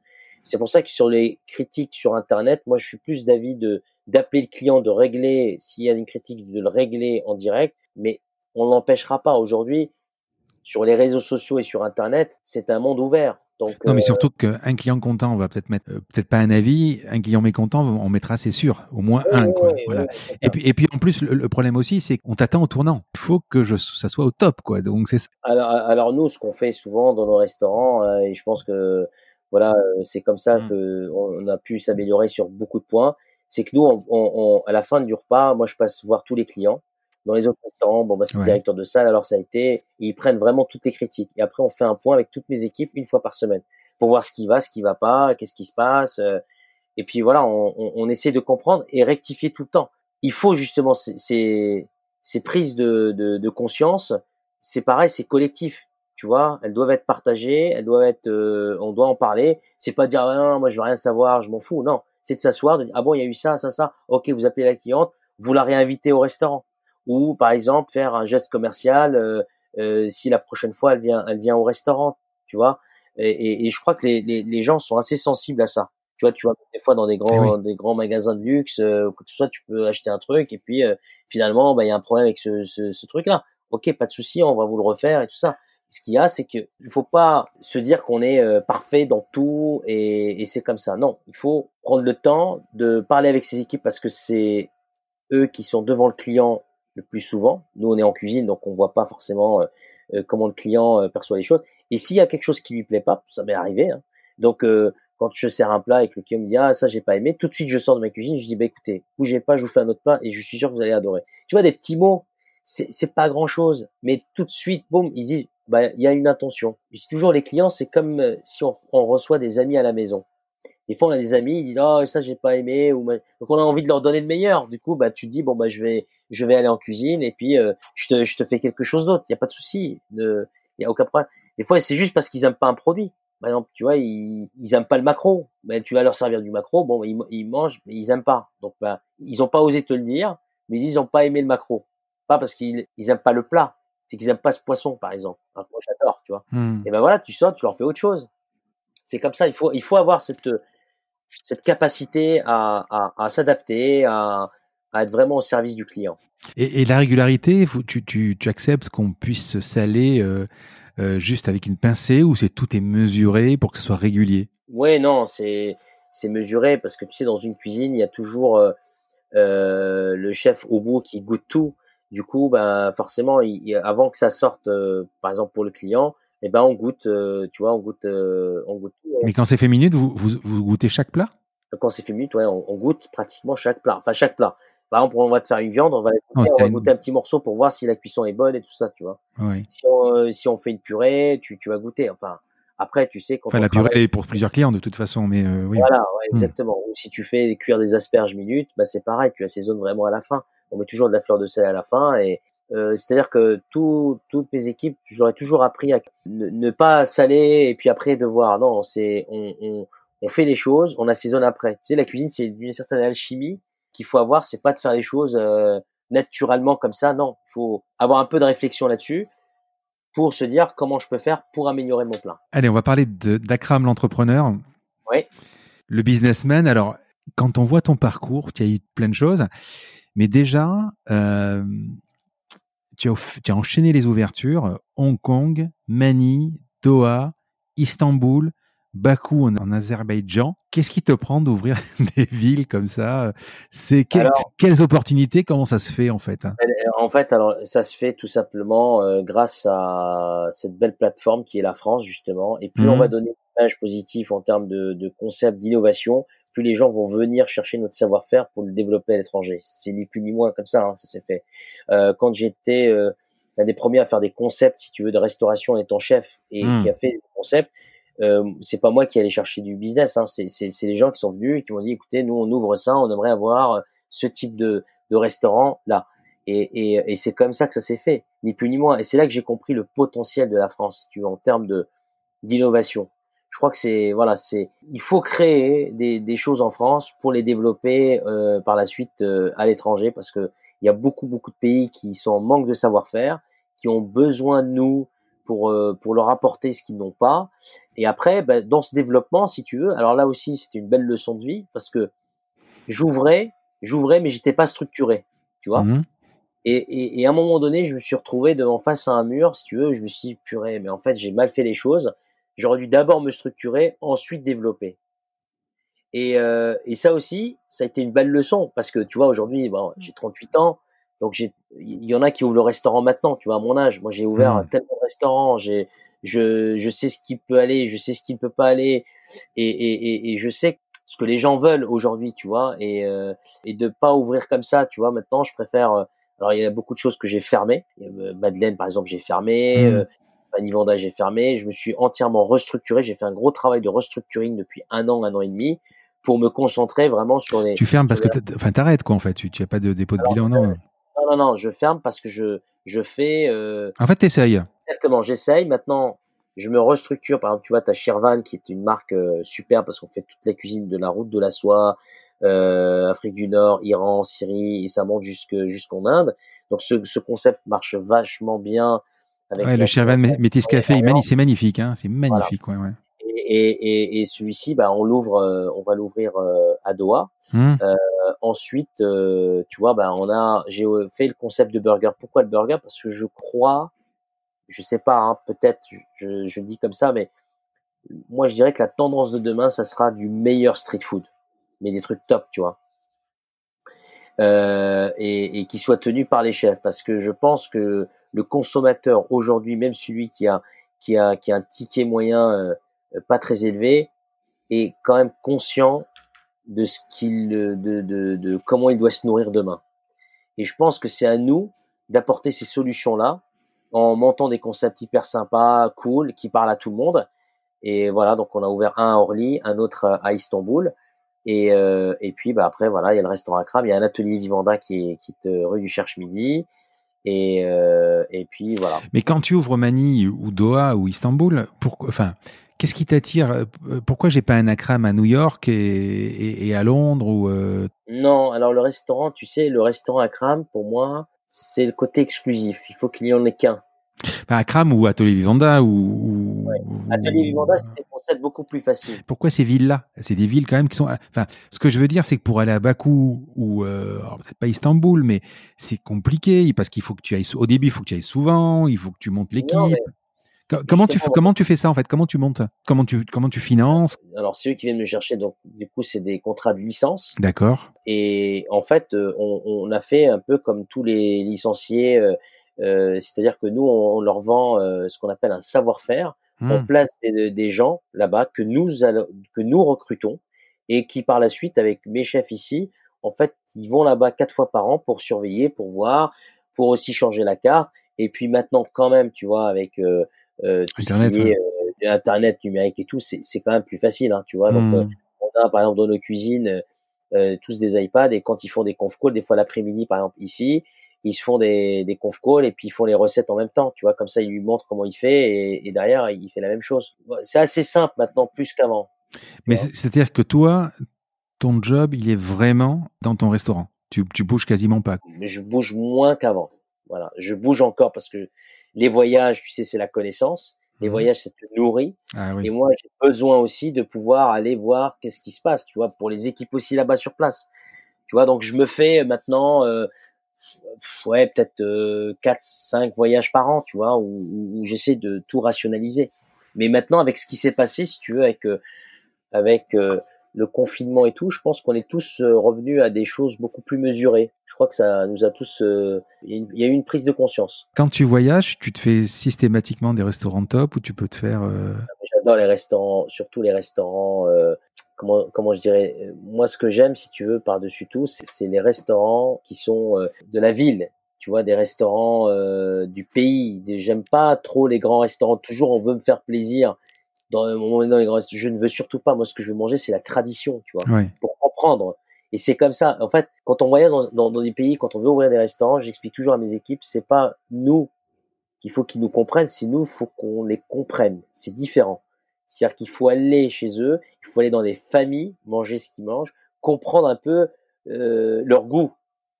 C'est pour ça que sur les critiques sur Internet, moi je suis plus d'avis de d'appeler le client, de régler s'il y a une critique, de le régler en direct. Mais on l'empêchera pas aujourd'hui. Sur les réseaux sociaux et sur Internet, c'est un monde ouvert. Donc, non, mais euh, surtout qu'un client content, on va peut-être mettre, euh, peut-être pas un avis, un client mécontent, on mettra, c'est sûr, au moins un. Quoi, voilà. Et puis, et puis en plus, le, le problème aussi, c'est qu'on t'attend au tournant. Il faut que je, ça soit au top, quoi. Donc c'est. Alors, alors nous, ce qu'on fait souvent dans nos restaurants, euh, et je pense que voilà, euh, c'est comme ça Mm. que on, a pu s'améliorer sur beaucoup de points, c'est que nous, on, on- on- à la fin du repas, moi, je passe voir tous les clients. Dans les autres restaurants, bon, bah, c'est le Ouais. directeur de salle, alors ça a été, et ils prennent vraiment toutes les critiques. Et après, on fait un point avec toutes mes équipes une fois par semaine pour voir ce qui va, ce qui va pas, qu'est-ce qui se passe. euh, et puis voilà, on, on, on essaie de comprendre et rectifier tout le temps. Il faut justement ces, ces, ces prises de, de, de conscience. C'est pareil, c'est collectif. Tu vois, elles doivent être partagées, elles doivent être, euh, on doit en parler. C'est pas dire ah, non, moi je veux rien savoir, je m'en fous. Non, c'est de s'asseoir, de dire ah bon, il y a eu ça, ça, ça. Ok, vous appelez la cliente, vous la réinvitez au restaurant. Ou par exemple faire un geste commercial euh, euh, si la prochaine fois elle vient, elle vient au restaurant. Tu vois. Et, et, et je crois que les, les, les gens sont assez sensibles à ça. Tu vois, tu vois des fois dans des grands, des grands magasins de luxe, euh, que soit tu peux acheter un truc et puis euh, finalement bah il y a un problème avec ce, ce, ce truc-là. Ok, pas de souci, on va vous le refaire et tout ça ce qu'il y a, c'est que il faut pas se dire qu'on est euh, parfait dans tout et, c'est comme ça. Non, il faut prendre le temps de parler avec ses équipes parce que c'est eux qui sont devant le client le plus souvent. Nous, on est en cuisine, donc on voit pas forcément euh, euh, comment le client perçoit les choses. Et s'il y a quelque chose qui lui plaît pas, ça m'est arrivé. Hein. Donc, quand je sers un plat et que le client me dit ah ça j'ai pas aimé, tout de suite je sors de ma cuisine, je dis bah écoutez, bougez pas, je vous fais un autre plat et je suis sûr que vous allez adorer. Tu vois des petits mots, c'est pas grand chose, mais tout de suite, boum, ils disent bah il y a une intention. Je dis toujours les clients, c'est comme euh, si on, on, reçoit des amis à la maison. Des fois on a des amis, ils disent oh ça j'ai pas aimé ou donc on a envie de leur donner le meilleur. Du coup bah tu te dis bon bah je vais je vais aller en cuisine et puis euh, je te je te fais quelque chose d'autre. Il y a pas de souci, il y a aucun problème. Des fois c'est juste parce qu'ils aiment pas un produit. Par tu vois, ils, ils aiment pas le macro. Ben, tu vas leur servir du macro. Bon, ils, ils mangent, mais ils aiment pas. Donc, ben, ils ont pas osé te le dire, mais ils ont pas aimé le macro. Pas parce qu'ils ils aiment pas le plat, c'est qu'ils aiment pas ce poisson, par exemple. Un moi, j'adore, tu vois. Hmm. Et ben voilà, tu sors, tu leur fais autre chose. C'est comme ça. Il faut, il faut avoir cette, cette capacité à, à, à s'adapter, à, à être vraiment au service du client. Et, et la régularité, tu, tu, tu acceptes qu'on puisse se saler euh, euh, juste avec une pincée ou c'est tout est mesuré pour que ce soit régulier? Ouais, non, c'est c'est mesuré parce que tu sais dans une cuisine il y a toujours euh, euh, le chef au bout qui goûte tout. Du coup, ben forcément, il, avant que ça sorte, euh, par exemple pour le client, eh ben on goûte, euh, tu vois, on goûte, euh, on goûte tout. Mais quand c'est fait minute, vous, vous, vous goûtez chaque plat? Quand c'est fait minute, ouais, on, on, goûte pratiquement chaque plat. Enfin chaque plat. Par exemple, on va te faire une viande, on va, Oh, goûter, on va une... goûter un petit morceau pour voir si la cuisson est bonne et tout ça, tu vois. Oui. Si, on, euh, si on fait une purée, tu, tu vas goûter. Enfin, après, tu sais quand enfin, la purée est pour plusieurs clients de toute façon, mais euh, oui. Voilà, ouais, exactement. Ou si tu fais cuire des asperges minutes, bah c'est pareil, tu assaisonnes vraiment à la fin. On met toujours de la fleur de sel à la fin et euh, c'est-à-dire que tout, toutes mes équipes, j'aurais toujours appris à ne, ne, pas saler et puis après devoir. Non, c'est on, on, on, fait les choses, on assaisonne après. Tu sais, la cuisine, c'est une certaine alchimie qu'il faut avoir. C'est pas de faire les choses euh, naturellement comme ça. Non, il faut avoir un peu de réflexion là-dessus pour se dire comment je peux faire pour améliorer mon plat. Allez, on va parler d'Akram l'entrepreneur. Oui. Le businessman. Alors, quand on voit ton parcours, tu as eu plein de choses, mais déjà, euh, tu, as, tu as, enchaîné les ouvertures. Hong Kong, Mani, Doha, Istanbul, Bakou en, en Azerbaïdjan. Qu'est-ce qui te prend d'ouvrir des villes comme ça C'est que, alors, quelles opportunités Comment ça se fait en fait hein? En fait, alors ça se fait tout simplement euh, grâce à cette belle plateforme qui est la France justement. Et plus mmh. on va donner une image positive en termes de, de concept d'innovation, plus les gens vont venir chercher notre savoir-faire pour le développer à l'étranger. C'est ni plus ni moins comme ça, hein, ça s'est fait. Euh, quand j'étais euh, l'un des premiers à faire des concepts, si tu veux, de restauration en étant chef et mmh. qui a fait des concepts, euh, c'est pas moi qui allais chercher du business, hein, c'est les gens qui sont venus et qui m'ont dit, écoutez, nous on ouvre ça, on aimerait avoir ce type de, de restaurant là. Et, et, et c'est comme ça que ça s'est fait, ni plus ni moins. Et c'est là que j'ai compris le potentiel de la France, si tu veux, en termes de d'innovation je crois que c'est voilà, c'est il faut créer des, des, choses en France pour les développer euh, par la suite euh, à l'étranger parce que il y a beaucoup beaucoup de pays qui sont en manque de savoir-faire, qui ont besoin de nous pour euh, pour leur apporter ce qu'ils n'ont pas. Et après, ben, dans ce développement, si tu veux, alors là aussi c'était une belle leçon de vie parce que j'ouvrais, j'ouvrais, mais j'étais pas structuré, tu vois. Mmh. Et, et, et, à un moment donné, je me suis retrouvé devant face à un mur, si tu veux, je me suis dit, purée, mais en fait j'ai mal fait les choses J'aurais dû d'abord me structurer, ensuite développer. Et, euh, et ça aussi, ça a été une belle leçon parce que tu vois aujourd'hui, bon, j'ai 38 ans, donc j'ai, il y en a qui ouvrent le restaurant maintenant, tu vois, à mon âge. Moi, j'ai ouvert mmh. tellement de restaurants, j'ai, je, je sais ce qui peut aller, je sais ce qui ne peut pas aller, et, et, et, je sais ce que les gens veulent aujourd'hui, tu vois, et, euh, et de pas ouvrir comme ça, tu vois. Maintenant, je préfère. Euh, alors, il y a beaucoup de choses que j'ai fermées. Euh, Madeleine, par exemple, j'ai fermé. Mmh. Vanda, j'ai fermé. Je me suis entièrement restructuré. J'ai fait un gros travail de restructuring depuis un an, un an et demi pour me concentrer vraiment sur les. Tu fermes parce que, enfin, t'arrêtes quoi en fait. Tu, n'as pas de dépôt de bilan, non Non, non, non, je ferme parce que je, je fais. Euh... En fait, t'essayes. Exactement, j'essaye. Maintenant, je me restructure. Par exemple, tu vois, t'as Shirvan qui est une marque euh, super parce qu'on fait toute la cuisine de la route de la soie, euh, Afrique du Nord, Iran, Syrie, et ça monte jusque jusqu'en Inde. Donc, ce, ce concept marche vachement bien. Avec ouais, le Shirvan Métis Café, c'est magnifique, hein, c'est magnifique, ouais, ouais et, et, et celui-ci, bah, on l'ouvre, euh, on va l'ouvrir euh, à Doha. Mmh. Euh, ensuite, tu vois, bah, on a, j'ai fait le concept de burger. Pourquoi le burger? Parce que je crois, je sais pas, hein, peut-être, je, je dis comme ça, mais moi, je dirais que la tendance de demain, ça sera du meilleur street food, mais des trucs top, tu vois. Euh, et, et qui soit tenu par les chefs, parce que je pense que le consommateur aujourd'hui, même celui qui a qui a qui a un ticket moyen euh, pas très élevé, et quand même conscient de ce qu'il, de, de, de comment il doit se nourrir demain. Et je pense que c'est à nous d'apporter ces solutions-là en montant des concepts hyper sympas, cool, qui parlent à tout le monde. Et voilà, donc on a ouvert un à Orly, un autre à Istanbul. Et, euh, et puis bah après voilà, il y a le restaurant Akram, il y a un atelier Vivanda qui est, qui est rue du Cherche Midi. Et, euh, et puis voilà. Mais quand tu ouvres Manille ou Doha ou Istanbul, pourquoi, enfin, Qu'est-ce qui t'attire euh, Pourquoi j'ai pas un Akram à New York et, et, à Londres ou euh? Non, alors le restaurant, tu sais, le restaurant Akram, pour moi, c'est le côté exclusif. Il faut qu'il y en ait qu'un. Bah, Akram ou Atelier Vivanda ou, Atelier Vivanda, c'est des concepts beaucoup plus faciles. Pourquoi ces villes-là? C'est des villes quand même qui sont. Enfin, ce que je veux dire, c'est que pour aller à Bakou ou euh, peut-être pas Istanbul, mais c'est compliqué parce qu'il faut que tu ailles. Au début, il faut que tu ailles souvent, il faut que tu montes l'équipe. Comment tu, comment tu fais ça en fait? Comment tu montes? Comment tu, comment tu finances? Alors c'est eux qui viennent me chercher, donc du coup c'est des contrats de licence. D'accord. Et en fait, euh, on, on, a fait un peu comme tous les licenciés, euh, c'est-à-dire que nous on, leur vend euh, ce qu'on appelle un savoir-faire. On hmm. place des, des gens là-bas que nous que nous recrutons et qui par la suite avec mes chefs ici, en fait, ils vont là-bas quatre fois par an pour surveiller, pour voir, pour aussi changer la carte. Et puis maintenant quand même, tu vois, avec euh, euh, Internet, euh, Internet numérique et tout, c'est quand même plus facile, hein, tu vois. Donc, euh, hmm. on a par exemple dans nos cuisines tous des iPads et quand ils font des conf calls, des fois l'après-midi, par exemple ici, ils se font des, des conf calls et puis ils font les recettes en même temps, tu vois. Comme ça, ils lui montrent comment il fait et, et derrière, il fait la même chose. C'est assez simple maintenant, plus qu'avant. Mais c'est-à-dire que toi, ton job, il est vraiment dans ton restaurant. Tu, tu bouges quasiment pas. Mais je bouge moins qu'avant. Voilà, je bouge encore parce que les voyages, tu sais, c'est la connaissance. Les mmh voyages, ça te nourrit. Ah et moi, j'ai besoin aussi de pouvoir aller voir qu'est-ce qui se passe, tu vois, pour les équipes aussi là-bas sur place. Tu vois, donc je me fais maintenant, euh, ouais, peut-être euh, 4, 5 voyages par an, tu vois, où, j'essaie de tout rationaliser. Mais maintenant, avec ce qui s'est passé, si tu veux, avec euh, avec euh, le confinement et tout, je pense qu'on est tous euh, revenus à des choses beaucoup plus mesurées. Je crois que ça nous a tous. Euh, il y a eu une prise de conscience. Quand tu voyages, tu te fais systématiquement des restaurants top ou tu peux te faire. Euh, ah, j'adore les restaurants, surtout les restaurants. comment comment je dirais Moi, ce que j'aime, si tu veux, par dessus tout, c'est les restaurants qui sont de la ville. Tu vois, des restaurants du pays. J'aime pas trop les grands restaurants. Toujours, on veut me faire plaisir dans moment je ne veux surtout pas. Moi, ce que je veux manger, c'est la tradition, tu vois, pour comprendre. Et c'est comme ça. En fait, quand on voyage dans, dans, dans, des pays, quand on veut ouvrir des restaurants, j'explique toujours à mes équipes, c'est pas nous qu'il faut qu'ils nous comprennent, c'est nous, faut qu'on les comprenne. C'est différent. C'est-à-dire qu'il faut aller chez eux, il faut aller dans des familles, manger ce qu'ils mangent, comprendre un peu euh, leur goût,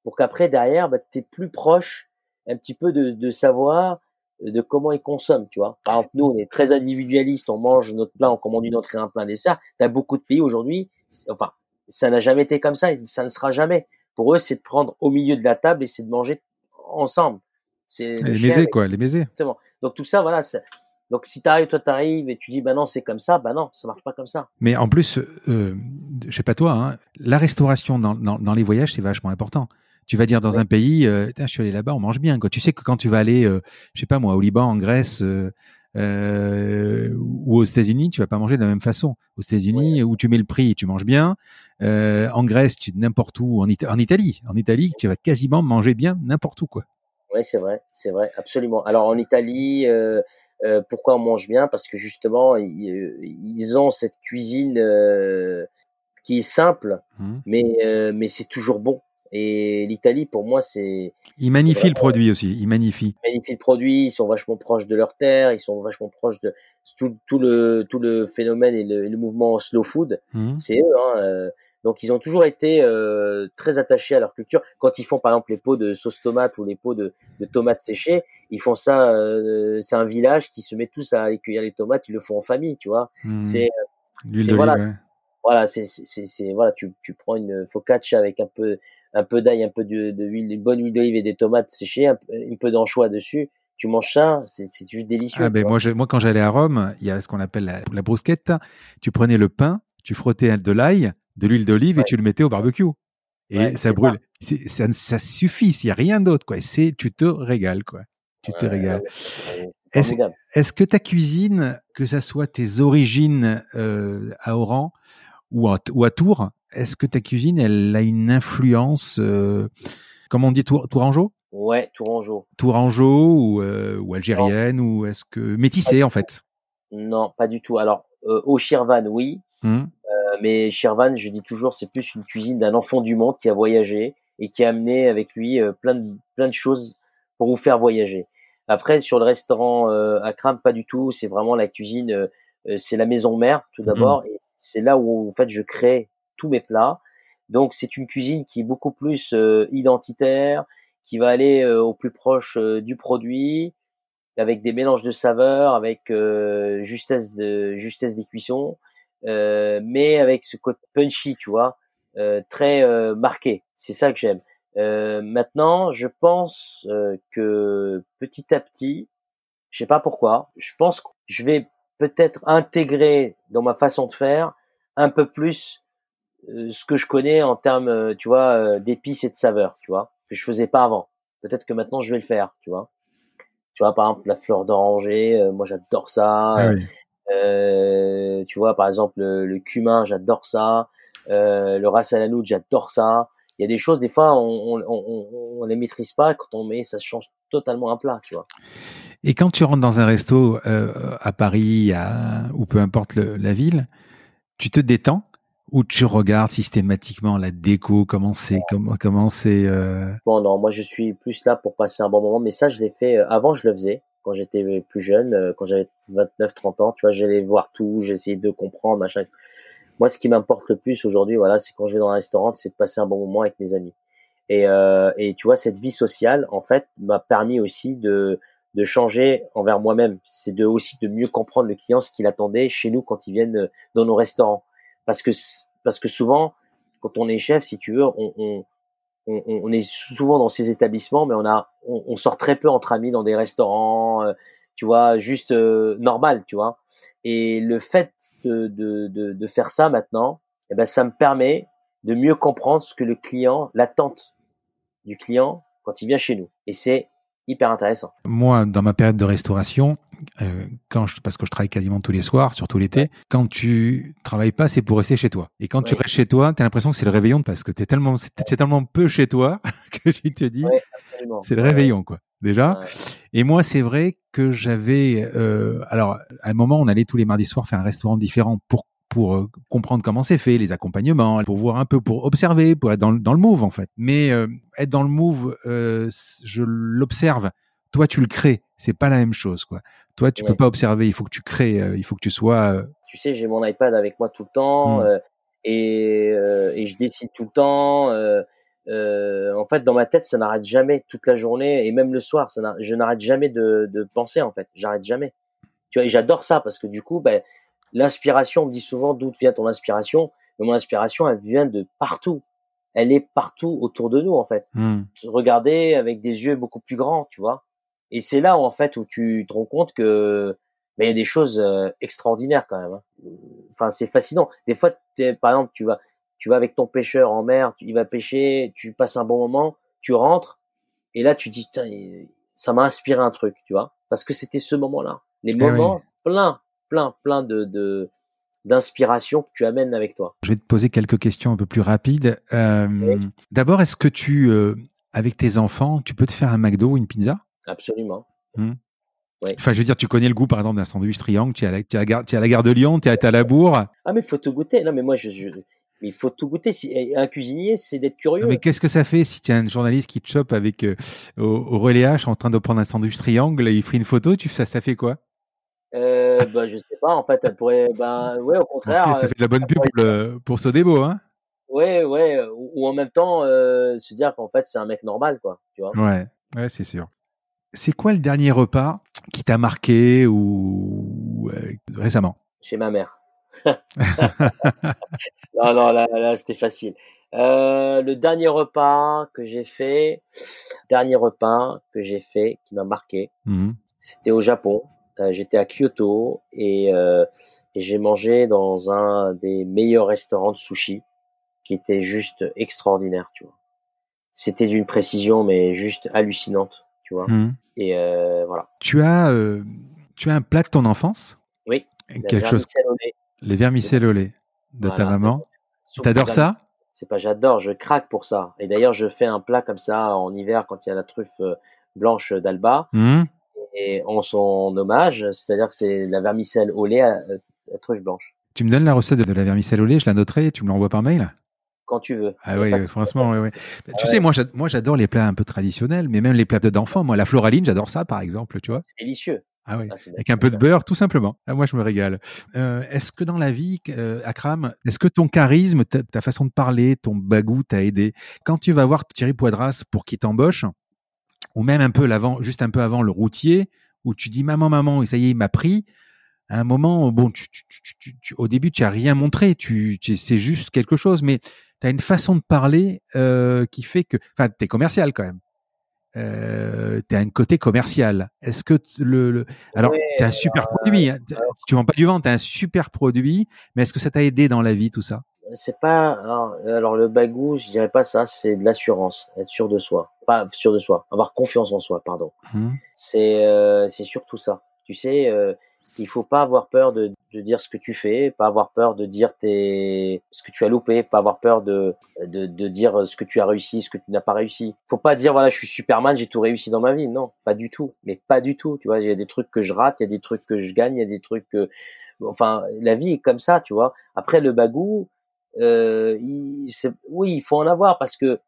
pour qu'après derrière, bah, tu es plus proche un petit peu de, de savoir de comment ils consomment, tu vois. Par exemple, nous, on est très individualiste, on mange notre plat, on commande une et un plein dessert. T'as beaucoup de pays aujourd'hui, enfin, ça n'a jamais été comme ça et ça ne sera jamais. Pour eux, c'est de prendre au milieu de la table et c'est de manger ensemble. C'est les mésés, quoi, les mésés. Exactement. Donc tout ça, voilà, Donc si t'arrives, toi t'arrives et tu dis bah non c'est comme ça, bah non ça marche pas comme ça. Mais en plus, euh, je sais pas toi, hein, la restauration dans, dans, dans les voyages c'est vachement important. Tu vas dire dans un pays, euh, je suis allé là-bas, on mange bien. Quoi. Tu sais que quand tu vas aller, euh, je sais pas moi, au Liban, en Grèce euh, euh ou aux États-Unis, tu vas pas manger de la même façon. Aux États-Unis, où tu mets le prix, tu manges bien. Euh, en Grèce, tu n'importe où. En, en Italie, en Italie, tu vas quasiment manger bien n'importe où, quoi. Oui, c'est vrai, c'est vrai, absolument. Alors en Italie, euh, pourquoi on mange bien? Parce que justement, ils, ils ont cette cuisine euh, qui est simple, mmh. mais euh, mais c'est toujours bon. Et l'Italie, pour moi, c'est. Ils magnifient le produit aussi. Ils magnifient. Ils magnifient le produit. Ils sont vachement proches de leur terre. Ils sont vachement proches de tout, tout le tout le phénomène et le, le mouvement slow food. Mmh. C'est eux. Hein, donc ils ont toujours été euh, très attachés à leur culture. Quand ils font par exemple les pots de sauce tomate ou les pots de, de tomates séchées, ils font ça. Euh, c'est un village qui se met tous à cueillir les tomates. Ils le font en famille, tu vois. Mmh. C'est voilà, ouais. voilà, c'est c'est voilà. Tu tu prends une focaccia avec un peu un peu d'ail, un peu de, de huile, une bonne huile d'olive et des tomates séchées, un, un peu d'anchois dessus tu manges ça, c'est juste délicieux. Ah ben moi, je, moi, quand j'allais à Rome, il y a ce qu'on appelle la, la bruschetta. Tu prenais le pain, tu frottais de l'ail, de l'huile d'olive ouais. et tu le mettais au barbecue. Et ouais, ça brûle. Ça, ça, suffit. S'il n'y a rien d'autre, quoi. C'est, tu te régales, quoi. Tu te régales. Est-ce, est que ta cuisine, que ça soit tes origines euh, à Oran ou à, ou à Tours, est-ce que ta cuisine, elle a une influence, euh, comment on dit, tour, tourangeau? Ouais, tourangeau. Tourangeau ou, euh, ou algérienne non. ou est-ce que métissée en fait? Non, pas du tout. Alors euh, au Shirvan, oui. Mmh. Euh, mais Shirvan, je dis toujours, c'est plus une cuisine d'un enfant du monde qui a voyagé et qui a amené avec lui euh, plein de plein de choses pour vous faire voyager. Après, sur le restaurant euh, Akram, pas du tout. C'est vraiment la cuisine, euh, c'est la maison mère tout d'abord, mmh. et c'est là où en fait je crée tous mes plats. Donc c'est une cuisine qui est beaucoup plus euh, identitaire, qui va aller euh, au plus proche du produit, avec des mélanges de saveurs, avec justesse de justesse des cuissons. Euh, mais avec ce côté punchy, tu vois, euh, très euh, marqué. C'est ça que j'aime. maintenant, je pense que petit à petit, je sais pas pourquoi, je pense que je vais peut-être intégrer dans ma façon de faire un peu plus ce que je connais en termes, tu vois, d'épices et de saveurs, tu vois, que je faisais pas avant. Peut-être que maintenant je vais le faire, tu vois. Tu vois, par exemple, la fleur d'oranger, moi j'adore ça. Ah oui. Euh, tu vois, par exemple, le, le cumin, j'adore ça. Euh, le ras al j'adore ça. Il y a des choses, des fois, on, on, on, on les maîtrise pas. Quand on met, ça change totalement un plat, tu vois. Et quand tu rentres dans un resto euh, à Paris, à, ou peu importe le, la ville, tu te détends? Ou tu regardes systématiquement la déco, comment c'est, comment, comment c'est. Euh... Bon, non, moi je suis plus là pour passer un bon moment, mais ça je l'ai fait. Euh, avant, je le faisais quand j'étais plus jeune, euh, quand j'avais 29, 30 ans, tu vois, j'allais voir tout, j'essayais de comprendre, machin. Moi, ce qui m'importe le plus aujourd'hui, voilà, c'est quand je vais dans un restaurant, c'est de passer un bon moment avec mes amis. Et, euh, et tu vois, cette vie sociale, en fait, m'a permis aussi de, de changer envers moi-même. C'est de aussi de mieux comprendre le client, ce qu'il attendait chez nous quand ils viennent euh, dans nos restaurants. Parce que parce que souvent, quand on est chef, si tu veux, on, on, on, est souvent dans ces établissements, mais on a, on, on, sort très peu entre amis dans des restaurants, euh, tu vois, juste euh, normal, tu vois. Et le fait de, de, de, de faire ça maintenant, eh ben, ça me permet de mieux comprendre ce que le client, l'attente du client quand il vient chez nous. Et c'est hyper intéressant. Moi, dans ma période de restauration, euh, quand je, parce que je travaille quasiment tous les soirs, surtout l'été, ouais. quand tu travailles pas, c'est pour rester chez toi. Et quand ouais. tu restes chez toi, tu as l'impression que c'est le réveillon parce que tu es tellement, c'est tellement peu chez toi que tu te dis, ouais, c'est le réveillon, quoi. Déjà. Et moi, c'est vrai que j'avais, euh, alors, à un moment, on allait tous les mardis soirs faire un restaurant différent pour pour euh, comprendre comment c'est fait, les accompagnements, pour voir un peu, pour observer, pour être dans, dans le move en fait. Mais euh, être dans le move, euh, je l'observe. Toi, tu le crées. C'est pas la même chose, quoi. Toi, tu ouais. peux pas observer. Il faut que tu crées. Il faut que tu sois. Tu sais, j'ai mon iPad avec moi tout le temps mmh. et, et je décide tout le temps. en fait, dans ma tête, ça n'arrête jamais toute la journée et même le soir. Ça je n'arrête jamais de, de penser. En fait, j'arrête jamais. Tu vois, et j'adore ça parce que du coup, ben L'inspiration, on me dit souvent d'où vient ton inspiration, mais mon inspiration, elle vient de partout. Elle est partout autour de nous, en fait. Mmh. Regarder avec des yeux beaucoup plus grands, tu vois. Et c'est là, où, en fait, où tu te rends compte que Mais il y a des choses euh, extraordinaires quand même. Hein. Enfin, c'est fascinant. Des fois, par exemple, tu vas, tu vas avec ton pêcheur en mer, tu, il va pêcher, tu passes un bon moment, tu rentres, et là, tu dis, ça m'a inspiré un truc, tu vois, parce que c'était ce moment-là. Les eh moments plein, plein, plein de, d'inspiration que tu amènes avec toi. Je vais te poser quelques questions un peu plus rapides. Euh, D'abord, est-ce que tu, euh, avec tes enfants, tu peux te faire un McDo ou une pizza? Absolument. Mmh. Enfin, je veux dire, tu connais le goût, par exemple, d'un sandwich triangle. Tu es à la, tu à la, gare, tu es à la gare de Lyon, tu es à la bourre. Ah, mais il faut tout goûter. Non, mais moi, je, je il faut tout goûter. Un cuisinier, c'est d'être curieux. Mais qu'est-ce que ça fait si tu as un journaliste qui te chope avec euh, au, au, relais H en train de prendre un sandwich triangle et il fait une photo, tu ça, ça fait quoi? Euh, bah, je sais pas. En fait, elle pourrait. Ben, ouais, au contraire. ça fait de la bonne pub pour, le, pour Sodebo, hein Ouais, ouais. Ou, en même temps, euh, se dire qu'en fait, c'est un mec normal, quoi. Tu vois ouais, ouais, c'est sûr. C'est quoi le dernier repas qui t'a marqué ou euh, récemment? Chez ma mère. non, non, là, là c'était facile. Euh, le dernier repas que j'ai fait, dernier repas que j'ai fait qui m'a marqué, mmh c'était au Japon. Euh, j'étais à Kyoto et, euh, et j'ai mangé dans un des meilleurs restaurants de sushi qui était juste extraordinaire, tu vois. C'était d'une précision mais juste hallucinante, tu vois. Mmh. Et euh, voilà. Tu as, tu as un plat de ton enfance? Oui. Quelque chose. Les vermicelles au lait de ta maman? T'adores ça? C'est pas j'adore, je craque pour ça. Et d'ailleurs, je fais un plat comme ça en hiver quand il y a la truffe blanche d'Alba. Mmh. Et en son hommage, c'est-à-dire que c'est la vermicelle au lait à, truffe blanche. Tu me donnes la recette de la vermicelle au lait, je la noterai et tu me l'envoies par mail? Quand tu veux. Ah oui, franchement, oui, oui. Ah tu sais, moi, j'adore les plats un peu traditionnels, mais même les plats d'enfants. Moi, la floraline, j'adore ça, par exemple, tu vois. C'est délicieux. Ah oui, ah, avec un peu de beurre, tout simplement. Ah, moi, je me régale. Euh, est-ce que dans la vie, euh, Akram, est-ce que ton charisme, ta, façon de parler, ton bagou t'a aidé? Quand tu vas voir Thierry Poidras pour qu'il t'embauche, ou même un peu l'avant, juste un peu avant le routier, où tu dis maman, maman, et ça y est, il m'a pris. À un moment, bon, tu, au début, tu as rien montré, tu, c'est juste quelque chose, mais tu as une façon de parler euh, qui fait que, enfin, tu es commercial quand même. Euh, tu as un côté commercial. Est-ce que le, le... alors tu as un super produit, hein, tu vends pas du vent, tu as un super produit, mais est-ce que ça t'a aidé dans la vie tout ça? C'est pas alors, le bagou, je dirais pas ça, c'est de l'assurance, être sûr de soi, pas sûr de soi, avoir confiance en soi, pardon. Mmh. C'est euh, c'est surtout ça. Tu sais, euh, il faut pas avoir peur de, de, dire ce que tu fais, pas avoir peur de dire tes, ce que tu as loupé, pas avoir peur de, de, de dire ce que tu as réussi, ce que tu n'as pas réussi. Faut pas dire voilà je suis Superman, j'ai tout réussi dans ma vie. Non, pas du tout. Mais pas du tout. Tu vois, il y a des trucs que je rate, il y a des trucs que je gagne, il y a des trucs que, enfin, la vie est comme ça, tu vois. Après le bagou, euh, il, oui, il faut en avoir parce que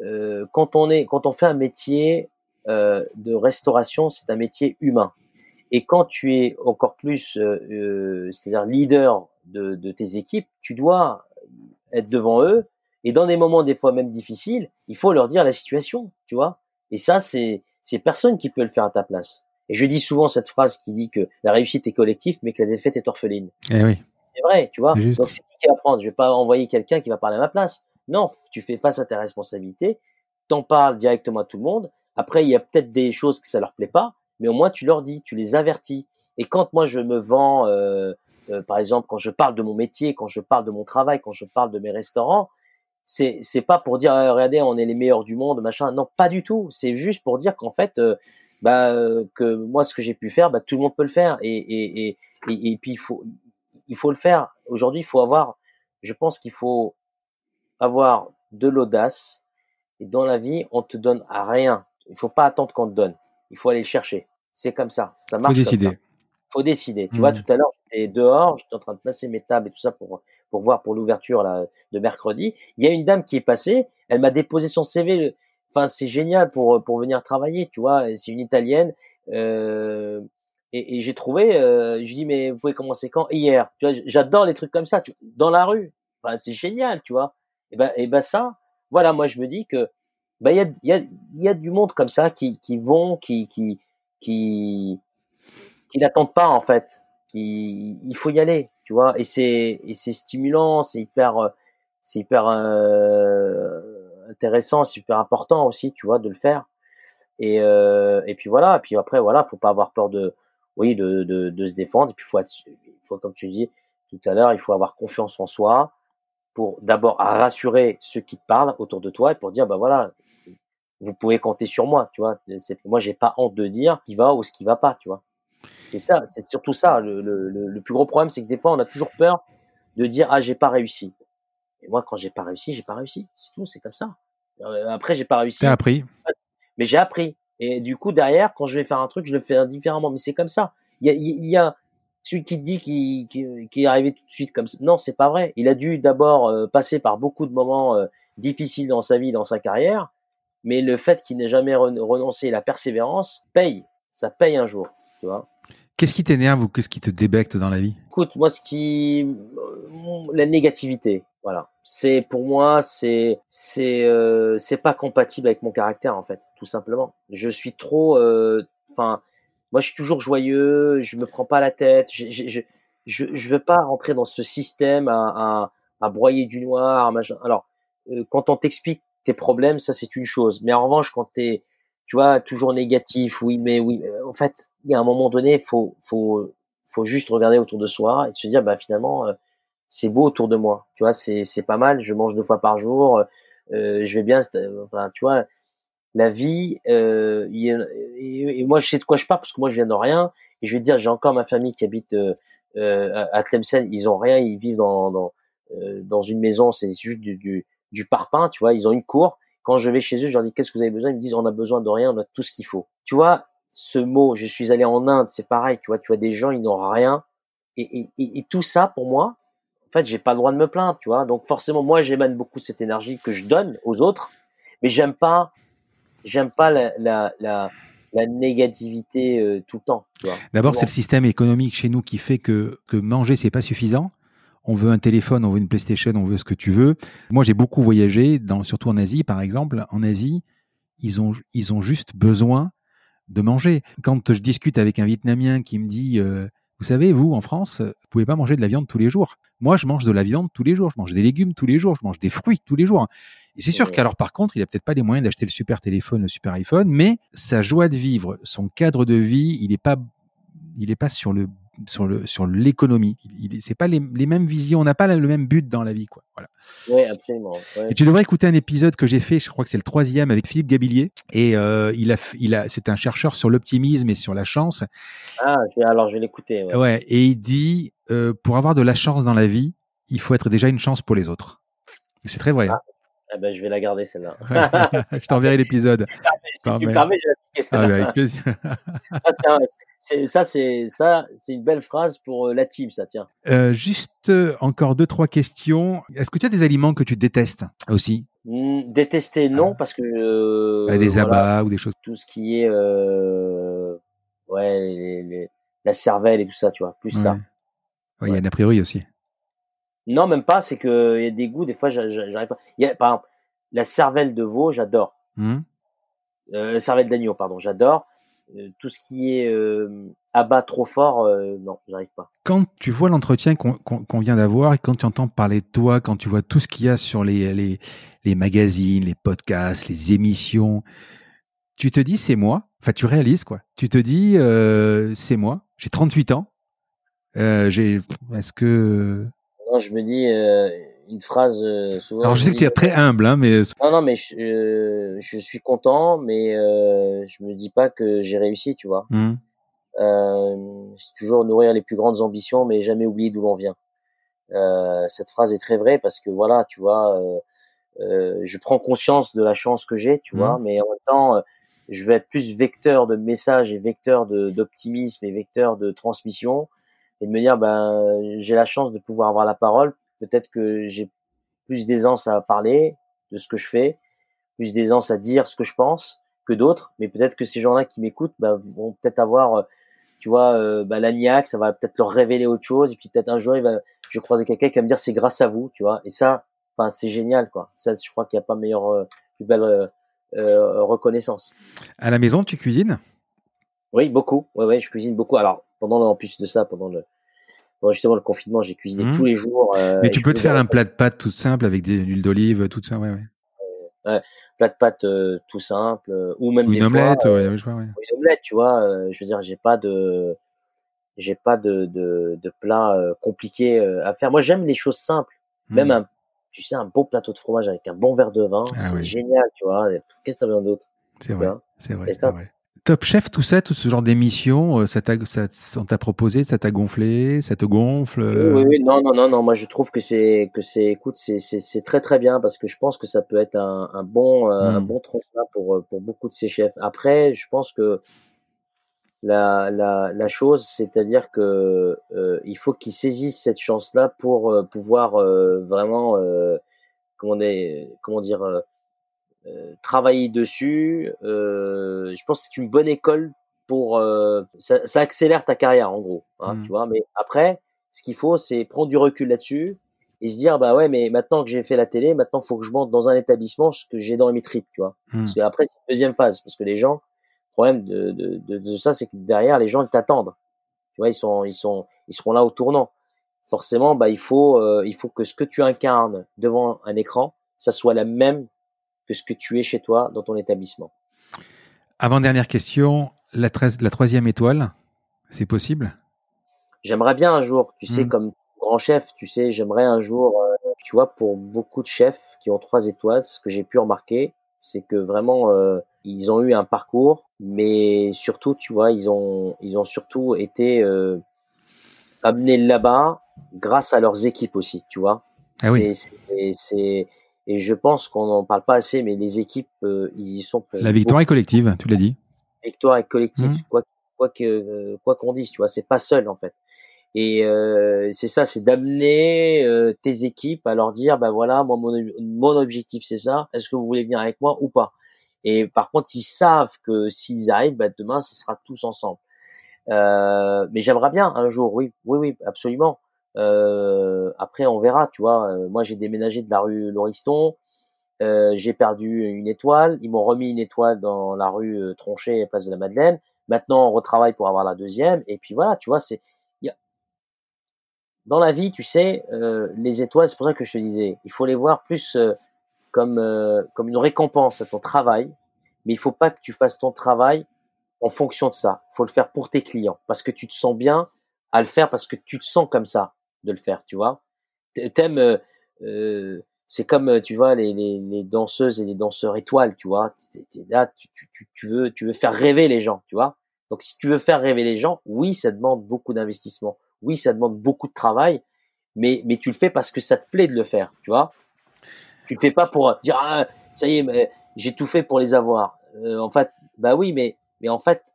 euh, quand on est, quand on fait un métier euh, de restauration, c'est un métier humain. Et quand tu es encore plus, euh, euh, c'est-à-dire leader de, de, tes équipes, tu dois être devant eux. Et dans des moments des fois même difficiles, il faut leur dire la situation, tu vois. Et ça, c'est c'est personne qui peut le faire à ta place. Et je dis souvent cette phrase qui dit que la réussite est collective, mais que la défaite est orpheline. Eh oui. C'est vrai, tu vois. Donc c'est qui va prendre Je vais pas envoyer quelqu'un qui va parler à ma place. Non, tu fais face à tes responsabilités, t'en parles directement à tout le monde. Après, il y a peut-être des choses que ça leur plaît pas, mais au moins tu leur dis, tu les avertis. Et quand moi je me vends, euh, euh, par exemple, quand je parle de mon métier, quand je parle de mon travail, quand je parle de mes restaurants, c'est c'est pas pour dire ah, regardez on est les meilleurs du monde machin non pas du tout c'est juste pour dire qu'en fait euh, bah que moi ce que j'ai pu faire bah tout le monde peut le faire et et et et, puis il faut il faut le faire aujourd'hui il faut avoir je pense qu'il faut avoir de l'audace et dans la vie on te donne à rien il faut pas attendre qu'on te donne il faut aller le chercher c'est comme ça. Ça marche. Faut décider. Faut décider. Tu vois, mmh. tout à l'heure, j'étais dehors, j'étais en train de placer mes tables et tout ça pour pour voir pour l'ouverture là de mercredi. Il y a une dame qui est passée, elle m'a déposé son CV. Enfin, c'est génial pour pour venir travailler, tu vois. C'est une italienne. Euh, et, et j'ai trouvé, euh, je dis mais vous pouvez commencer quand? Hier. Tu vois, j'adore les trucs comme ça. Tu, dans la rue, enfin, c'est génial, tu vois. Et ben et ben ça, voilà, moi je me dis que ben il y a il y a il y a du monde comme ça qui qui vont qui qui qui qui n'attendent pas en fait. Qui, il faut y aller, tu vois. Et c'est et c'est stimulant, c'est hyper c'est hyper euh, intéressant, c'est hyper important aussi, tu vois, de le faire. Et euh, et puis voilà. Et puis après voilà, faut pas avoir peur de oui, de, de, de se défendre. Et puis, faut, il faut, comme tu dis tout à l'heure, il faut avoir confiance en soi pour d'abord rassurer ceux qui te parlent autour de toi et pour dire, bah voilà, vous pouvez compter sur moi, tu vois. Moi, j'ai pas honte de dire qui va ou ce qui va pas, tu vois. C'est ça, c'est surtout ça. Le, le, le, plus gros problème, c'est que des fois, on a toujours peur de dire, ah, j'ai pas réussi. Et moi, quand j'ai pas réussi, j'ai pas réussi. C'est tout, c'est comme ça. Euh, après, j'ai pas réussi. J'ai appris. Mais j'ai appris. Et du coup, derrière, quand je vais faire un truc, je le fais différemment. Mais c'est comme ça. Il y a, il y a celui qui te dit qu'il qui, est arrivé tout de suite comme ça. Non, c'est pas vrai. Il a dû d'abord euh, passer par beaucoup de moments euh, difficiles dans sa vie, dans sa carrière. Mais le fait qu'il n'ait jamais renoncé, la persévérance, paye. Ça paye un jour. Tu vois. Qu'est-ce qui t'énerve ou qu'est-ce qui te débecte dans la vie? Écoute, moi, ce qui, la négativité. Voilà. C'est pour moi, c'est c'est euh, c'est pas compatible avec mon caractère en fait, tout simplement. Je suis trop, euh, enfin, moi je suis toujours joyeux, je me prends pas la tête, je je je, je veux pas rentrer dans ce système à à, à broyer du noir, machin. Alors, euh, quand on t'explique tes problèmes, ça c'est une chose. Mais en revanche, quand t'es, tu vois, toujours négatif, oui, mais oui, en fait, il y a un moment donné, faut faut faut juste regarder autour de soi et se dire, bah finalement c'est beau autour de moi. Tu vois, c'est c'est pas mal. Je mange deux fois par jour. Euh, je vais bien. Enfin, tu vois, la vie. Euh, et, moi, je sais de quoi je parle parce que moi, je viens de rien. Et je vais te dire, j'ai encore ma famille qui habite euh, euh à Tlemcen. Ils ont rien. Ils vivent dans dans, euh, dans une maison. C'est juste du, du, du parpaing. Tu vois, ils ont une cour. Quand je vais chez eux, je leur dis qu'est-ce que vous avez besoin? Ils me disent on a besoin de rien. On a tout ce qu'il faut. Tu vois, ce mot. Je suis allé en Inde. C'est pareil. Tu vois, tu vois des gens, ils n'ont rien. Et, et, et, tout ça, pour moi, en fait, j'ai pas le droit de me plaindre, tu vois. Donc forcément, moi, j'émane beaucoup cette énergie que je donne aux autres, mais j'aime pas, j'aime pas la, la, la, la négativité euh, tout le temps. D'abord, c'est le système économique chez nous qui fait que, que manger, c'est pas suffisant. On veut un téléphone, on veut une PlayStation, on veut ce que tu veux. Moi, j'ai beaucoup voyagé, dans, surtout en Asie, par exemple. En Asie, ils ont, ils ont juste besoin de manger. Quand je discute avec un Vietnamien qui me dit, euh, vous savez, vous, en France, vous pouvez pas manger de la viande tous les jours. Moi, je mange de la viande tous les jours, je mange des légumes tous les jours, je mange des fruits tous les jours. Et c'est sûr qu'alors, par contre, il a peut-être pas les moyens d'acheter le super téléphone, le super iPhone, mais sa joie de vivre, son cadre de vie, il n'est pas, il est pas sur le sur le sur l'économie. C'est pas les, les, mêmes visions, on n'a pas le même but dans la vie, quoi. Voilà. Oui, absolument. et tu devrais écouter un épisode que j'ai fait, je crois que c'est le troisième avec Philippe Gabillier, et euh, il a il a c'est un chercheur sur l'optimisme et sur la chance. Ah, alors je vais l'écouter. Ouais. ouais. et il dit euh, pour avoir de la chance dans la vie, il faut être déjà une chance pour les autres. C'est très vrai. Ah. Eh ben, je vais la garder celle-là. je t'enverrai l'épisode. Si tu permets, je vais ah, avec plaisir. ça, c'est ça, c'est une belle phrase pour euh, la team, ça tient. Euh, juste euh, encore deux trois questions. Est-ce que tu as des aliments que tu détestes aussi? Mmh, Détester, non, ah. parce que des abats ou des choses. Tout ce qui est ouais, les, la cervelle et tout ça, tu vois, plus ça. Il y a a priori aussi. Non, même pas. C'est que il y a des goûts. Des fois, j'arrive pas. Y a, par exemple, la cervelle de veau, j'adore. Mmh. Euh, cervelle d'agneau, pardon, j'adore. Euh, tout ce qui est euh, abat trop fort, euh, non, j'arrive pas. Quand tu vois l'entretien qu'on vient d'avoir et quand tu entends parler de toi, quand tu vois tout ce qu'il y a sur les, les, les magazines, les podcasts, les émissions, tu te dis c'est moi. Enfin, tu réalises quoi. Tu te dis c'est moi. J'ai 38 ans. J'ai. Est-ce que non, je me dis euh, une phrase euh, souvent. Alors je sais que tu es très humble, hein, mais. Non, non, mais je, euh, je suis content, mais euh, je me dis pas que j'ai réussi, tu vois. Mmh. c'est toujours nourrir les plus grandes ambitions, mais jamais oublier d'où l'on vient. cette phrase est très vraie parce que voilà, tu vois, je prends conscience de la chance que j'ai, tu mmh. vois, mais en même temps, je vais être plus vecteur de messages et vecteur d'optimisme et vecteur de transmission et de me dire ben j'ai la chance de pouvoir avoir la parole. Peut-être que j'ai plus d'aisance à parler de ce que je fais plus d'aisance à dire ce que je pense que d'autres. Mais peut-être que ces gens-là qui m'écoutent ben, vont peut-être avoir euh, tu vois euh, ben, l'agnac ça va peut-être leur révéler autre chose. Et puis peut-être un jour il va je vais croiser quelqu'un qui va me dire c'est grâce à vous tu vois. Et ça enfin c'est génial quoi. Ça je crois qu'il n'y a pas meilleure euh, plus belle euh, reconnaissance. À la maison tu cuisines? Oui beaucoup. Ouais ouais je cuisine beaucoup. Alors pendant en plus de ça pendant le justement le confinement, j'ai cuisiné mmh. tous les jours. Euh, Mais tu peux te faire un plat de pâtes tout simple avec des huiles d'olive, tout ça, ouais, ouais. ouais plat de pâtes euh, tout simple, euh, ou même une omelette, ouais, je vois, ouais. Une omelette, tu vois. je veux dire, j'ai pas de, j'ai pas de, de, de plat euh, compliqué euh, à faire. Moi, j'aime les choses simples. Même Hmm. un, tu sais, un beau plateau de fromage avec un bon verre de vin, Ah c'est oui. génial, tu vois. Qu'est-ce que t'as besoin d'autre C'est vrai, c'est vrai, top. Chef, tout ça, tout ce genre d'émission, euh, ça t'a, ça, on t'a proposé, ça t'a gonflé, ça te gonfle. Oui, euh, oui, oui, non, non, non, non. Moi, je trouve que c'est, que c'est, écoute, c'est, c'est, c'est très, très bien parce que je pense que ça peut être un, un bon, euh, un Mm. bon tremplin pour, pour beaucoup de ces chefs. Après, je pense que la, la, la chose, c'est-à-dire que euh, il faut qu'ils saisissent cette chance-là pour pouvoir euh, vraiment, euh, comment, on comment dire, travailler dessus. Euh, je pense que c'est une bonne école pour euh, ça, ça accélère ta carrière en gros, hein, Mm. tu vois. Mais après, ce qu'il faut, c'est prendre du recul là-dessus et se dire bah ouais, mais maintenant que j'ai fait la télé, maintenant faut que je monte dans un établissement ce que j'ai dans mes tripes, tu vois. hmm. Parce qu'après c'est une deuxième phase, parce que les gens, le problème de, de, de, de ça, c'est que derrière les gens ils t'attendent, tu vois, ils sont ils sont ils seront là au tournant. Forcément, bah il faut euh, il faut que ce que tu incarnes devant un écran, ça soit la même que ce que tu es chez toi dans ton établissement. Avant-dernière question, la, troisième étoile, c'est possible? J'aimerais bien un jour, tu sais, Mm. comme grand chef, tu sais, j'aimerais un jour, euh, tu vois, pour beaucoup de chefs qui ont trois étoiles, ce que j'ai pu remarquer, c'est que vraiment, euh, ils ont eu un parcours, mais surtout, tu vois, ils ont, ils ont surtout été euh, amenés là-bas grâce à leurs équipes aussi, tu vois. Ah oui. C'est, et je pense qu'on n'en parle pas assez, mais les équipes, euh, ils y sont pour La victoire est collective, tu l'as dit. victoire est collective, Mhm. quoi quoi que euh, quoi qu'on dise, tu vois, c'est pas seul en fait. Et euh, c'est ça, c'est d'amener euh, tes équipes à leur dire, bah voilà, moi mon, mon objectif c'est ça. Est-ce que vous voulez venir avec moi ou pas? Et par contre, ils savent que s'ils arrivent, bah demain, ce sera tous ensemble. Euh, mais j'aimerais bien un jour, oui, oui, oui, absolument. Euh, après, on verra, tu vois. Euh, moi, j'ai déménagé de la rue Lauriston. Euh, j'ai perdu une étoile. Ils m'ont remis une étoile dans la rue euh, Tronchet, place de la Madeleine. Maintenant, on retravaille pour avoir la deuxième. Et puis voilà, tu vois, c'est a... dans la vie, tu sais, euh, les étoiles, c'est pour ça que je te disais, il faut les voir plus euh, comme comme une récompense à ton travail. Mais il faut pas que tu fasses ton travail en fonction de ça. Il faut le faire pour tes clients parce que tu te sens bien à le faire parce que tu te sens comme ça de le faire, tu vois. T'aimes, euh, euh, c'est comme euh, tu vois les, les, les danseuses et les danseurs étoiles, tu vois. T'es- t'es là, tu, tu, tu, veux tu veux faire rêver les gens, tu vois. Donc si tu veux faire rêver les gens, oui, ça demande beaucoup d'investissement, oui, ça demande beaucoup de travail, mais mais tu le fais parce que ça te plaît de le faire, tu vois. Tu le fais pas pour dire ah, ça y est, mais j'ai tout fait pour les avoir. Euh, en fait, bah oui, mais mais en fait,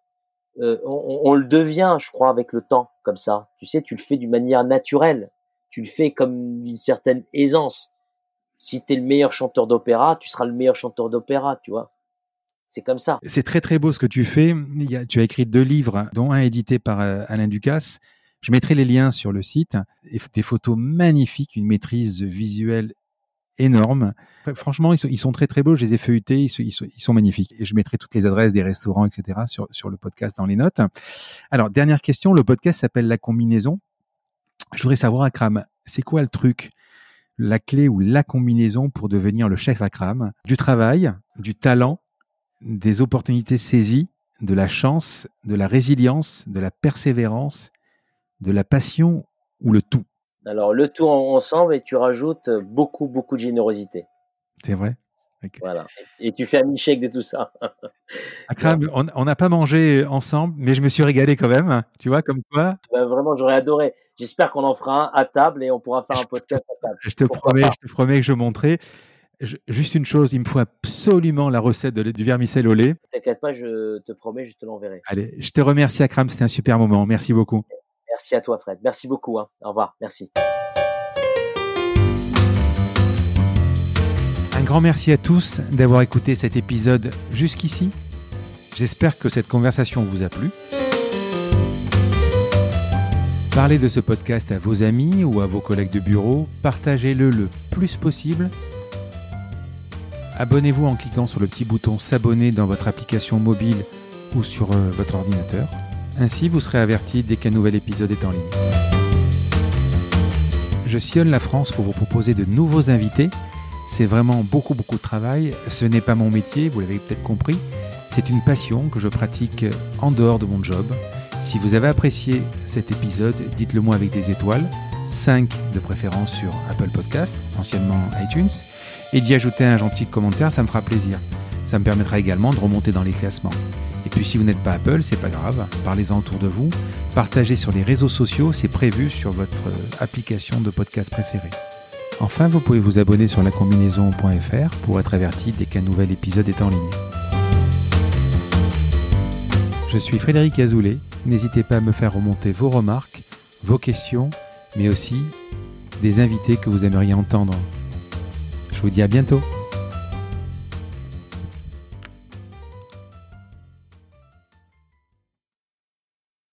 euh, on, on le devient, je crois, avec le temps, comme ça. Tu sais, tu le fais d'une manière naturelle. Tu le fais comme d'une certaine aisance. Si tu es le meilleur chanteur d'opéra, tu seras le meilleur chanteur d'opéra, tu vois. C'est comme ça. C'est très très beau ce que tu fais. Il y a- tu as écrit deux livres, dont un édité par euh, Alain Ducasse. Je mettrai les liens sur le site. Et des photos magnifiques, une maîtrise visuelle énorme. Franchement, ils sont, ils sont très très beaux. Je les ai feuilletés, ils sont, ils, sont, ils sont magnifiques. Et je mettrai toutes les adresses des restaurants, etc. sur, sur le podcast dans les notes. Alors, dernière question. Le podcast s'appelle La Combinaison. Je voudrais savoir, Akram, c'est quoi le truc, la clé ou la combinaison pour devenir le chef Akram? Du travail, du talent, des opportunités saisies, de la chance, de la résilience, de la persévérance, de la passion ou le tout? Alors, le tout en- ensemble et tu rajoutes beaucoup, beaucoup de générosité. C'est vrai Voilà. Et tu fais un milkshake de tout ça. Akram, on on n'a pas mangé ensemble, mais je me suis régalé quand même. Tu vois, comme quoi, Ben, vraiment, j'aurais adoré. J'espère qu'on en fera un à table et on pourra faire un podcast à table. je te Pourquoi promets, je te promets que je montrerai. Je- juste une chose, il me faut absolument la recette de- du vermicelle au lait. T'inquiète pas, je te promets, je te l'enverrai. Allez, je te remercie Akram, c'était un super moment. Merci beaucoup. Merci à toi, Fred. Merci beaucoup. Hein. Au revoir. Merci. Un grand merci à tous d'avoir écouté cet épisode jusqu'ici. J'espère que cette conversation vous a plu. Parlez de ce podcast à vos amis ou à vos collègues de bureau. Partagez-le le plus possible. Abonnez-vous en cliquant sur le petit bouton s'abonner dans votre application mobile ou sur euh, votre ordinateur. Ainsi, vous serez averti dès qu'un nouvel épisode est en ligne. Je sillonne la France pour vous proposer de nouveaux invités. C'est vraiment beaucoup, beaucoup de travail. Ce n'est pas mon métier, vous l'avez peut-être compris. C'est une passion que je pratique en dehors de mon job. Si vous avez apprécié cet épisode, dites-le moi avec des étoiles, 5 de préférence sur Apple Podcast, anciennement iTunes, et d'y ajouter un gentil commentaire, ça me fera plaisir. Ça me permettra également de remonter dans les classements. Et puis si vous n'êtes pas Apple, c'est pas grave, parlez-en autour de vous, partagez sur les réseaux sociaux, c'est prévu sur votre application de podcast préférée. Enfin, vous pouvez vous abonner sur lacombinaison.fr pour être averti dès qu'un nouvel épisode est en ligne. Je suis Frédéric Azoulay. N'hésitez pas à me faire remonter vos remarques, vos questions, mais aussi des invités que vous aimeriez entendre. Je vous dis à bientôt.